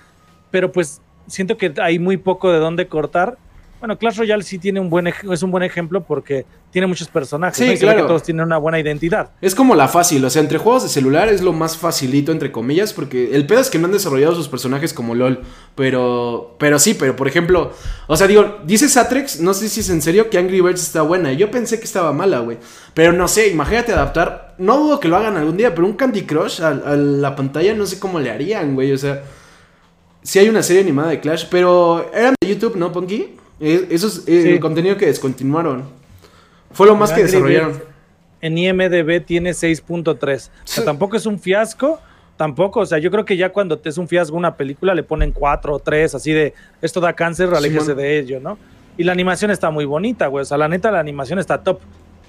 pero pues siento que hay muy poco de dónde cortar bueno, Clash Royale sí tiene un buen es un buen ejemplo porque tiene muchos personajes. Sí, claro. que todos tienen una buena identidad. Es como la fácil, o sea, entre juegos de celular es lo más facilito, entre comillas, porque el pedo es que no han desarrollado sus personajes como LOL. Pero, pero sí, pero por ejemplo, o sea, digo, dice Satrex, no sé si es en serio que Angry Birds está buena. Yo pensé que estaba mala, güey. Pero no sé, imagínate adaptar. No dudo que lo hagan algún día, pero un Candy Crush a, a la pantalla no sé cómo le harían, güey. O sea, sí hay una serie animada de Clash, pero eran de YouTube, ¿no, Ponky? Eso es el contenido que descontinuaron. Fue lo más que desarrollaron. En IMDB tiene 6.3. O sea, tampoco es un fiasco. Tampoco, o sea, yo creo que ya cuando te es un fiasco una película le ponen 4 o 3, así de esto da cáncer, aléjese de ello, ¿no? Y la animación está muy bonita, güey. O sea, la neta, la animación está top.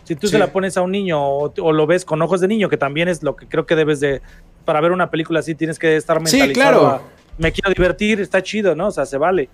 Si tú se la pones a un niño o, lo ves con ojos de niño, que también es lo que creo que debes de. Para ver una película así tienes que estar mentalizado. Sí, claro. me quiero divertir, está chido, ¿no? O sea, se vale.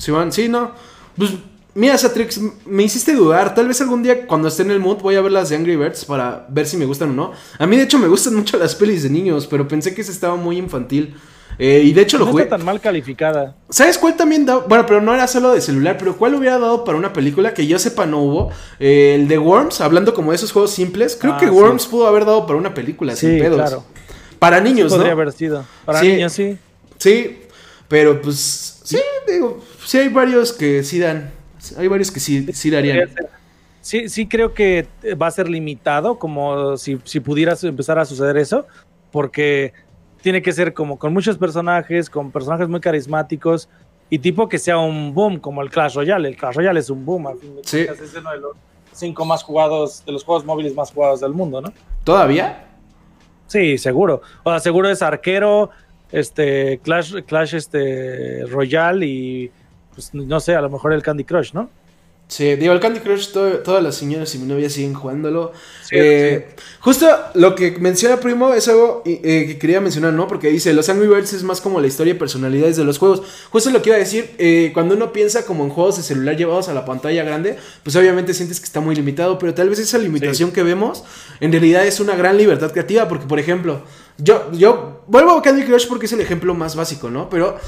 Sí, sí, no. Pues Mira, Satrix, me hiciste dudar. Tal vez algún día, cuando esté en el mood, voy a ver las de Angry Birds para ver si me gustan o no. A mí, de hecho, me gustan mucho las pelis de niños, pero pensé que esa estaba muy infantil. Eh, y de hecho lo no jugué. está tan mal calificada. ¿Sabes cuál también da? Bueno, pero no era solo de celular, pero ¿cuál hubiera dado para una película que yo sepa no hubo? Eh, el de Worms, hablando como de esos juegos simples. Creo que ah, Worms pudo haber dado para una película sin pedos. Claro. Para niños, Podría haber sido. Para niños, sí. Sí, pero pues sí, digo, sí hay varios que sí dan. Hay varios que sí, sí darían. Sí, sí creo que va a ser limitado, como si, si pudieras empezar a suceder eso, porque tiene que ser como con muchos personajes, con personajes muy carismáticos y tipo que sea un boom como el Clash Royale. El Clash Royale es un boom, al fin de sí. es uno de los cinco más jugados, de los juegos móviles más jugados del mundo, ¿no? ¿Todavía? Sí, seguro. O sea, seguro es arquero, este, Clash, Clash este, Royale y pues no sé, a lo mejor el Candy Crush, ¿no? Sí, digo, el Candy Crush, todas las señoras y mi novia siguen jugándolo. Eh, justo lo que menciona Primo es algo eh, que quería mencionar, ¿no? Porque dice, los Angry Birds es más como la historia y personalidades de los juegos. Justo lo que iba a decir, eh, cuando uno piensa como en juegos de celular llevados a la pantalla grande, pues obviamente sientes que está muy limitado, pero tal vez esa limitación que vemos en realidad es una gran libertad creativa, porque por ejemplo, yo, yo vuelvo a Candy Crush porque es el ejemplo más básico, ¿no? Pero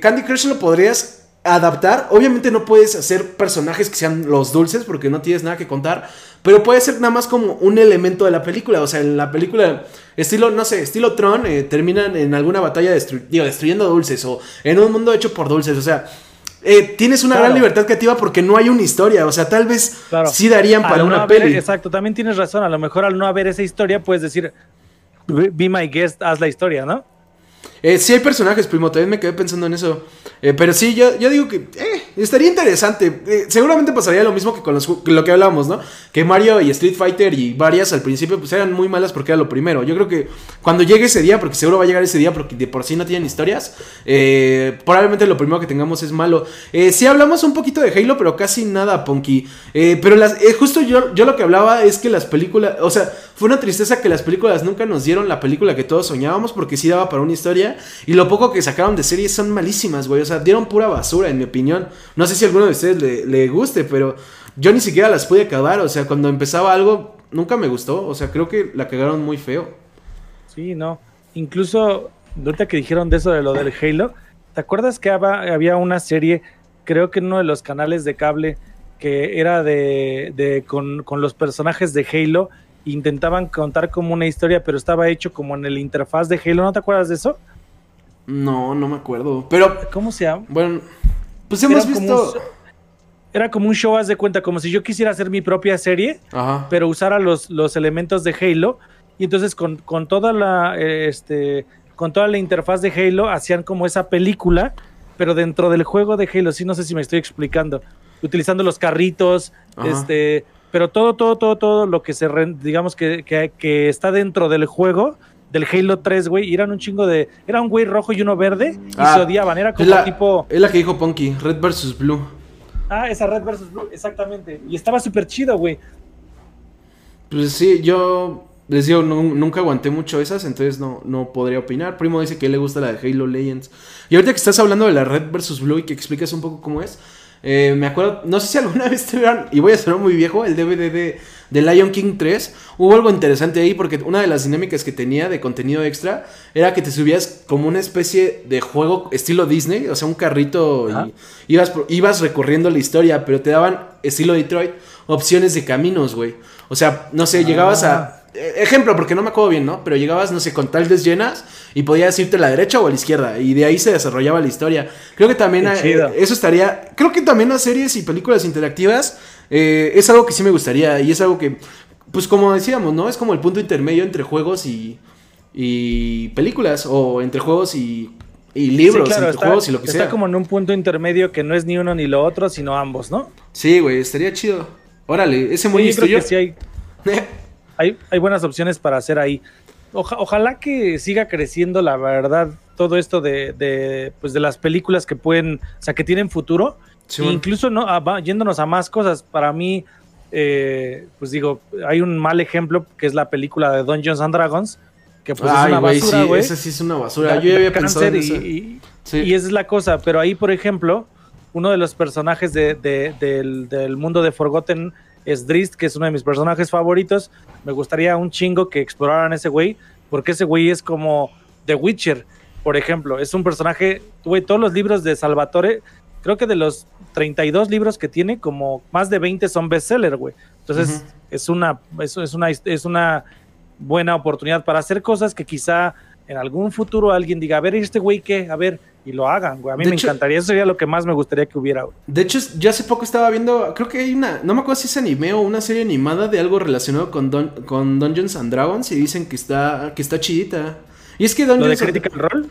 Candy Crush lo podrías adaptar. Obviamente no puedes hacer personajes que sean los dulces porque no tienes nada que contar. Pero puede ser nada más como un elemento de la película. O sea, en la película, estilo, no sé, estilo Tron, eh, terminan en alguna batalla destruyendo dulces. O en un mundo hecho por dulces. O sea, eh, tienes una gran libertad creativa porque no hay una historia. O sea, tal vez sí darían para una peli. Exacto, también tienes razón. A lo mejor al no haber esa historia, puedes decir, be my guest, haz la historia, ¿no? Eh, sí hay personajes, primo, también me quedé pensando en eso. Eh, pero sí, yo, yo digo que eh, estaría interesante. Eh, seguramente pasaría lo mismo que con lo que hablábamos, ¿no? Que Mario y Street Fighter y varias al principio pues eran muy malas porque era lo primero. Yo creo que cuando llegue ese día, porque seguro va a llegar ese día porque de por sí no tienen historias, probablemente lo primero que tengamos es malo. sí hablamos un poquito de Halo, pero casi nada, Ponky. pero las, justo yo, yo lo que hablaba es que las películas, o sea, fue una tristeza que las películas nunca nos dieron la película que todos soñábamos porque sí daba para una historia. Y lo poco que sacaron de series son malísimas, güey. Dieron pura basura, en mi opinión. No sé si a alguno de ustedes le, guste, pero yo ni siquiera las pude acabar. O sea, cuando empezaba algo, nunca me gustó. O sea, creo que la cagaron muy feo. Sí, no. Incluso, ahorita que dijeron de eso de lo del Halo, ¿te acuerdas que había una serie, creo que en uno de los canales de cable, que era de, de con, con los personajes de Halo? Intentaban contar como una historia, pero estaba hecho como en el interfaz de Halo. ¿No te acuerdas de eso? No, no me acuerdo. Pero. ¿Cómo se llama? Bueno, pues hemos visto. era como un show, haz de cuenta, como si yo quisiera hacer mi propia serie, pero usara los, los elementos de Halo. Y entonces con, toda la. este. Con toda la interfaz de Halo hacían como esa película, pero dentro del juego de Halo, sí, no sé si me estoy explicando. Utilizando los carritos, este. Pero todo, todo, todo, todo lo que se, digamos que, que está dentro del juego, del Halo 3, güey, y eran un chingo de. Era un güey rojo y uno verde, y ah, se odiaban. Era como tipo. Es la que dijo Punky, Red versus Blue. Ah, esa Red versus Blue, exactamente. Y estaba súper chido, güey. Pues sí, yo les digo, nunca aguanté mucho esas, entonces no, no podría opinar. Primo dice que le gusta la de Halo Legends. Y ahorita que estás hablando de la Red versus Blue y que explicas un poco cómo es, eh, me acuerdo, no sé si alguna (laughs) vez te vieron, y voy a ser muy viejo, el DVD de, de, Lion King 3. Hubo algo interesante ahí porque una de las dinámicas que tenía de contenido extra era que te subías como una especie de juego estilo Disney, o sea, un carrito y ibas, ibas recorriendo la historia, pero te daban estilo Detroit opciones de caminos, güey. O sea, no sé, llegabas a ah. Eh, ejemplo, porque no me acuerdo bien, ¿no? Pero llegabas, no sé, con tal llenas y podías irte a la derecha o a la izquierda. Y de ahí se desarrollaba la historia. Creo que también eso estaría. Creo que también las series y películas interactivas eh, es algo que sí me gustaría. Y es algo que, pues como decíamos, ¿no? Es como el punto intermedio entre juegos y, y películas. O entre juegos y, y libros, entre juegos y lo que sea. Está como en un punto intermedio que no es ni uno ni lo otro, sino ambos, ¿no? Sí, güey, estaría chido. Órale, ese muy sí, sí (laughs) hay. hay, buenas opciones para hacer ahí. ojalá que siga creciendo, la verdad, todo esto de, pues de las películas que pueden, o sea, que tienen futuro Incluso no, ah, yéndonos a más cosas, para mí, eh, pues digo, hay un mal ejemplo que es la película de Dungeons and Dragons, que pues es una basura, güey. esa sí es una basura. Yo ya había pensado en y, y, esa es la cosa, pero ahí, por ejemplo, uno de los personajes de, del, del, mundo de Forgotten es Drist, que es uno de mis personajes favoritos. Me gustaría un chingo que exploraran ese güey, porque ese güey es como The Witcher, por ejemplo. Es un personaje, güey, todos los libros de Salvatore, creo que de los 32 libros que tiene, como más de 20 son bestseller, güey. Entonces, es, una, es, es, una, es una buena oportunidad para hacer cosas que quizá en algún futuro alguien diga, a ver, este güey qué? A ver, y lo hagan, güey. A mí me encantaría, eso sería lo que más me gustaría que hubiera, güey. De hecho, yo hace poco estaba viendo, creo que hay una, no me acuerdo si es anime o una serie animada de algo relacionado con, con Dungeons and Dragons y dicen que está, que está chidita. Y es que Dungeons ¿Lo de Critical Role?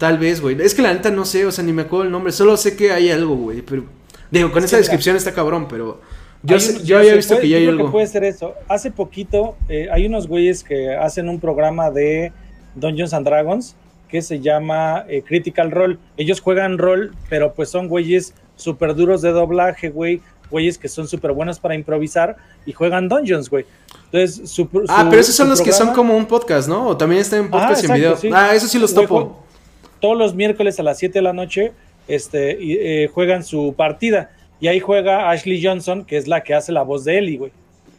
Tal vez, güey. Es que la neta no sé, o sea, ni me acuerdo el nombre. Solo sé que hay algo, güey. Pero, digo, con esa descripción está cabrón, pero... Yo, yo había visto que ya hay algo. Que puede ser eso. Hace poquito eh, hay unos güeyes que hacen un programa de Dungeons and Dragons que se llama eh, Critical Role. Ellos juegan rol, pero pues son güeyes súper duros de doblaje, güey. Güeyes que son súper buenos para improvisar y juegan Dungeons, güey. Entonces, su, Ah, pero esos son los que son como un podcast, ¿no? O también están en podcast y en video. Ah, eso sí los topo. Todos los miércoles a las 7 de la noche este, eh, juegan su partida. Y ahí juega Ashley Johnson, que es la que hace la voz de Ellie, güey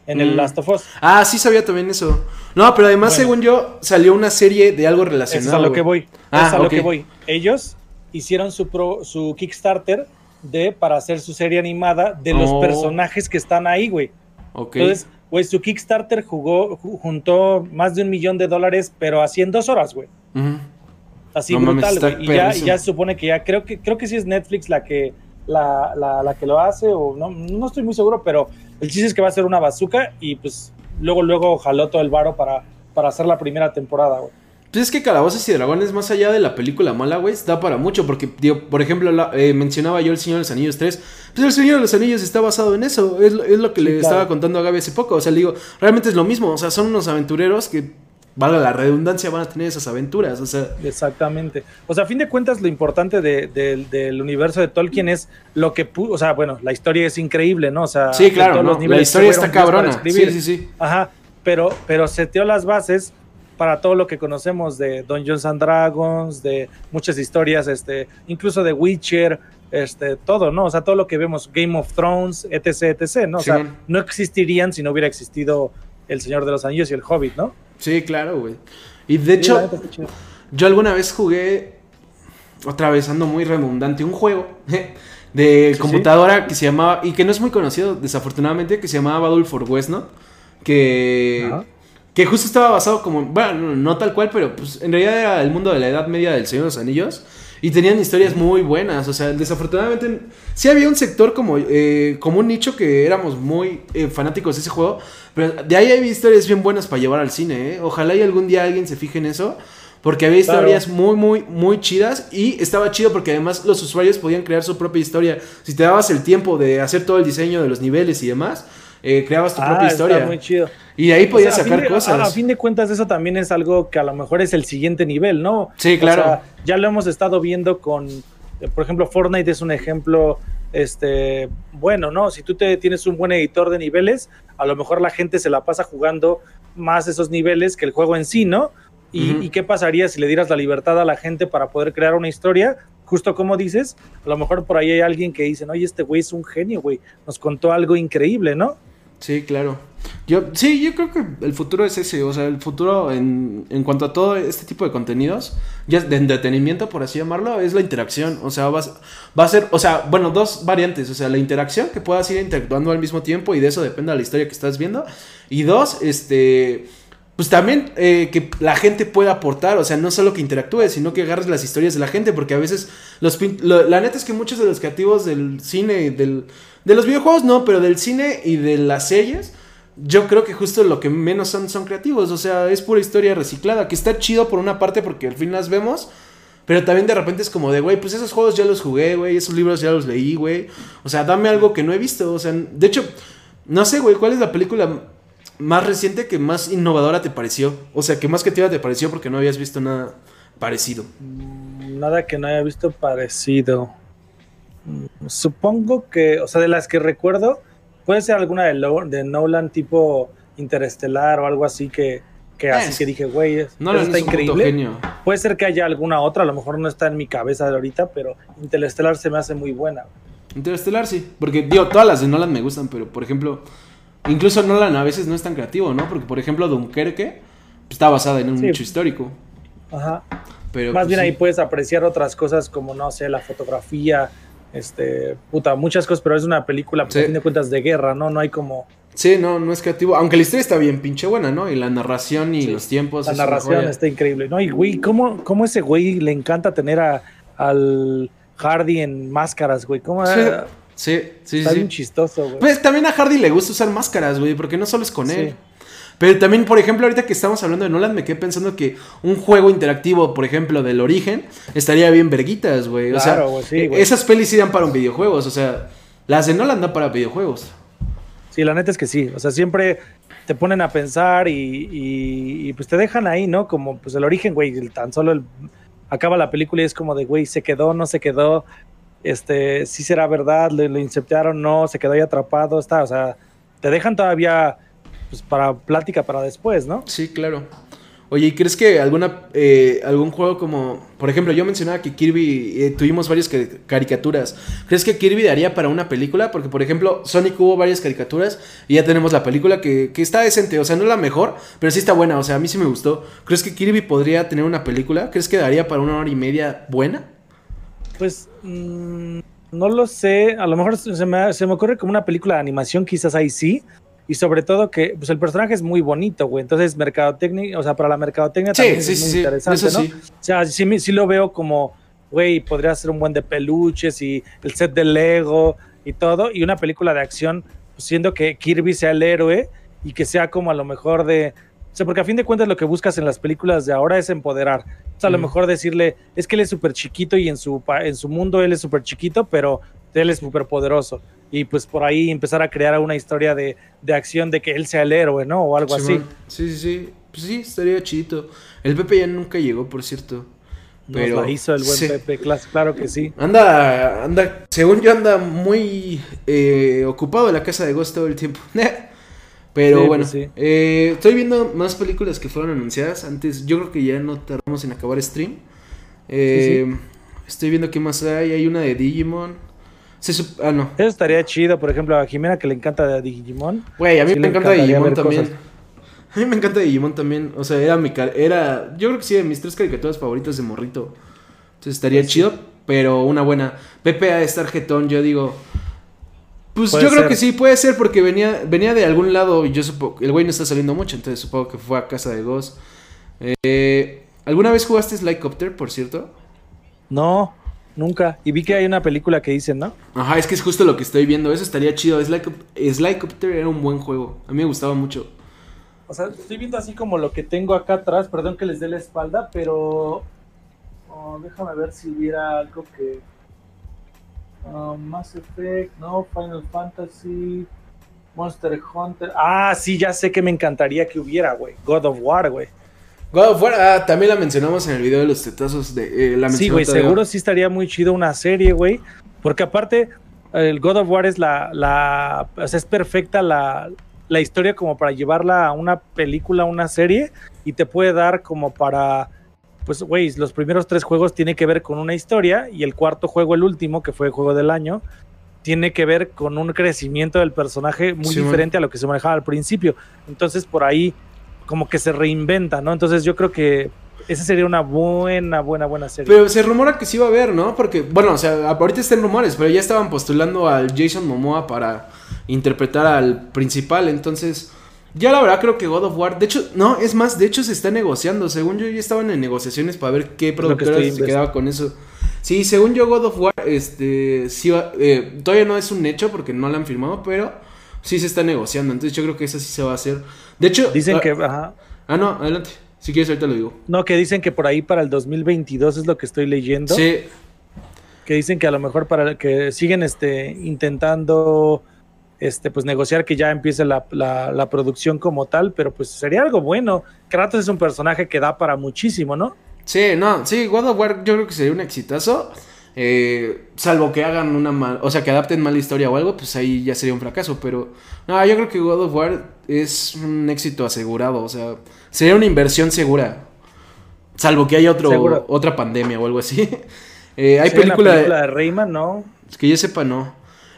en el mm. Last of Us. Ah, sí sabía también eso. No, pero además, según yo, salió una serie de algo relacionado. Es a lo que voy. Ah, es a lo que voy. Ellos hicieron su, pro, su Kickstarter de para hacer su serie animada de los oh. personajes que están ahí, güey. Entonces, güey, su Kickstarter jugó, juntó más de un millón de dólares, pero así en dos horas, güey. Así brutal, güey. Y ya, ya, se supone que ya, creo que, creo que sí es Netflix la que, la, la, la que lo hace, o no, no estoy muy seguro, pero el chiste es que va a ser una bazooka y pues luego, luego jaló todo el varo para, para hacer la primera temporada, güey. Pues es que Calabozos y Dragones, más allá de la película mala, güey, da para mucho. Porque, digo, por ejemplo, eh, mencionaba yo El Señor de los Anillos 3. Pues El Señor de los Anillos está basado en eso. Es, lo que le estaba contando a Gaby hace poco. O sea, le digo, realmente es lo mismo. O sea, son unos aventureros que valga la redundancia, van a tener esas aventuras, o sea. Exactamente. O sea, a fin de cuentas, lo importante del universo de Tolkien es lo que, o sea, bueno, la historia es increíble, ¿no? O sea, sí, claro, la historia está cabrona. Sí, sí, sí. Ajá, pero, pero seteó las bases para todo lo que conocemos de Dungeons and Dragons, de muchas historias, este, incluso de Witcher, este, todo, ¿no? O sea, todo lo que vemos, Game of Thrones, etc, etc, ¿no? O sea, no existirían si no hubiera existido El Señor de los Anillos y El Hobbit, ¿no? Sí, claro, güey. Y de hecho, yo alguna vez jugué, otra vez ando muy redundante, un juego (laughs) de computadora que se llamaba, y que no es muy conocido, desafortunadamente, que se llamaba Battle for West, ¿no? Que, que justo estaba basado como, bueno, no tal cual, pero pues en realidad era el mundo de la Edad Media del Señor de los Anillos. Y tenían historias muy buenas. O sea, desafortunadamente sí había un sector como, eh, como un nicho que éramos muy eh, fanáticos de ese juego. Pero de ahí hay historias bien buenas para llevar al cine. ¿eh? Ojalá y algún día alguien se fije en eso. Porque había historias muy, muy, muy chidas. Y estaba chido porque además los usuarios podían crear su propia historia. Si te dabas el tiempo de hacer todo el diseño de los niveles y demás eh, creabas tu propia ah, historia. muy chido. Y ahí podías sacar cosas. A, fin de cuentas, eso también es algo que a lo mejor es el siguiente nivel, ¿no? Sí, claro. ya lo hemos estado viendo con, por ejemplo, Fortnite es un ejemplo este, bueno, ¿no? Si tú te, tienes un buen editor de niveles, a lo mejor la gente se la pasa jugando más esos niveles que el juego en sí, ¿no? Y, y, qué pasaría si le dieras la libertad a la gente para poder crear una historia? Justo como dices, a lo mejor por ahí hay alguien que dice, oye, este güey es un genio, güey, nos contó algo increíble, ¿no? Sí, claro. Yo, sí, yo creo que el futuro es ese, o sea, el futuro en, en cuanto a todo este tipo de contenidos, ya de entretenimiento, por así llamarlo, es la interacción, o sea, va, va a ser, o sea, bueno, dos variantes, o sea, la interacción, que puedas ir interactuando al mismo tiempo y de eso depende de la historia que estás viendo, y dos, este, pues también eh, que la gente pueda aportar, o sea, no solo que interactúe, sino que agarres las historias de la gente, porque a veces, los, la neta es que muchos de los creativos del cine, del de los videojuegos no, pero del cine y de las series, yo creo que justo lo que menos son son creativos. O sea, es pura historia reciclada, que está chido por una parte porque al fin las vemos. Pero también de repente es como de, güey, pues esos juegos ya los jugué, güey, esos libros ya los leí, güey. O sea, dame algo que no he visto. O sea, de hecho, no sé, güey, ¿cuál es la película más reciente que más innovadora te pareció? O sea, que más creativa te pareció porque no habías visto nada parecido. Nada que no haya visto parecido. Mm, supongo que, o sea, de las que recuerdo, puede ser alguna de, de Nolan tipo Interestelar o algo así que, que así que dije, güey, no, está increíble. Puede ser que haya alguna otra, a lo mejor no está en mi cabeza de ahorita, pero Interestelar se me hace muy buena. Interestelar sí, porque digo, todas las de Nolan me gustan, pero por ejemplo, incluso Nolan a veces no es tan creativo, ¿no? Porque por ejemplo Dunkerque está basada en un hecho histórico. Ajá. Pero, Más pues, bien ahí puedes apreciar otras cosas como, no sé, la fotografía, este, puta, muchas cosas, pero es una película, pues, a fin de cuentas, de guerra, ¿no? No hay como... Sí, no, no es creativo, aunque la historia está bien pinche buena, ¿no? Y la narración y los tiempos. La narración está increíble, ¿no? Y güey, ¿cómo, cómo ese güey le encanta tener a, al Hardy en máscaras, güey? ¿Cómo? Sí, sí, sí. Está bien chistoso, güey. Pues también a Hardy le gusta usar máscaras, güey, porque no solo es con él. Pero también, por ejemplo, ahorita que estamos hablando de Nolan, me quedé pensando que un juego interactivo, por ejemplo, del origen, estaría bien verguitas, güey. o sea, esas pelis irían para un videojuegos, o sea, las de Nolan dan para videojuegos. Sí, la neta es que sí. O sea, siempre te ponen a pensar y, pues te dejan ahí, ¿no? Como pues el origen, güey, tan solo el, acaba la película y es como de, güey, se quedó, no se quedó, este, sí será verdad, le, le inceptaron, no, se quedó ahí atrapado, está, o sea, te dejan todavía pues para plática para después, ¿no? Sí, claro. Oye, ¿y crees que alguna eh, algún juego como, por ejemplo, yo mencionaba que Kirby, eh, tuvimos varias caricaturas, ¿crees que Kirby daría para una película? Porque, por ejemplo, Sonic hubo varias caricaturas y ya tenemos la película que, que está decente, o sea, no es la mejor, pero sí está buena, o sea, a mí sí me gustó. ¿Crees que Kirby podría tener una película? ¿Crees que daría para una hora y media buena? Pues... Mm, no lo sé, a lo mejor se me, se me ocurre como una película de animación, quizás ahí sí, y sobre todo que pues el personaje es muy bonito, güey. Entonces, mercadotecnia, o sea, para la mercadotecnia también es muy interesante, ¿no? O sea, sí, sí lo veo como, güey, podría ser un buen de peluches y el set de Lego y todo. Y una película de acción, pues, siendo que Kirby sea el héroe y que sea como a lo mejor de. O sea, porque a fin de cuentas lo que buscas en las películas de ahora es empoderar. O sea, a lo mejor decirle, es que él es súper chiquito y en su, en su mundo él es súper chiquito, pero él es súper poderoso y pues por ahí empezar a crear una historia de, acción de que él sea el héroe, ¿no? O algo así. Sí, sí, sí. Pues sí, estaría chido. El Pepe ya nunca llegó, por cierto. Pero Nos la hizo el buen Pepe, claro que sí. Anda, anda, según yo anda muy eh, ocupado en la casa de Ghost todo el tiempo. (laughs) Pero bueno, pues eh, estoy viendo más películas que fueron anunciadas. Antes, yo creo que ya no tardamos en acabar stream. Eh, estoy viendo qué más hay. Hay una de Digimon ah, no. Eso estaría chido, por ejemplo, a Jimena que le encanta Digimon. Güey, a mí me encanta Digimon también. A mí me encanta Digimon también. O sea, era mi. Era. Yo creo que sí, de mis tres caricaturas favoritas de morrito. Entonces estaría pues chido, pero una buena. Pepe a estar jetón, yo digo. Pues yo creo que sí, puede ser porque venía, venía de algún lado y yo supongo. El güey no está saliendo mucho, entonces supongo que fue a casa de Ghost. Eh, ¿Alguna vez jugaste Slycopter, por cierto? No. Nunca. Y vi que hay una película que dicen, ¿no? Ajá, es que es justo lo que estoy viendo. Eso estaría chido. Slycopter era un buen juego. A mí me gustaba mucho. O sea, estoy viendo así como lo que tengo acá atrás. Perdón que les dé la espalda, pero. Oh, déjame ver si hubiera algo que. Uh, Mass Effect, no, Final Fantasy, Monster Hunter. Ah, sí, ya sé que me encantaría que hubiera, güey. God of War, güey. God of War, ah, también la mencionamos en el video de los tetazos de eh, la Sí, güey, seguro sí estaría muy chido una serie, güey. Porque aparte, el God of War es la. la o sea, es perfecta la, la historia como para llevarla a una película, una serie, y te puede dar como para. Pues, güey, los primeros tres juegos tienen que ver con una historia, y el cuarto juego, el último, que fue el juego del año, tiene que ver con un crecimiento del personaje muy diferente a lo que se manejaba al principio. Entonces, por ahí como que se reinventa, ¿no? Entonces yo creo que esa sería una buena, buena, buena serie. Pero se rumora que sí va a haber, ¿no? Porque, bueno, o sea, ahorita están rumores, pero ya estaban postulando al Jason Momoa para interpretar al principal, entonces... Ya la verdad creo que God of War, de hecho, no, es más, de hecho se está negociando, según yo ya estaban en negociaciones para ver qué productora se quedaba con eso. Sí, según yo God of War, este, sí eh, todavía no es un hecho porque no la han firmado, pero sí se está negociando, entonces yo creo que eso sí se va a hacer. De hecho... Dicen ah, que... Ajá. Ah, no, adelante. Si quieres ahorita lo digo. No, que dicen que por ahí para el 2022 es lo que estoy leyendo. Sí. Que dicen que a lo mejor para que siguen este intentando este pues negociar que ya empiece la, la, producción como tal, pero pues sería algo bueno. Kratos es un personaje que da para muchísimo, ¿no? Sí, no, sí, God of War yo creo que sería un exitazo. Eh, salvo que hagan una mal, o sea, que adapten mala historia o algo, pues ahí ya sería un fracaso. Pero no, yo creo que God of War es un éxito asegurado, o sea, sería una inversión segura. Salvo que haya otro, otra pandemia o algo así. (laughs) Eh, hay película, de, Rayman, ¿no? Es que yo sepa, no.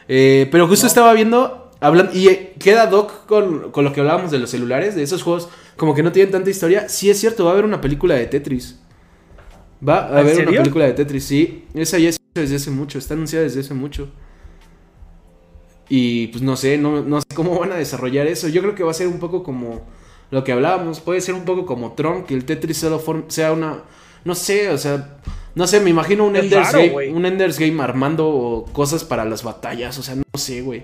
Eh, pero justo estaba viendo, hablando, y queda doc con, con, lo que hablábamos de los celulares, de esos juegos como que no tienen tanta historia. Sí es cierto, va a haber una película de Tetris. Va a haber una película de Tetris, sí. Esa ya es desde hace mucho, está anunciada desde hace mucho. Y pues no sé, no, no sé cómo van a desarrollar eso. Yo creo que va a ser un poco como lo que hablábamos. Puede ser un poco como Tron, que el Tetris solo sea una. No sé, o sea. No sé, me imagino un Ender's, Game, un Ender's Game armando cosas para las batallas. O sea, no sé, güey.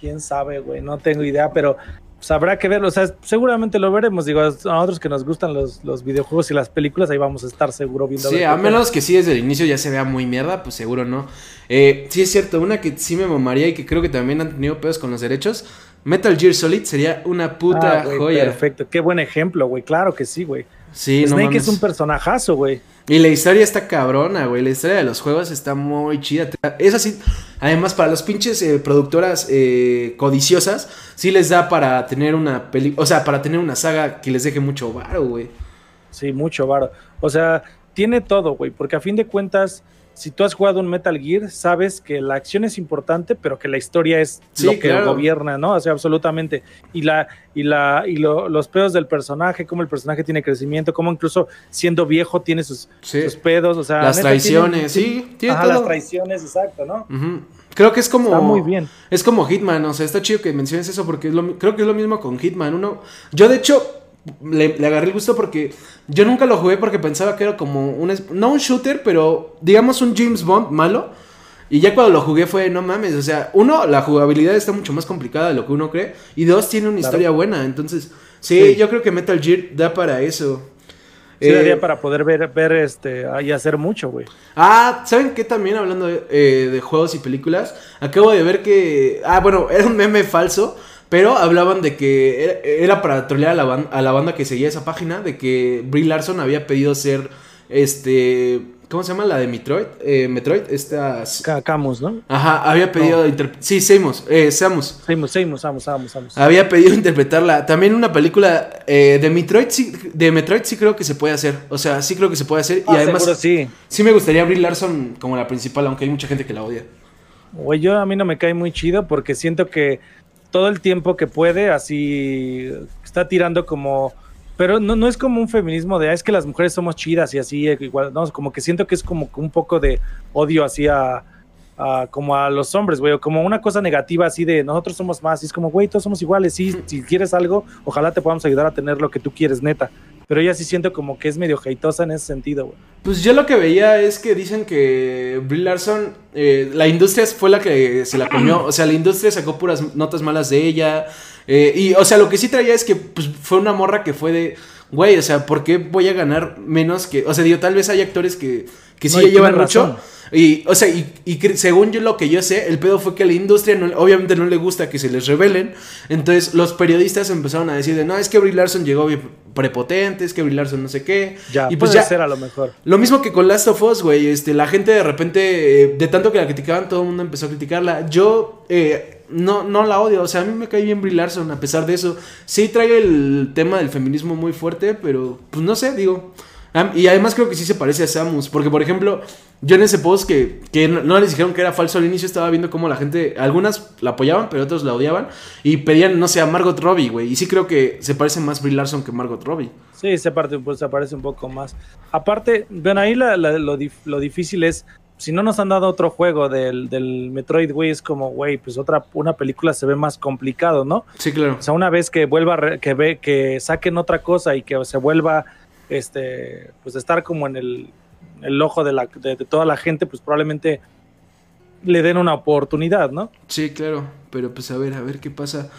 Quién sabe, güey. No tengo idea, pero pues habrá que verlo, o sea, seguramente lo veremos. Digo, a nosotros que nos gustan los, los videojuegos y las películas, ahí vamos a estar seguro viendo. Sí, a, menos que sí desde el inicio ya se vea muy mierda, pues seguro no. Eh, sí es cierto, una que sí me mamaría y que creo que también han tenido pedos con los derechos. Metal Gear Solid sería una puta ah, joya. Perfecto, qué buen ejemplo, güey. Claro que sí, güey. Sí, Snake es un personajazo, güey. Y la historia está cabrona, güey. La historia de los juegos está muy chida. Es así. Además, para los pinches eh, productoras eh, codiciosas, sí les da para tener una peli. O sea, para tener una saga que les deje mucho varo, güey. Sí, mucho varo. O sea, tiene todo, güey. Porque a fin de cuentas, si tú has jugado un Metal Gear, sabes que la acción es importante, pero que la historia es lo que gobierna, ¿no? O sea, absolutamente. Y la, y la, y los pedos del personaje, cómo el personaje tiene crecimiento, cómo incluso siendo viejo tiene sus, pedos, o sea. Las traiciones, sí, tiene las traiciones, exacto, ¿no? Creo que es como. Está muy bien. Es como Hitman, o sea, está chido que menciones eso porque creo que es lo mismo con Hitman. Uno, yo de hecho, le, agarré el gusto porque yo nunca lo jugué porque pensaba que era como un... No un shooter, pero digamos un James Bond malo. Y ya cuando lo jugué fue, no mames, o sea, uno, la jugabilidad está mucho más complicada de lo que uno cree. Y dos, tiene una historia buena. Entonces, sí, yo creo que Metal Gear da para eso. Sí, daría eh, para poder ver, ver este, y hacer mucho, güey. Ah, ¿saben qué también hablando de, eh, de, juegos y películas? Acabo de ver que. Ah, bueno, era un meme falso. Pero hablaban de que era, para trolear a la, banda, a la banda que seguía esa página, de que Brie Larson había pedido ser, este, ¿cómo se llama? La de Metroid, eh, Metroid, esta... Camus, ¿no? Ajá, había pedido, sí, Samus, eh, Samus. Samus, Samus, Samus, Samus, Había pedido interpretarla. También una película eh, de Metroid, sí, de Metroid sí creo que se puede hacer, o sea, sí creo que se puede hacer. y ah, además, sí. sí me gustaría Brie Larson como la principal, aunque hay mucha gente que la odia. Güey, yo a mí no me cae muy chido porque siento que todo el tiempo que puede, así está tirando como... Pero no, no es como un feminismo de, ah, es que las mujeres somos chidas y así, igual, no, como que siento que es como un poco de odio hacia como a los hombres, güey, o como una cosa negativa así de nosotros somos más, y es como, güey, todos somos iguales, sí, si quieres algo, ojalá te podamos ayudar a tener lo que tú quieres, neta. Pero ella sí siento como que es medio heitosa en ese sentido, güey. Pues yo lo que veía es que dicen que Brie Larson, eh, la industria fue la que se la comió, o sea, la industria sacó puras notas malas de ella, eh, y, o sea, lo que sí traía es que pues, fue una morra que fue de, güey, o sea, ¿por qué voy a ganar menos que, o sea, digo, tal vez hay actores que, que sí llevan mucho. Y, o sea, y, y, según yo lo que yo sé, el pedo fue que a la industria no, obviamente no le gusta que se les revelen. Entonces los periodistas empezaron a decir de, no, es que Brie Larson llegó prepotente, es que Brie Larson no sé qué. Ya, y pues puede ya, ser a lo mejor. Lo mismo que con Last of Us, güey. Este, la gente de repente, eh, de tanto que la criticaban, todo el mundo empezó a criticarla. Yo eh, no, no la odio, o sea, a mí me cae bien Brie Larson a pesar de eso. Sí trae el tema del feminismo muy fuerte, pero pues no sé, digo... Y además creo que sí se parece a Samus. Porque, por ejemplo, yo en ese post que, no les dijeron que era falso al inicio, estaba viendo cómo la gente, algunas la apoyaban, pero otros la odiaban. Y pedían, no sé, a Margot Robbie, güey. Y sí creo que se parece más Brie Larson que Margot Robbie. Sí, se, se parece un poco más. Aparte, ven, ahí lo, difícil es si no nos han dado otro juego del, del Metroid, güey, es como, güey, pues otra, una película se ve más complicado, ¿no? Sí, claro. O sea, una vez que vuelva, que ve, que saquen otra cosa y que se vuelva este, pues estar como en el, el ojo de, la, de, toda la gente, pues probablemente le den una oportunidad, ¿no? Sí, claro, pero pues a ver, a ver qué pasa.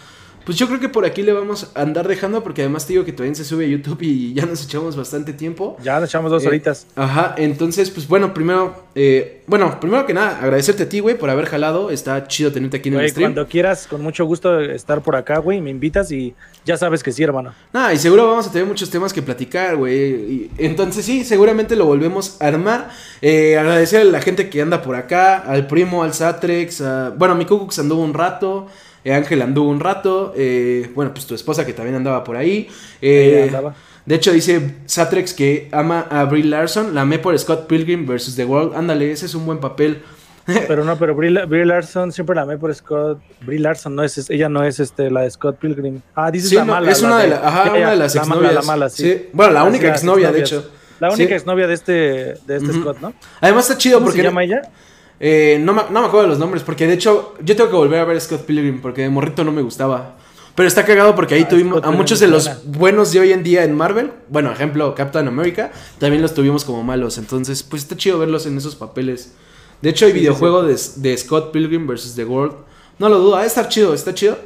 Pues yo creo que por aquí le vamos a andar dejando porque además te digo que todavía se sube a YouTube y ya nos echamos bastante tiempo. Ya nos echamos dos horitas. Ajá, entonces pues bueno, primero, bueno, primero que nada, agradecerte a ti, güey, por haber jalado. Está chido tenerte aquí en el stream. Cuando quieras, con mucho gusto estar por acá, güey, me invitas y ya sabes que sí, hermano. Nada, y seguro vamos a tener muchos temas que platicar, güey. Entonces sí, seguramente lo volvemos a armar. agradecer a la gente que anda por acá, al primo, al Satrex, bueno, mi Cucux anduvo un rato. Eh, Ángel anduvo un rato. Eh, bueno, pues tu esposa que también andaba por ahí. Eh, de hecho, dice Satrex que ama a Brie Larson. La amé por Scott Pilgrim vs. The World. Ándale, ese es un buen papel. (laughs) Pero no, pero Brie, Larson siempre la amé por Scott. Brie Larson no es, ella no es este, la de Scott Pilgrim. Ah, dices la mala. Es una, de, ajá, una de las exnovias. La mala, sí. Bueno, la única exnovia, de hecho. La única exnovia de este, de este Scott, ¿no? Además está chido ¿Cómo porque. se llama ella? Eh, no, me, no me acuerdo de los nombres, porque de hecho yo tengo que volver a ver Scott Pilgrim, porque de morrito no me gustaba. Pero está cagado porque ahí ah, tuvimos a muchos de los buenos de hoy en día en Marvel. Bueno, ejemplo, Captain America. También los tuvimos como malos. Entonces, pues está chido verlos en esos papeles. De hecho, hay videojuego De, de, Scott Pilgrim vs. The World. No lo dudo, va a estar chido, está chido.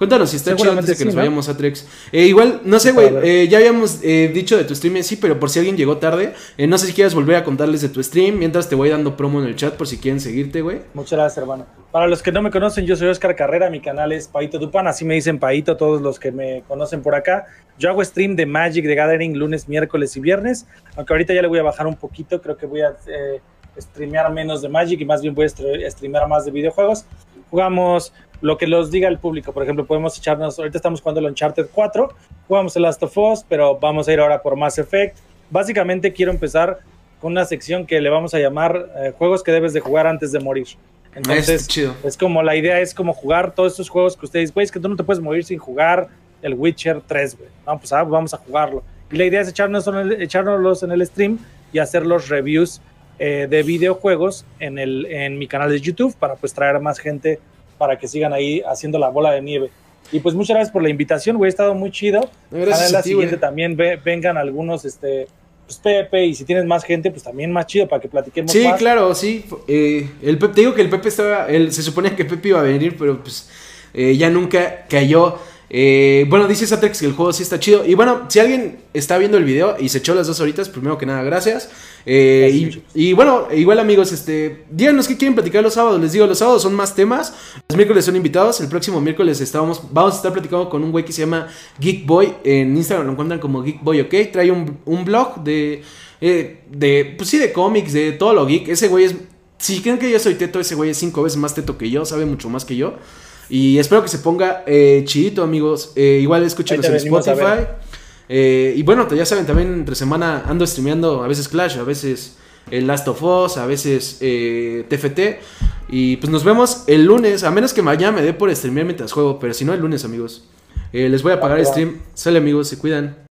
Cuéntanos si está chido antes de que nos vayamos a Trex. Eh, igual, no sé, güey, eh, ya habíamos eh, dicho de tu stream sí, pero por si alguien llegó tarde, no sé si quieres volver a contarles de tu stream, mientras te voy dando promo en el chat por si quieren seguirte, güey. Muchas gracias, hermano. Para los que no me conocen, yo soy Oscar Carrera, mi canal es Paito Dupan, así me dicen Paito todos los que me conocen por acá. Yo hago stream de Magic de Gathering lunes, miércoles y viernes, aunque ahorita ya le voy a bajar un poquito, creo que voy a streamear menos de Magic y más bien voy a streamear más de videojuegos. Jugamos lo que los diga el público. Por ejemplo, podemos echarnos, ahorita estamos jugando el Uncharted 4, jugamos el Last of Us, pero vamos a ir ahora por Mass Effect. Básicamente quiero empezar con una sección que le vamos a llamar eh, juegos que debes de jugar antes de morir. Entonces, es, como la idea es como jugar todos estos juegos que ustedes, güey, es que tú no te puedes morir sin jugar el Witcher 3, güey. Vamos, pues, ah, vamos a jugarlo. Y la idea es echarnos echárnoslos en el stream y hacer los reviews eh, de videojuegos en, el, en mi canal de YouTube para pues traer a más gente para que sigan ahí haciendo la bola de nieve. Y pues muchas gracias por la invitación, güey, ha estado muy chido. Gracias la siguiente también vengan algunos, este, pues Pepe, y si tienes más gente, pues también más chido para que platiquemos sí, claro, sí. Eh, el Pepe, te digo que el Pepe estaba, se suponía que Pepe iba a venir, pero pues eh, ya nunca cayó. Eh, bueno, dice Satex que el juego sí está chido. Y bueno, si alguien está viendo el video y se echó las dos horitas, primero que nada, gracias. Eh, y, bueno, igual amigos, este, díganos qué quieren platicar los sábados. Les digo, los sábados son más temas. Los miércoles son invitados. El próximo miércoles estábamos, vamos a estar platicando con un güey que se llama Geek Boy. En Instagram lo encuentran como Geek Boy, ok. Trae un, blog de, eh, de, pues sí, de cómics, de todo lo geek. Ese güey es, si creen que yo soy teto, ese güey es cinco veces más teto que yo, sabe mucho más que yo. Y espero que se ponga eh, chidito, amigos. igual escúchenos en Spotify. Eh, y bueno, ya saben, también entre semana ando streameando a veces Clash, a veces el Last of Us, a veces eh, TFT. Y pues nos vemos el lunes, a menos que mañana me dé por streamear mientras juego, pero si no el lunes, amigos. Eh, les voy a pagar el stream. Sale, amigos, se cuidan.